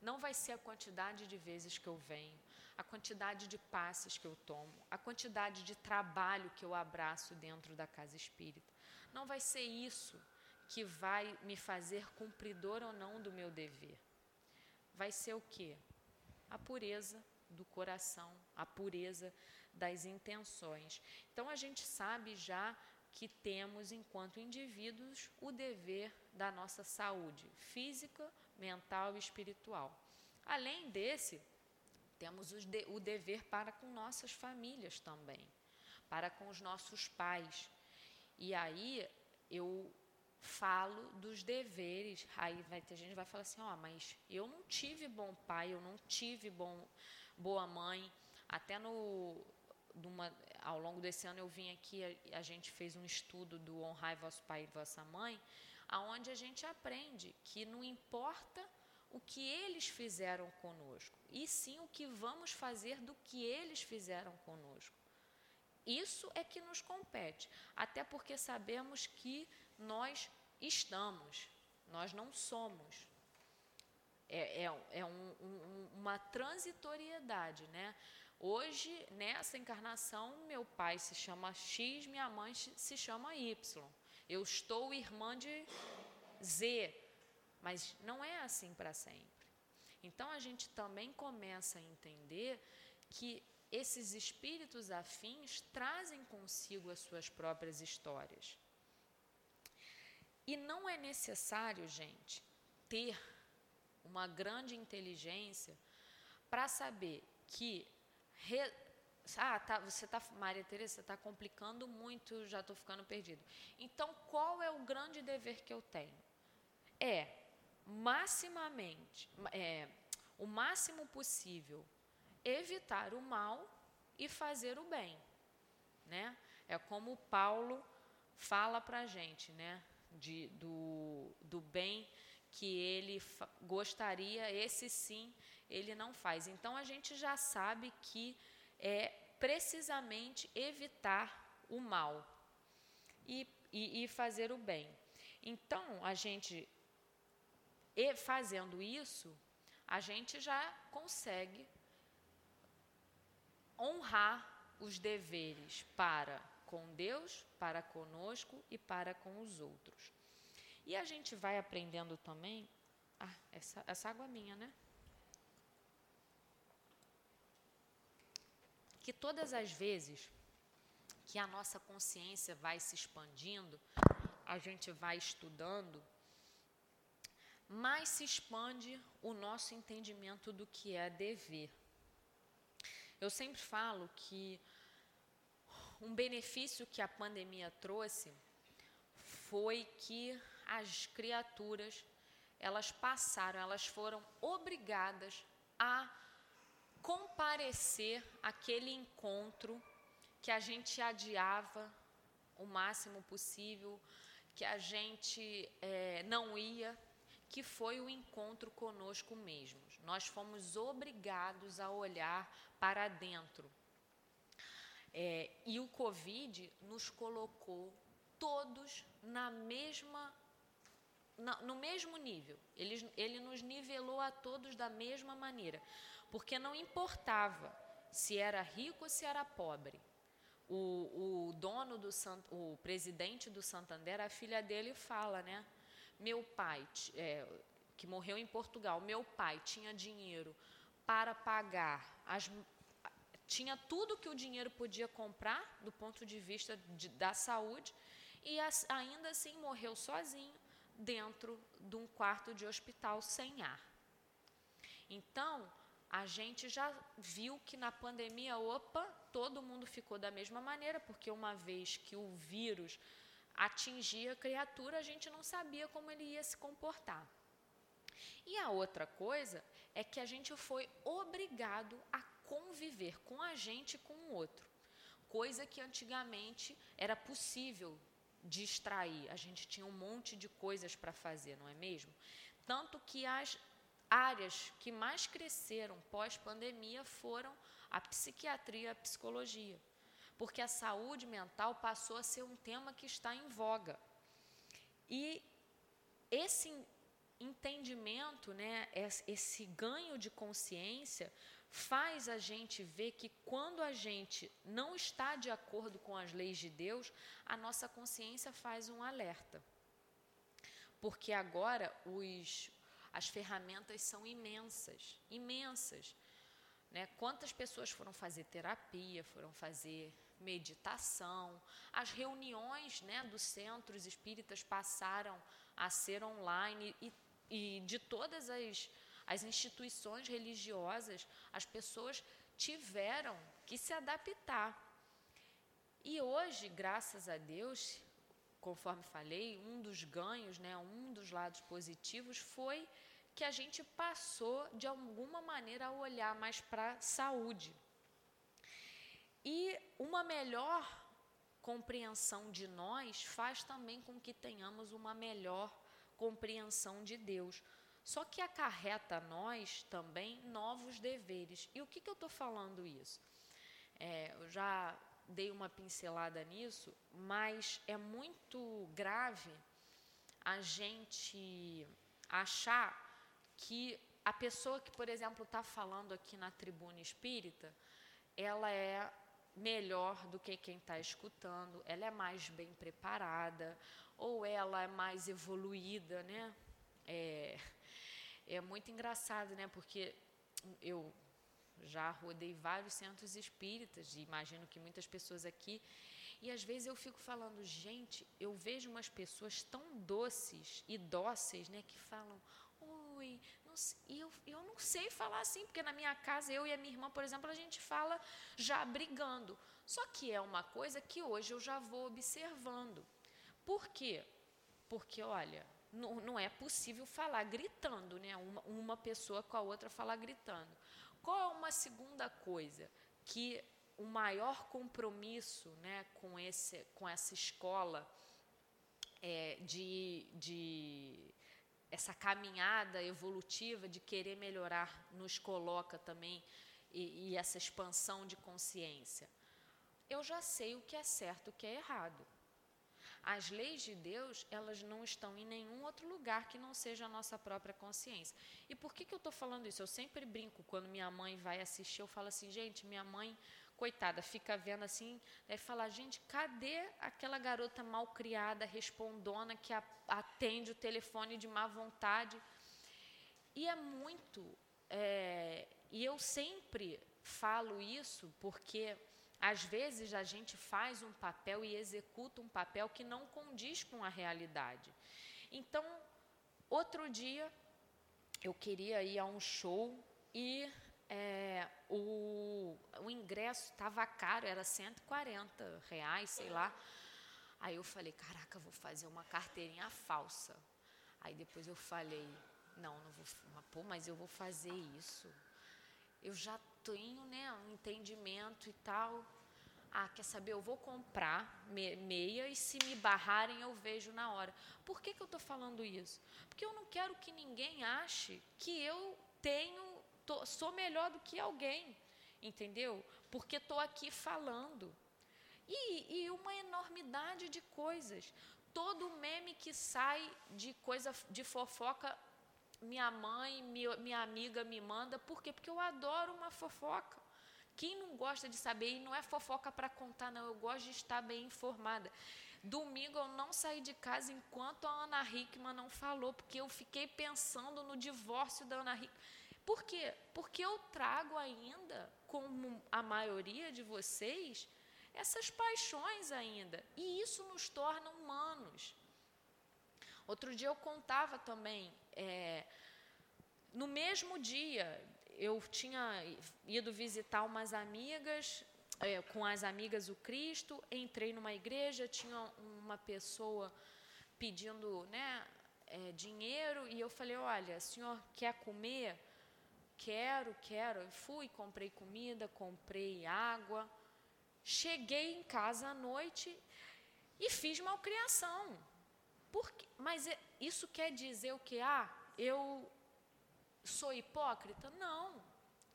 Não vai ser a quantidade de vezes que eu venho, a quantidade de passes que eu tomo, a quantidade de trabalho que eu abraço dentro da casa espírita. Não vai ser isso que vai me fazer cumpridor ou não do meu dever. Vai ser o quê? A pureza do coração, a pureza das intenções. Então a gente sabe já que temos, enquanto indivíduos, o dever da nossa saúde física, mental e espiritual. Além desse, temos o dever para com nossas famílias também, para com os nossos pais. E aí eu falo dos deveres. Aí vai ter gente que vai falar assim: ó, oh, mas eu não tive bom pai, eu não tive bom, boa mãe. Até no, numa, ao longo desse ano eu vim aqui, a, a gente fez um estudo do Honrai Vosso Pai e Vossa Mãe, aonde a gente aprende que não importa o que eles fizeram conosco, e sim o que vamos fazer do que eles fizeram conosco. Isso é que nos compete, até porque sabemos que nós estamos, nós não somos. É, é, é um, um, uma transitoriedade, né? Hoje, nessa encarnação, meu pai se chama X, minha mãe se chama Y. Eu estou irmã de Z, mas não é assim para sempre. Então a gente também começa a entender que esses espíritos afins trazem consigo as suas próprias histórias. E não é necessário, gente, ter uma grande inteligência para saber que. Re... Ah, tá, você está, Maria Teresa, você está complicando muito, já estou ficando perdido. Então, qual é o grande dever que eu tenho? É, maximamente, é, o máximo possível, evitar o mal e fazer o bem. Né? É como Paulo fala para a gente, né? De, do, do bem que ele gostaria, esse sim ele não faz. Então a gente já sabe que é precisamente evitar o mal e, e, e fazer o bem. Então a gente, fazendo isso, a gente já consegue honrar os deveres para com Deus, para conosco e para com os outros. E a gente vai aprendendo também. Ah, essa, essa água é minha, né? Que todas as vezes que a nossa consciência vai se expandindo, a gente vai estudando, mais se expande o nosso entendimento do que é dever. Eu sempre falo que um benefício que a pandemia trouxe foi que as criaturas elas passaram, elas foram obrigadas a comparecer àquele encontro que a gente adiava o máximo possível, que a gente é, não ia, que foi o encontro conosco mesmos. Nós fomos obrigados a olhar para dentro. É, e o Covid nos colocou todos na mesma, na, no mesmo nível. Ele, ele nos nivelou a todos da mesma maneira, porque não importava se era rico ou se era pobre. O, o dono do o presidente do Santander, a filha dele fala, né? Meu pai, é, que morreu em Portugal, meu pai tinha dinheiro para pagar as tinha tudo que o dinheiro podia comprar do ponto de vista de, da saúde e as, ainda assim morreu sozinho dentro de um quarto de hospital sem ar. Então, a gente já viu que na pandemia, opa, todo mundo ficou da mesma maneira, porque uma vez que o vírus atingia a criatura, a gente não sabia como ele ia se comportar. E a outra coisa é que a gente foi obrigado a conviver com a gente e com o outro, coisa que antigamente era possível distrair. A gente tinha um monte de coisas para fazer, não é mesmo? Tanto que as áreas que mais cresceram pós-pandemia foram a psiquiatria e a psicologia porque a saúde mental passou a ser um tema que está em voga. E esse entendimento, né, esse ganho de consciência, faz a gente ver que quando a gente não está de acordo com as leis de Deus, a nossa consciência faz um alerta. Porque agora os, as ferramentas são imensas, imensas. Né? Quantas pessoas foram fazer terapia, foram fazer meditação. As reuniões né, dos centros espíritas passaram a ser online e, e de todas as, as instituições religiosas, as pessoas tiveram que se adaptar. E hoje, graças a Deus, conforme falei, um dos ganhos, né, um dos lados positivos foi que a gente passou de alguma maneira a olhar mais para a saúde. E uma melhor compreensão de nós faz também com que tenhamos uma melhor compreensão de Deus. Só que acarreta a nós também novos deveres. E o que, que eu estou falando isso? É, eu já dei uma pincelada nisso, mas é muito grave a gente achar que a pessoa que, por exemplo, está falando aqui na tribuna espírita, ela é melhor do que quem está escutando, ela é mais bem preparada, ou ela é mais evoluída, né? É, é muito engraçado, né? Porque eu já rodei vários centros espíritas, e imagino que muitas pessoas aqui, e às vezes eu fico falando, gente, eu vejo umas pessoas tão doces e dóceis, né, que falam, oi, e eu, eu não sei falar assim, porque na minha casa, eu e a minha irmã, por exemplo, a gente fala já brigando. Só que é uma coisa que hoje eu já vou observando. Por quê? Porque, olha, não, não é possível falar gritando, né? Uma, uma pessoa com a outra falar gritando. Qual é uma segunda coisa? Que o maior compromisso né, com, esse, com essa escola é, de, de essa caminhada evolutiva de querer melhorar nos coloca também e, e, essa expansão de consciência. Eu já sei o que é certo o que é errado. As leis de Deus, elas não estão em nenhum outro lugar que não seja a nossa própria consciência. E por que, que eu estou falando isso? Eu sempre brinco quando minha mãe vai assistir, eu falo assim, gente, minha mãe, coitada, fica vendo assim, deve falar, gente, cadê aquela garota mal criada, respondona, que atende o telefone de má vontade? E é muito. É, e eu sempre falo isso porque às vezes a gente faz um papel e executa um papel que não condiz com a realidade. Então, outro dia eu queria ir a um show e é, o, o ingresso estava caro, era 140 reais, sei lá. Aí eu falei, caraca, vou fazer uma carteirinha falsa. Aí depois eu falei, não, não vou, pô, mas eu vou fazer isso. Eu já tenho né, um entendimento e tal. Ah, quer saber? Eu vou comprar meia e se me barrarem eu vejo na hora. Por que, que eu estou falando isso? Porque eu não quero que ninguém ache que eu tenho, tô, sou melhor do que alguém, entendeu? Porque estou aqui falando. E, e uma enormidade de coisas. Todo meme que sai de coisa de fofoca minha mãe, minha amiga me manda. Por quê? Porque eu adoro uma fofoca. Quem não gosta de saber, e não é fofoca para contar, não, eu gosto de estar bem informada. Domingo eu não saí de casa enquanto a Ana Hickman não falou, porque eu fiquei pensando no divórcio da Ana Hickman. Por quê? Porque eu trago ainda, como a maioria de vocês, essas paixões ainda. E isso nos torna humanos. Outro dia eu contava também, é, no mesmo dia, eu tinha ido visitar umas amigas, é, com as amigas o Cristo, entrei numa igreja, tinha uma pessoa pedindo né, é, dinheiro, e eu falei, olha, senhor quer comer? Quero, quero. Fui, comprei comida, comprei água. Cheguei em casa à noite e fiz malcriação. Porque, mas é, isso quer dizer o que? Ah, eu sou hipócrita? Não.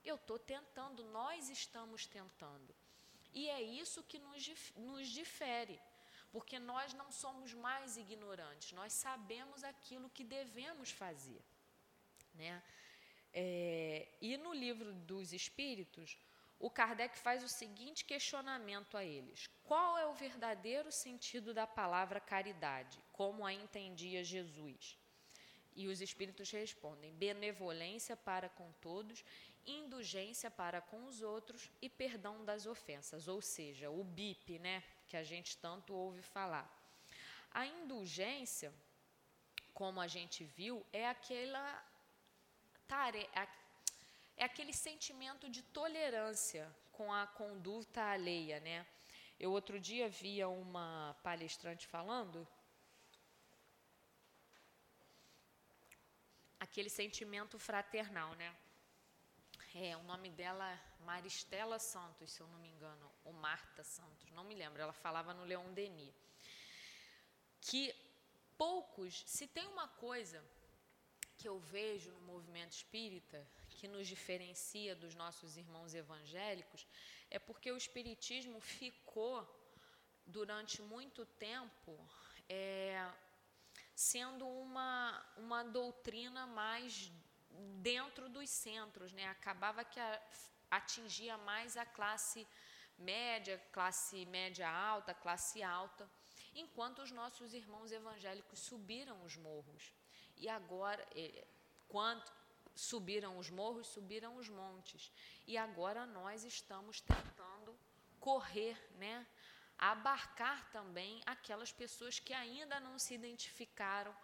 Eu estou tentando, nós estamos tentando. E é isso que nos, nos difere, porque nós não somos mais ignorantes, nós sabemos aquilo que devemos fazer. Né? É, e no livro dos Espíritos, o Kardec faz o seguinte questionamento a eles: qual é o verdadeiro sentido da palavra caridade, como a entendia Jesus? E os espíritos respondem: benevolência para com todos, indulgência para com os outros e perdão das ofensas, ou seja, o BIP, né, que a gente tanto ouve falar. A indulgência, como a gente viu, é aquela é, é, é aquele sentimento de tolerância com a conduta alheia, né? Eu outro dia via uma palestrante falando aquele sentimento fraternal, né? É, o nome dela Maristela Santos, se eu não me engano, ou Marta Santos, não me lembro. Ela falava no Leão Denis que poucos, se tem uma coisa que eu vejo no movimento espírita que nos diferencia dos nossos irmãos evangélicos, é porque o espiritismo ficou durante muito tempo é, sendo uma, uma doutrina mais dentro dos centros, né? Acabava que a, atingia mais a classe média, classe média alta, classe alta, enquanto os nossos irmãos evangélicos subiram os morros. E agora, eh, quando subiram os morros, subiram os montes. E agora nós estamos tentando correr, né? Abarcar também aquelas pessoas que ainda não se identificaram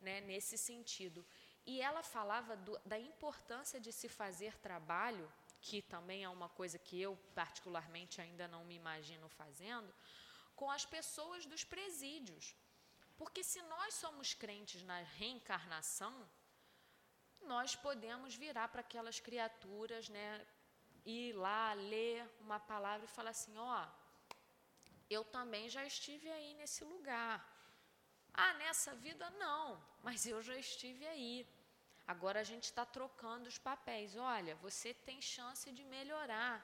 né, nesse sentido. E ela falava do, da importância de se fazer trabalho, que também é uma coisa que eu, particularmente, ainda não me imagino fazendo, com as pessoas dos presídios. Porque se nós somos crentes na reencarnação, nós podemos virar para aquelas criaturas, né, ir lá, ler uma palavra e falar assim: ó, eu também já estive aí nesse lugar. Ah, nessa vida não, mas eu já estive aí. Agora a gente está trocando os papéis. Olha, você tem chance de melhorar.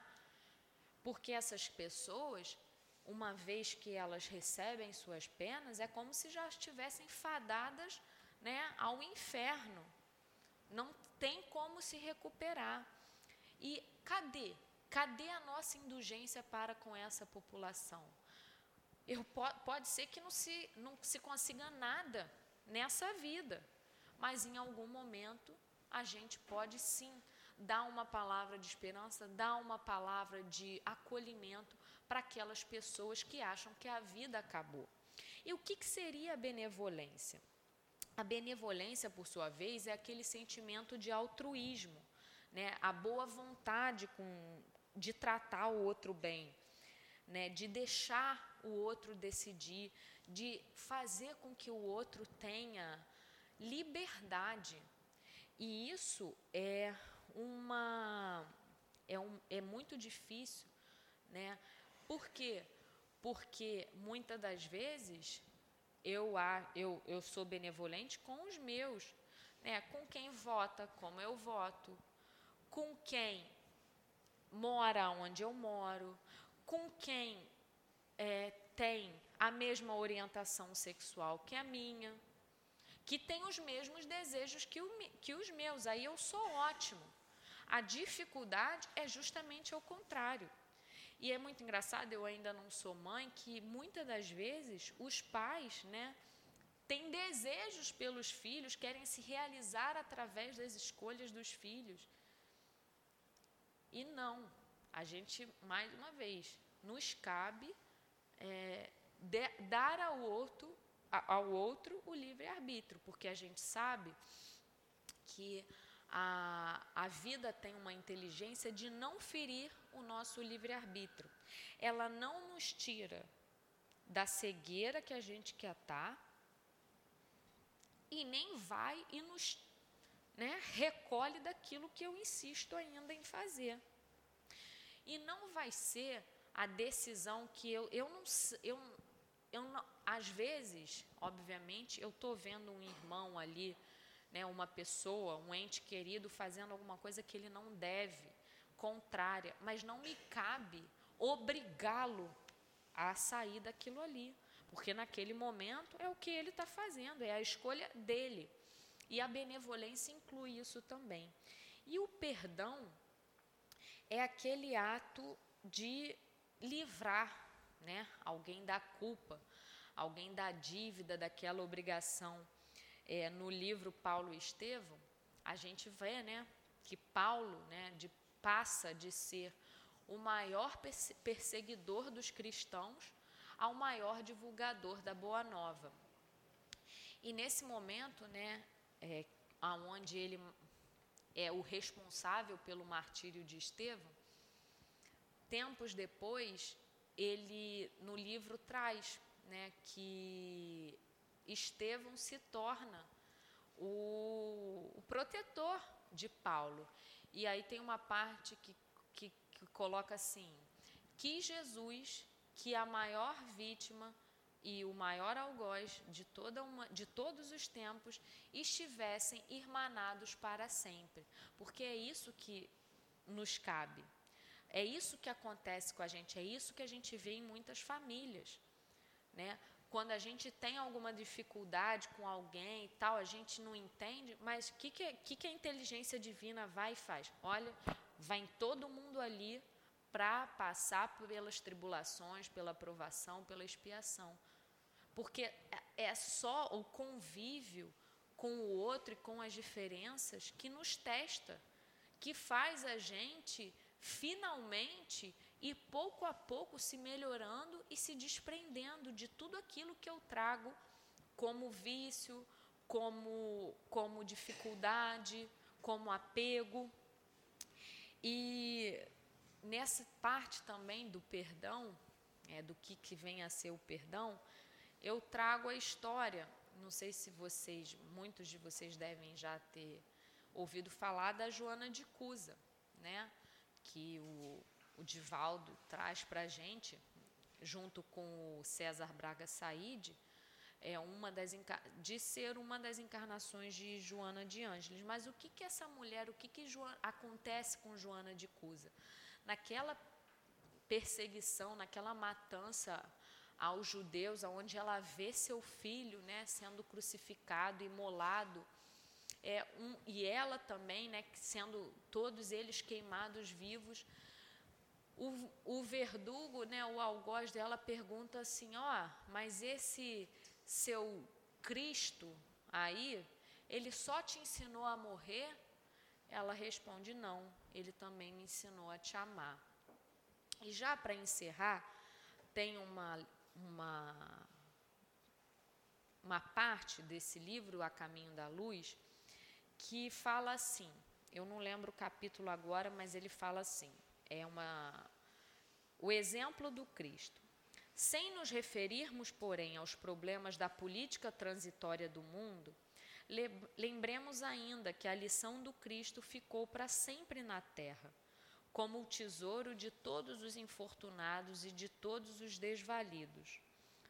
Porque essas pessoas, uma vez que elas recebem suas penas, é como se já estivessem fadadas né, ao inferno. Não tem como se recuperar. E cadê? Cadê a nossa indulgência para com essa população? Eu, pode ser que não se, não se consiga nada nessa vida mas em algum momento a gente pode sim dar uma palavra de esperança, dar uma palavra de acolhimento para aquelas pessoas que acham que a vida acabou. E o que, que seria a benevolência? A benevolência, por sua vez, é aquele sentimento de altruísmo, né? a boa vontade com, de tratar o outro bem, né? de deixar o outro decidir, de fazer com que o outro tenha liberdade. E isso é uma é, um, é muito difícil, né? Por quê? Porque muitas das vezes eu, eu, eu sou benevolente com os meus, né? com quem vota como eu voto, com quem mora onde eu moro, com quem é, tem a mesma orientação sexual que a minha que tem os mesmos desejos que, o, que os meus. Aí eu sou ótimo. A dificuldade é justamente o contrário. E é muito engraçado, eu ainda não sou mãe, que muitas das vezes os pais, né, têm desejos pelos filhos, querem se realizar através das escolhas dos filhos. E não, a gente, mais uma vez, nos cabe é, de, dar ao outro ao outro o livre-arbítrio, porque a gente sabe que a, a vida tem uma inteligência de não ferir o nosso livre-arbítrio. Ela não nos tira da cegueira que a gente quer estar e nem vai e nos né, recolhe daquilo que eu insisto ainda em fazer. E não vai ser a decisão que eu, eu não, eu, eu não, às vezes, obviamente, eu estou vendo um irmão ali, né, uma pessoa, um ente querido fazendo alguma coisa que ele não deve, contrária, mas não me cabe obrigá-lo a sair daquilo ali, porque naquele momento é o que ele está fazendo, é a escolha dele. E a benevolência inclui isso também. E o perdão é aquele ato de livrar né, alguém da culpa, alguém da dívida, daquela obrigação. É, no livro Paulo e Estevão, a gente vê né, que Paulo né, de, passa de ser o maior perseguidor dos cristãos ao maior divulgador da Boa Nova. E nesse momento, né, é, onde ele é o responsável pelo martírio de Estevão, tempos depois, ele no livro traz né, que Estevão se torna o, o protetor de Paulo. E aí tem uma parte que, que, que coloca assim: que Jesus, que a maior vítima e o maior algoz de, toda uma, de todos os tempos, estivessem irmanados para sempre. Porque é isso que nos cabe. É isso que acontece com a gente, é isso que a gente vê em muitas famílias. Né? Quando a gente tem alguma dificuldade com alguém e tal, a gente não entende, mas o que, que, que, que a inteligência divina vai e faz? Olha, vai todo mundo ali para passar pelas tribulações, pela provação, pela expiação. Porque é, é só o convívio com o outro e com as diferenças que nos testa, que faz a gente finalmente ir pouco a pouco se melhorando e se desprendendo de tudo aquilo que eu trago como vício, como, como dificuldade, como apego. E nessa parte também do perdão, é, do que, que vem a ser o perdão, eu trago a história. Não sei se vocês, muitos de vocês devem já ter ouvido falar da Joana de Cusa, né? que o, o Divaldo traz para a gente, junto com o César Braga Said, é uma das de ser uma das encarnações de Joana de Ângeles. Mas o que, que essa mulher, o que, que acontece com Joana de Cusa? Naquela perseguição, naquela matança aos judeus, onde ela vê seu filho né, sendo crucificado, imolado, é, um, e ela também, né, sendo todos eles queimados vivos. O, o verdugo, né, o algoz dela pergunta assim: ó, oh, mas esse seu Cristo aí, ele só te ensinou a morrer? Ela responde: não, ele também me ensinou a te amar. E já para encerrar, tem uma, uma, uma parte desse livro, A Caminho da Luz, que fala assim. Eu não lembro o capítulo agora, mas ele fala assim. É uma o exemplo do Cristo. Sem nos referirmos, porém, aos problemas da política transitória do mundo, lembremos ainda que a lição do Cristo ficou para sempre na terra, como o tesouro de todos os infortunados e de todos os desvalidos.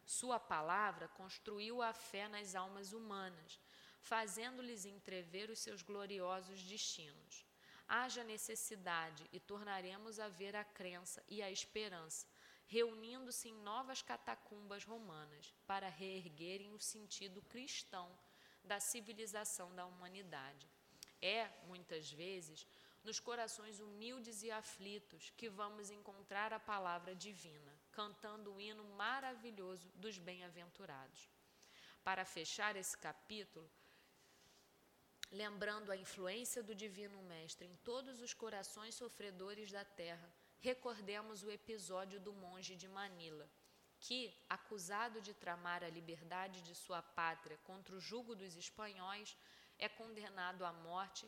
Sua palavra construiu a fé nas almas humanas, fazendo-lhes entrever os seus gloriosos destinos. Haja necessidade e tornaremos a ver a crença e a esperança, reunindo-se em novas catacumbas romanas, para reerguerem o sentido cristão da civilização da humanidade. É, muitas vezes, nos corações humildes e aflitos que vamos encontrar a palavra divina, cantando o hino maravilhoso dos bem-aventurados. Para fechar esse capítulo, lembrando a influência do Divino Mestre em todos os corações sofredores da terra, recordemos o episódio do monge de Manila, que, acusado de tramar a liberdade de sua pátria contra o jugo dos espanhóis, é condenado à morte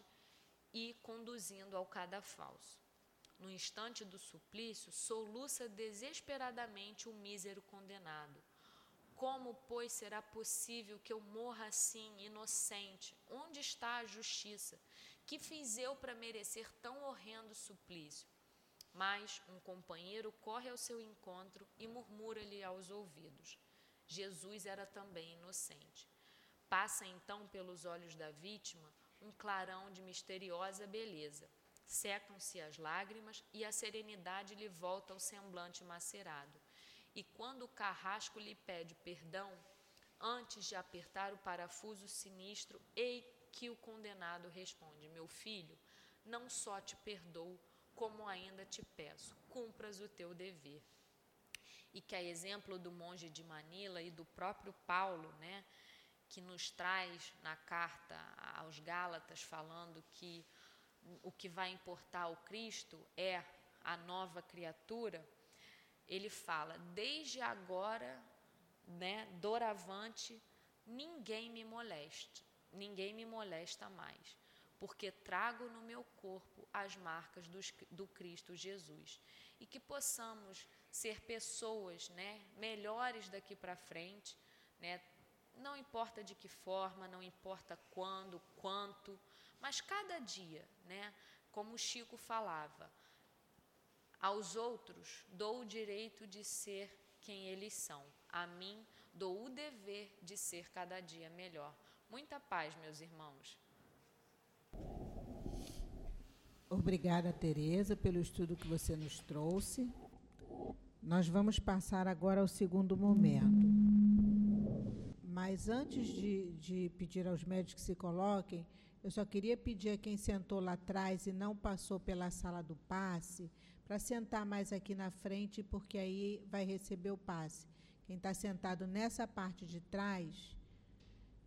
e conduzindo ao cadafalso. No instante do suplício, soluça desesperadamente o mísero condenado como, pois, será possível que eu morra assim, inocente? Onde está a justiça? Que fiz eu para merecer tão horrendo suplício? Mas um companheiro corre ao seu encontro e murmura-lhe aos ouvidos: Jesus era também inocente. Passa então pelos olhos da vítima um clarão de misteriosa beleza. Secam-se as lágrimas e a serenidade lhe volta ao semblante macerado. E quando o carrasco lhe pede perdão, antes de apertar o parafuso sinistro, ei que o condenado responde: Meu filho, não só te perdoo, como ainda te peço, cumpras o teu dever. E que a exemplo do monge de Manila e do próprio Paulo, né, que nos traz na carta aos Gálatas falando que o que vai importar ao Cristo é a nova criatura, ele fala: desde agora, né, doravante, ninguém me moleste, ninguém me molesta mais, porque trago no meu corpo as marcas do, do Cristo Jesus. E que possamos ser pessoas né, melhores daqui para frente, né, não importa de que forma, não importa quando, quanto, mas cada dia, né? Como o Chico falava, aos outros dou o direito de ser quem eles são. A mim dou o dever de ser cada dia melhor. Muita paz, meus irmãos. Obrigada, Tereza, pelo estudo que você nos trouxe. Nós vamos passar agora ao segundo momento. Mas antes de, de pedir aos médicos que se coloquem, eu só queria pedir a quem sentou lá atrás e não passou pela sala do passe, para sentar mais aqui na frente, porque aí vai receber o passe. Quem está sentado nessa parte de trás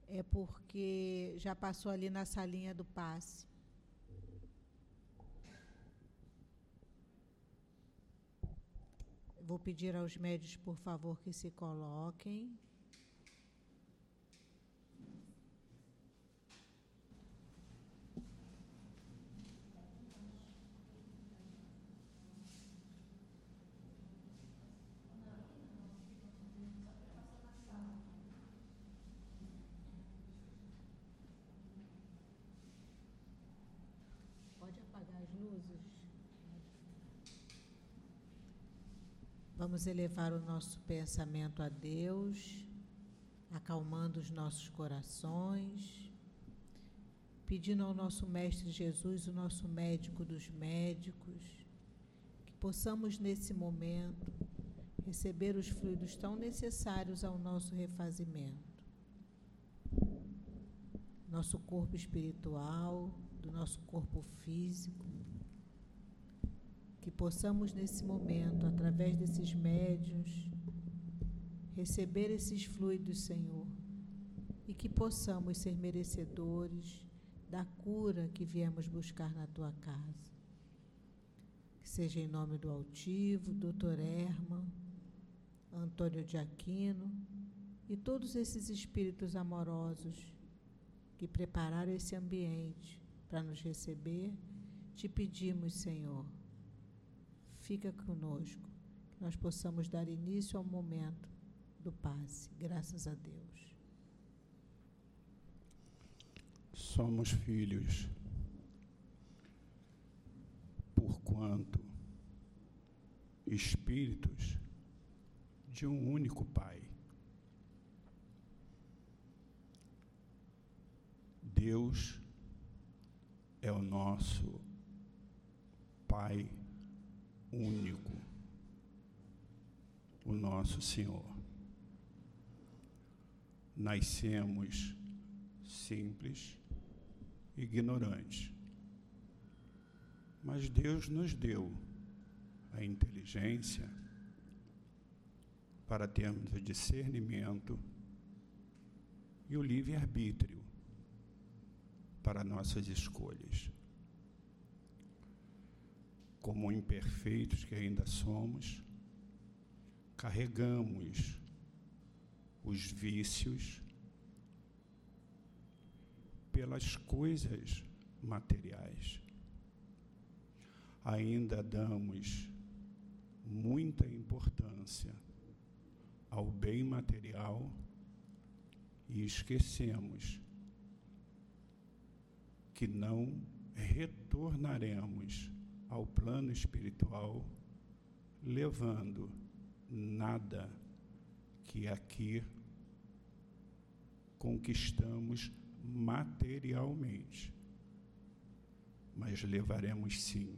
é porque já passou ali na salinha do passe. Vou pedir aos médios, por favor, que se coloquem. Vamos elevar o nosso pensamento a Deus, acalmando os nossos corações, pedindo ao nosso Mestre Jesus, o nosso médico dos médicos, que possamos nesse momento receber os fluidos tão necessários ao nosso refazimento. Nosso corpo espiritual, do nosso corpo físico, que possamos nesse momento, através desses médios, receber esses fluidos, Senhor, e que possamos ser merecedores da cura que viemos buscar na tua casa. Que seja em nome do altivo, doutor Erma, Antônio de Aquino e todos esses espíritos amorosos que prepararam esse ambiente para nos receber, te pedimos, Senhor fica conosco, que nós possamos dar início ao momento do passe. Graças a Deus. Somos filhos, porquanto espíritos de um único Pai. Deus é o nosso Pai único, o nosso Senhor. Nascemos simples, ignorantes, mas Deus nos deu a inteligência para termos o discernimento e o livre-arbítrio para nossas escolhas como imperfeitos que ainda somos, carregamos os vícios pelas coisas materiais. Ainda damos muita importância ao bem material e esquecemos que não retornaremos ao plano espiritual, levando nada que aqui conquistamos materialmente, mas levaremos sim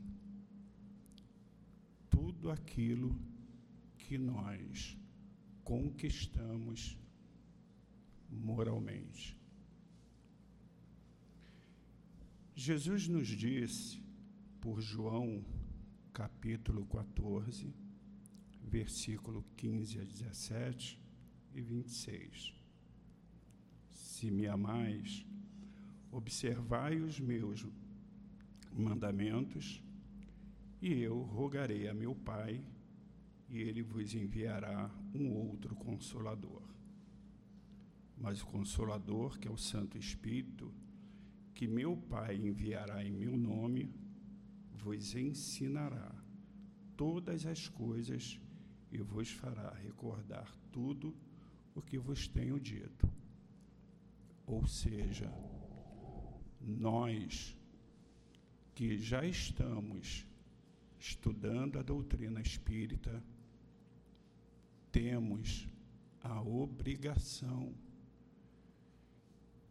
tudo aquilo que nós conquistamos moralmente. Jesus nos disse por João, capítulo 14, versículo 15 a 17 e 26. Se me amais, observai os meus mandamentos, e eu rogarei a meu Pai, e ele vos enviará um outro consolador. Mas o consolador, que é o Santo Espírito, que meu Pai enviará em meu nome, vos ensinará todas as coisas e vos fará recordar tudo o que vos tenho dito. Ou seja, nós que já estamos estudando a doutrina espírita, temos a obrigação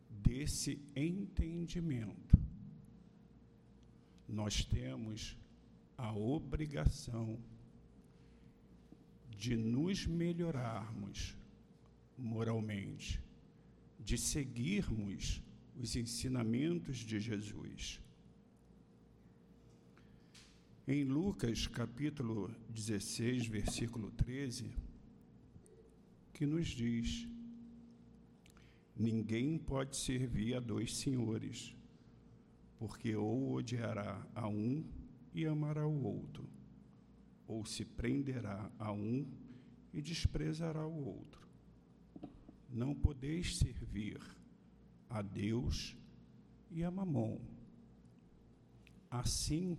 desse entendimento. Nós temos a obrigação de nos melhorarmos moralmente, de seguirmos os ensinamentos de Jesus. Em Lucas capítulo 16, versículo 13, que nos diz: Ninguém pode servir a dois senhores, porque ou odiará a um e amará o outro, ou se prenderá a um e desprezará o outro. Não podeis servir a Deus e a Mamon. Assim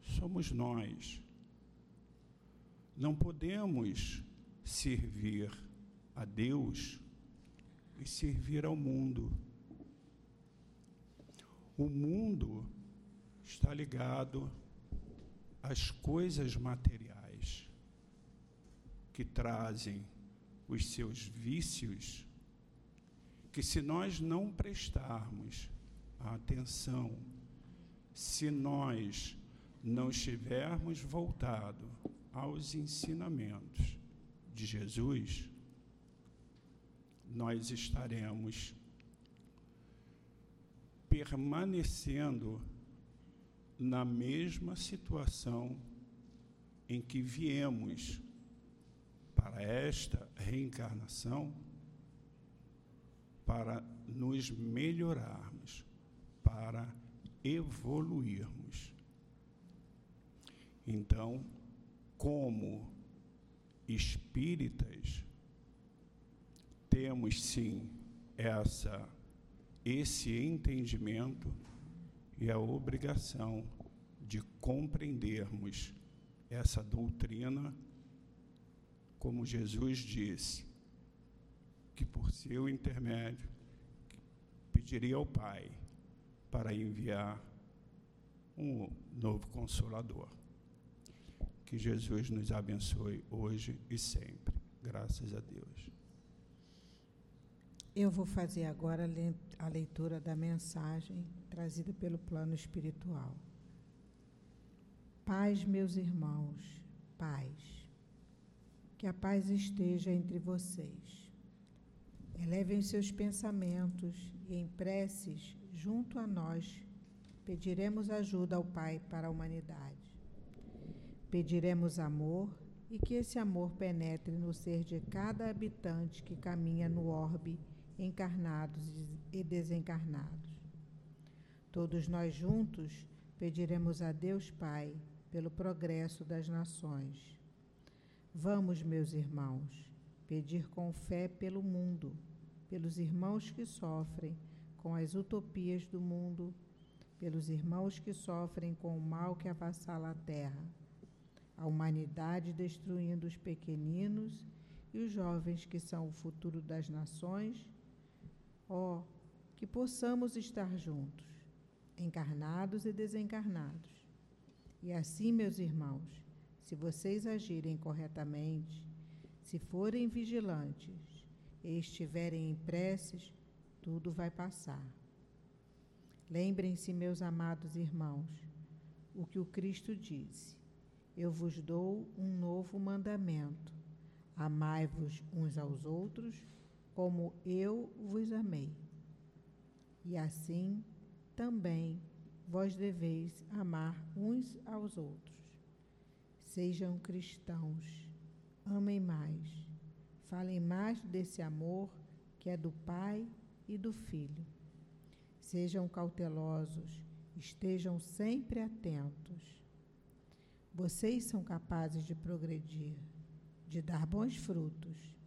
somos nós. Não podemos servir a Deus e servir ao mundo. O mundo está ligado às coisas materiais que trazem os seus vícios, que se nós não prestarmos atenção, se nós não estivermos voltados aos ensinamentos de Jesus, nós estaremos permanecendo na mesma situação em que viemos para esta reencarnação para nos melhorarmos, para evoluirmos. Então, como espíritas, temos sim essa esse entendimento e a obrigação de compreendermos essa doutrina como Jesus disse, que por seu intermédio pediria ao Pai para enviar um novo consolador. Que Jesus nos abençoe hoje e sempre. Graças a Deus. Eu vou fazer agora a leitura da mensagem trazida pelo plano espiritual. Paz, meus irmãos, paz. Que a paz esteja entre vocês. Elevem seus pensamentos e em preces junto a nós pediremos ajuda ao Pai para a humanidade. Pediremos amor e que esse amor penetre no ser de cada habitante que caminha no orbe, encarnados e desencarnados. Todos nós juntos pediremos a Deus Pai pelo progresso das nações. Vamos, meus irmãos, pedir com fé pelo mundo, pelos irmãos que sofrem com as utopias do mundo, pelos irmãos que sofrem com o mal que avassala a terra a humanidade destruindo os pequeninos e os jovens que são o futuro das nações. Ó, oh, que possamos estar juntos, encarnados e desencarnados. E assim, meus irmãos, se vocês agirem corretamente, se forem vigilantes e estiverem em preces, tudo vai passar. Lembrem-se, meus amados irmãos, o que o Cristo disse: eu vos dou um novo mandamento: amai-vos uns aos outros, como eu vos amei. E assim também vós deveis amar uns aos outros. Sejam cristãos, amem mais, falem mais desse amor que é do Pai e do Filho. Sejam cautelosos, estejam sempre atentos vocês são capazes de progredir, de dar bons frutos.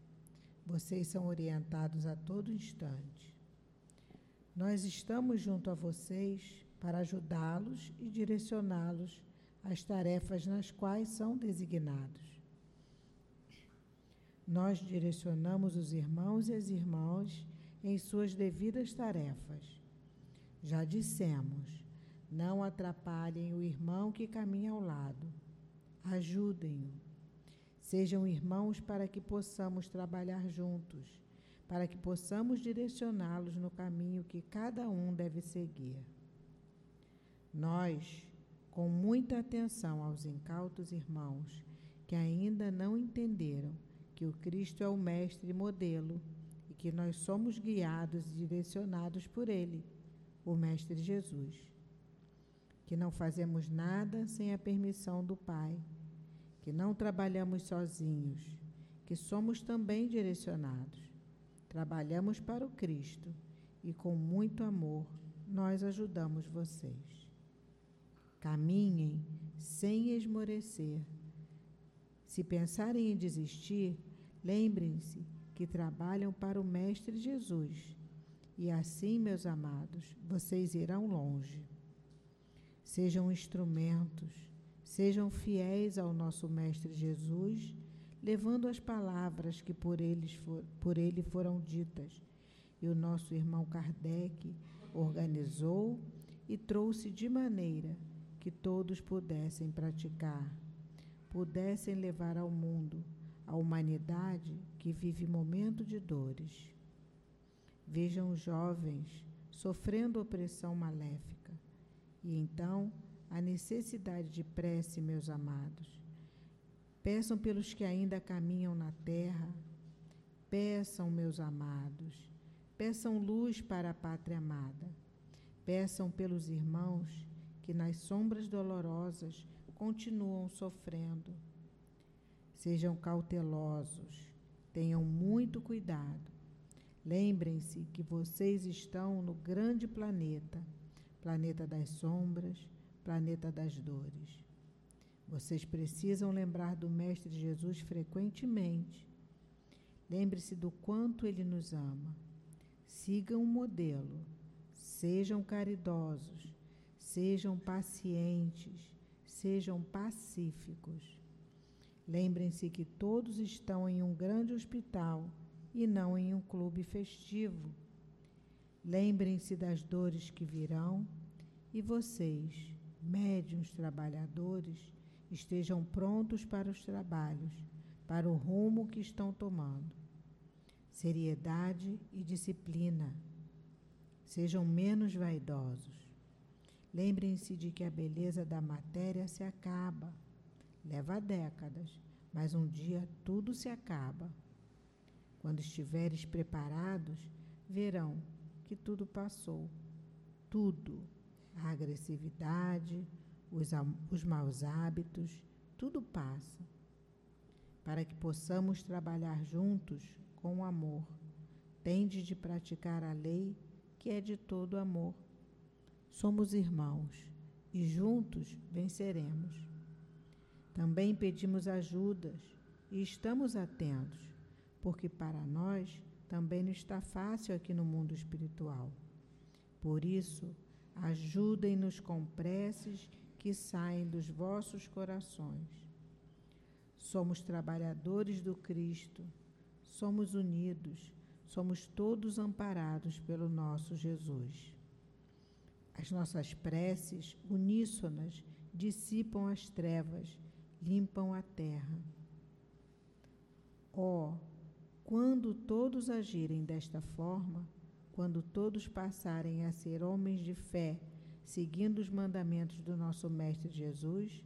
Vocês são orientados a todo instante. Nós estamos junto a vocês para ajudá-los e direcioná-los às tarefas nas quais são designados. Nós direcionamos os irmãos e as irmãs em suas devidas tarefas. Já dissemos, não atrapalhem o irmão que caminha ao lado. Ajudem-o. Sejam irmãos para que possamos trabalhar juntos, para que possamos direcioná-los no caminho que cada um deve seguir. Nós, com muita atenção aos incautos irmãos que ainda não entenderam que o Cristo é o Mestre e modelo e que nós somos guiados e direcionados por Ele, o Mestre Jesus. Que não fazemos nada sem a permissão do Pai, que não trabalhamos sozinhos, que somos também direcionados. Trabalhamos para o Cristo e com muito amor nós ajudamos vocês. Caminhem sem esmorecer. Se pensarem em desistir, lembrem-se que trabalham para o Mestre Jesus. E assim, meus amados, vocês irão longe. Sejam instrumentos, sejam fiéis ao nosso Mestre Jesus, levando as palavras que por, eles for, por ele foram ditas. E o nosso irmão Kardec organizou e trouxe de maneira que todos pudessem praticar, pudessem levar ao mundo a humanidade que vive momento de dores. Vejam jovens sofrendo opressão maléfica. E então, a necessidade de prece, meus amados. Peçam pelos que ainda caminham na terra. Peçam, meus amados. Peçam luz para a pátria amada. Peçam pelos irmãos que nas sombras dolorosas continuam sofrendo. Sejam cautelosos, tenham muito cuidado. Lembrem-se que vocês estão no grande planeta, planeta das sombras, planeta das dores. Vocês precisam lembrar do Mestre Jesus frequentemente. Lembre-se do quanto ele nos ama. Sigam o modelo. Sejam caridosos. Sejam pacientes, sejam pacíficos. Lembrem-se que todos estão em um grande hospital e não em um clube festivo. Lembrem-se das dores que virão e vocês, médiuns trabalhadores, estejam prontos para os trabalhos, para o rumo que estão tomando. Seriedade e disciplina. Sejam menos vaidosos. Lembrem-se de que a beleza da matéria se acaba. Leva décadas, mas um dia tudo se acaba. Quando estiveres preparados, verão que tudo passou. Tudo. A agressividade, os, os maus hábitos, tudo passa. Para que possamos trabalhar juntos com amor, tende de praticar a lei que é de todo amor somos irmãos e juntos venceremos. Também pedimos ajudas e estamos atentos, porque para nós também não está fácil aqui no mundo espiritual. Por isso, ajudem-nos com preces que saem dos vossos corações. Somos trabalhadores do Cristo, somos unidos, somos todos amparados pelo nosso Jesus. As nossas preces uníssonas dissipam as trevas, limpam a terra. Ó, oh, quando todos agirem desta forma, quando todos passarem a ser homens de fé, seguindo os mandamentos do nosso Mestre Jesus,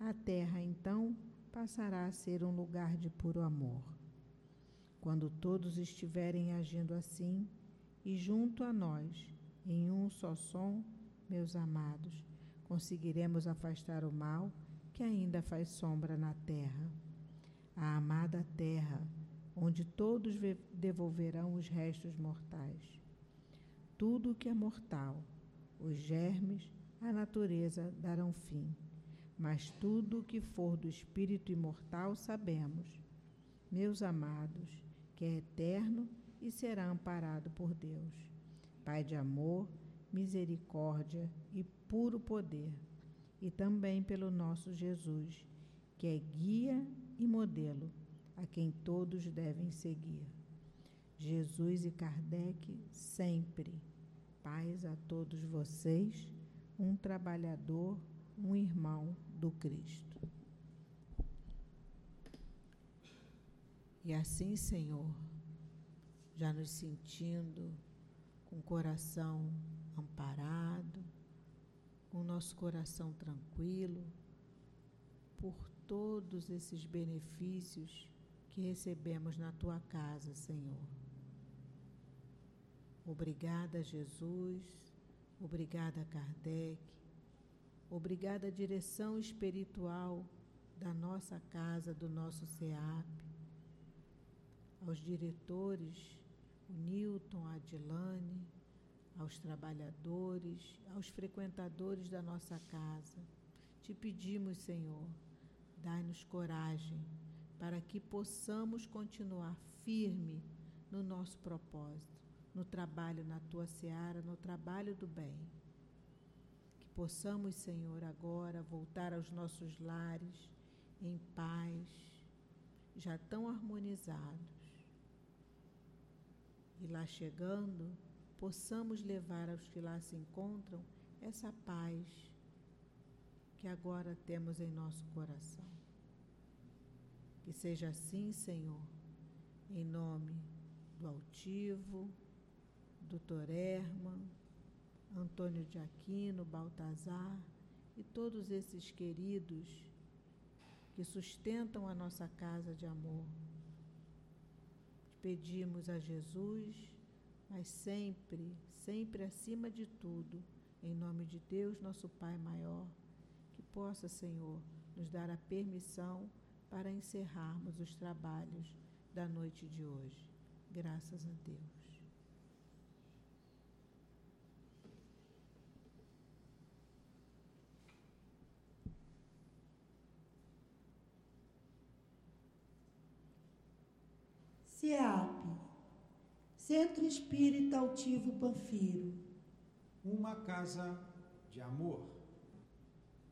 a terra então passará a ser um lugar de puro amor. Quando todos estiverem agindo assim, e junto a nós em um só som, meus amados, conseguiremos afastar o mal que ainda faz sombra na terra. A amada terra, onde todos devolverão os restos mortais. Tudo o que é mortal, os germes, a natureza darão fim. Mas tudo o que for do espírito imortal sabemos, meus amados, que é eterno e será amparado por Deus. Pai de amor, misericórdia e puro poder, e também pelo nosso Jesus, que é guia e modelo a quem todos devem seguir. Jesus e Kardec sempre. Paz a todos vocês, um trabalhador, um irmão do Cristo. E assim, Senhor, já nos sentindo com o coração amparado, com o nosso coração tranquilo, por todos esses benefícios que recebemos na tua casa, Senhor. Obrigada, Jesus. Obrigada, Kardec. Obrigada, direção espiritual da nossa casa, do nosso SEAP. Aos diretores, o Newton, a Adilane, aos trabalhadores, aos frequentadores da nossa casa. Te pedimos, Senhor, dai-nos coragem para que possamos continuar firme no nosso propósito no trabalho na tua seara, no trabalho do bem. Que possamos, Senhor, agora voltar aos nossos lares em paz, já tão harmonizados. E lá chegando, possamos levar aos que lá se encontram essa paz que agora temos em nosso coração. Que seja assim, Senhor, em nome do altivo, Dr. Herman, Antônio de Aquino, Baltazar e todos esses queridos que sustentam a nossa casa de amor. Pedimos a Jesus, mas sempre, sempre acima de tudo, em nome de Deus, nosso Pai maior, que possa, Senhor, nos dar a permissão para encerrarmos os trabalhos da noite de hoje. Graças a Deus. CEAP, Centro Espírita Altivo Panfiro. Uma casa de amor.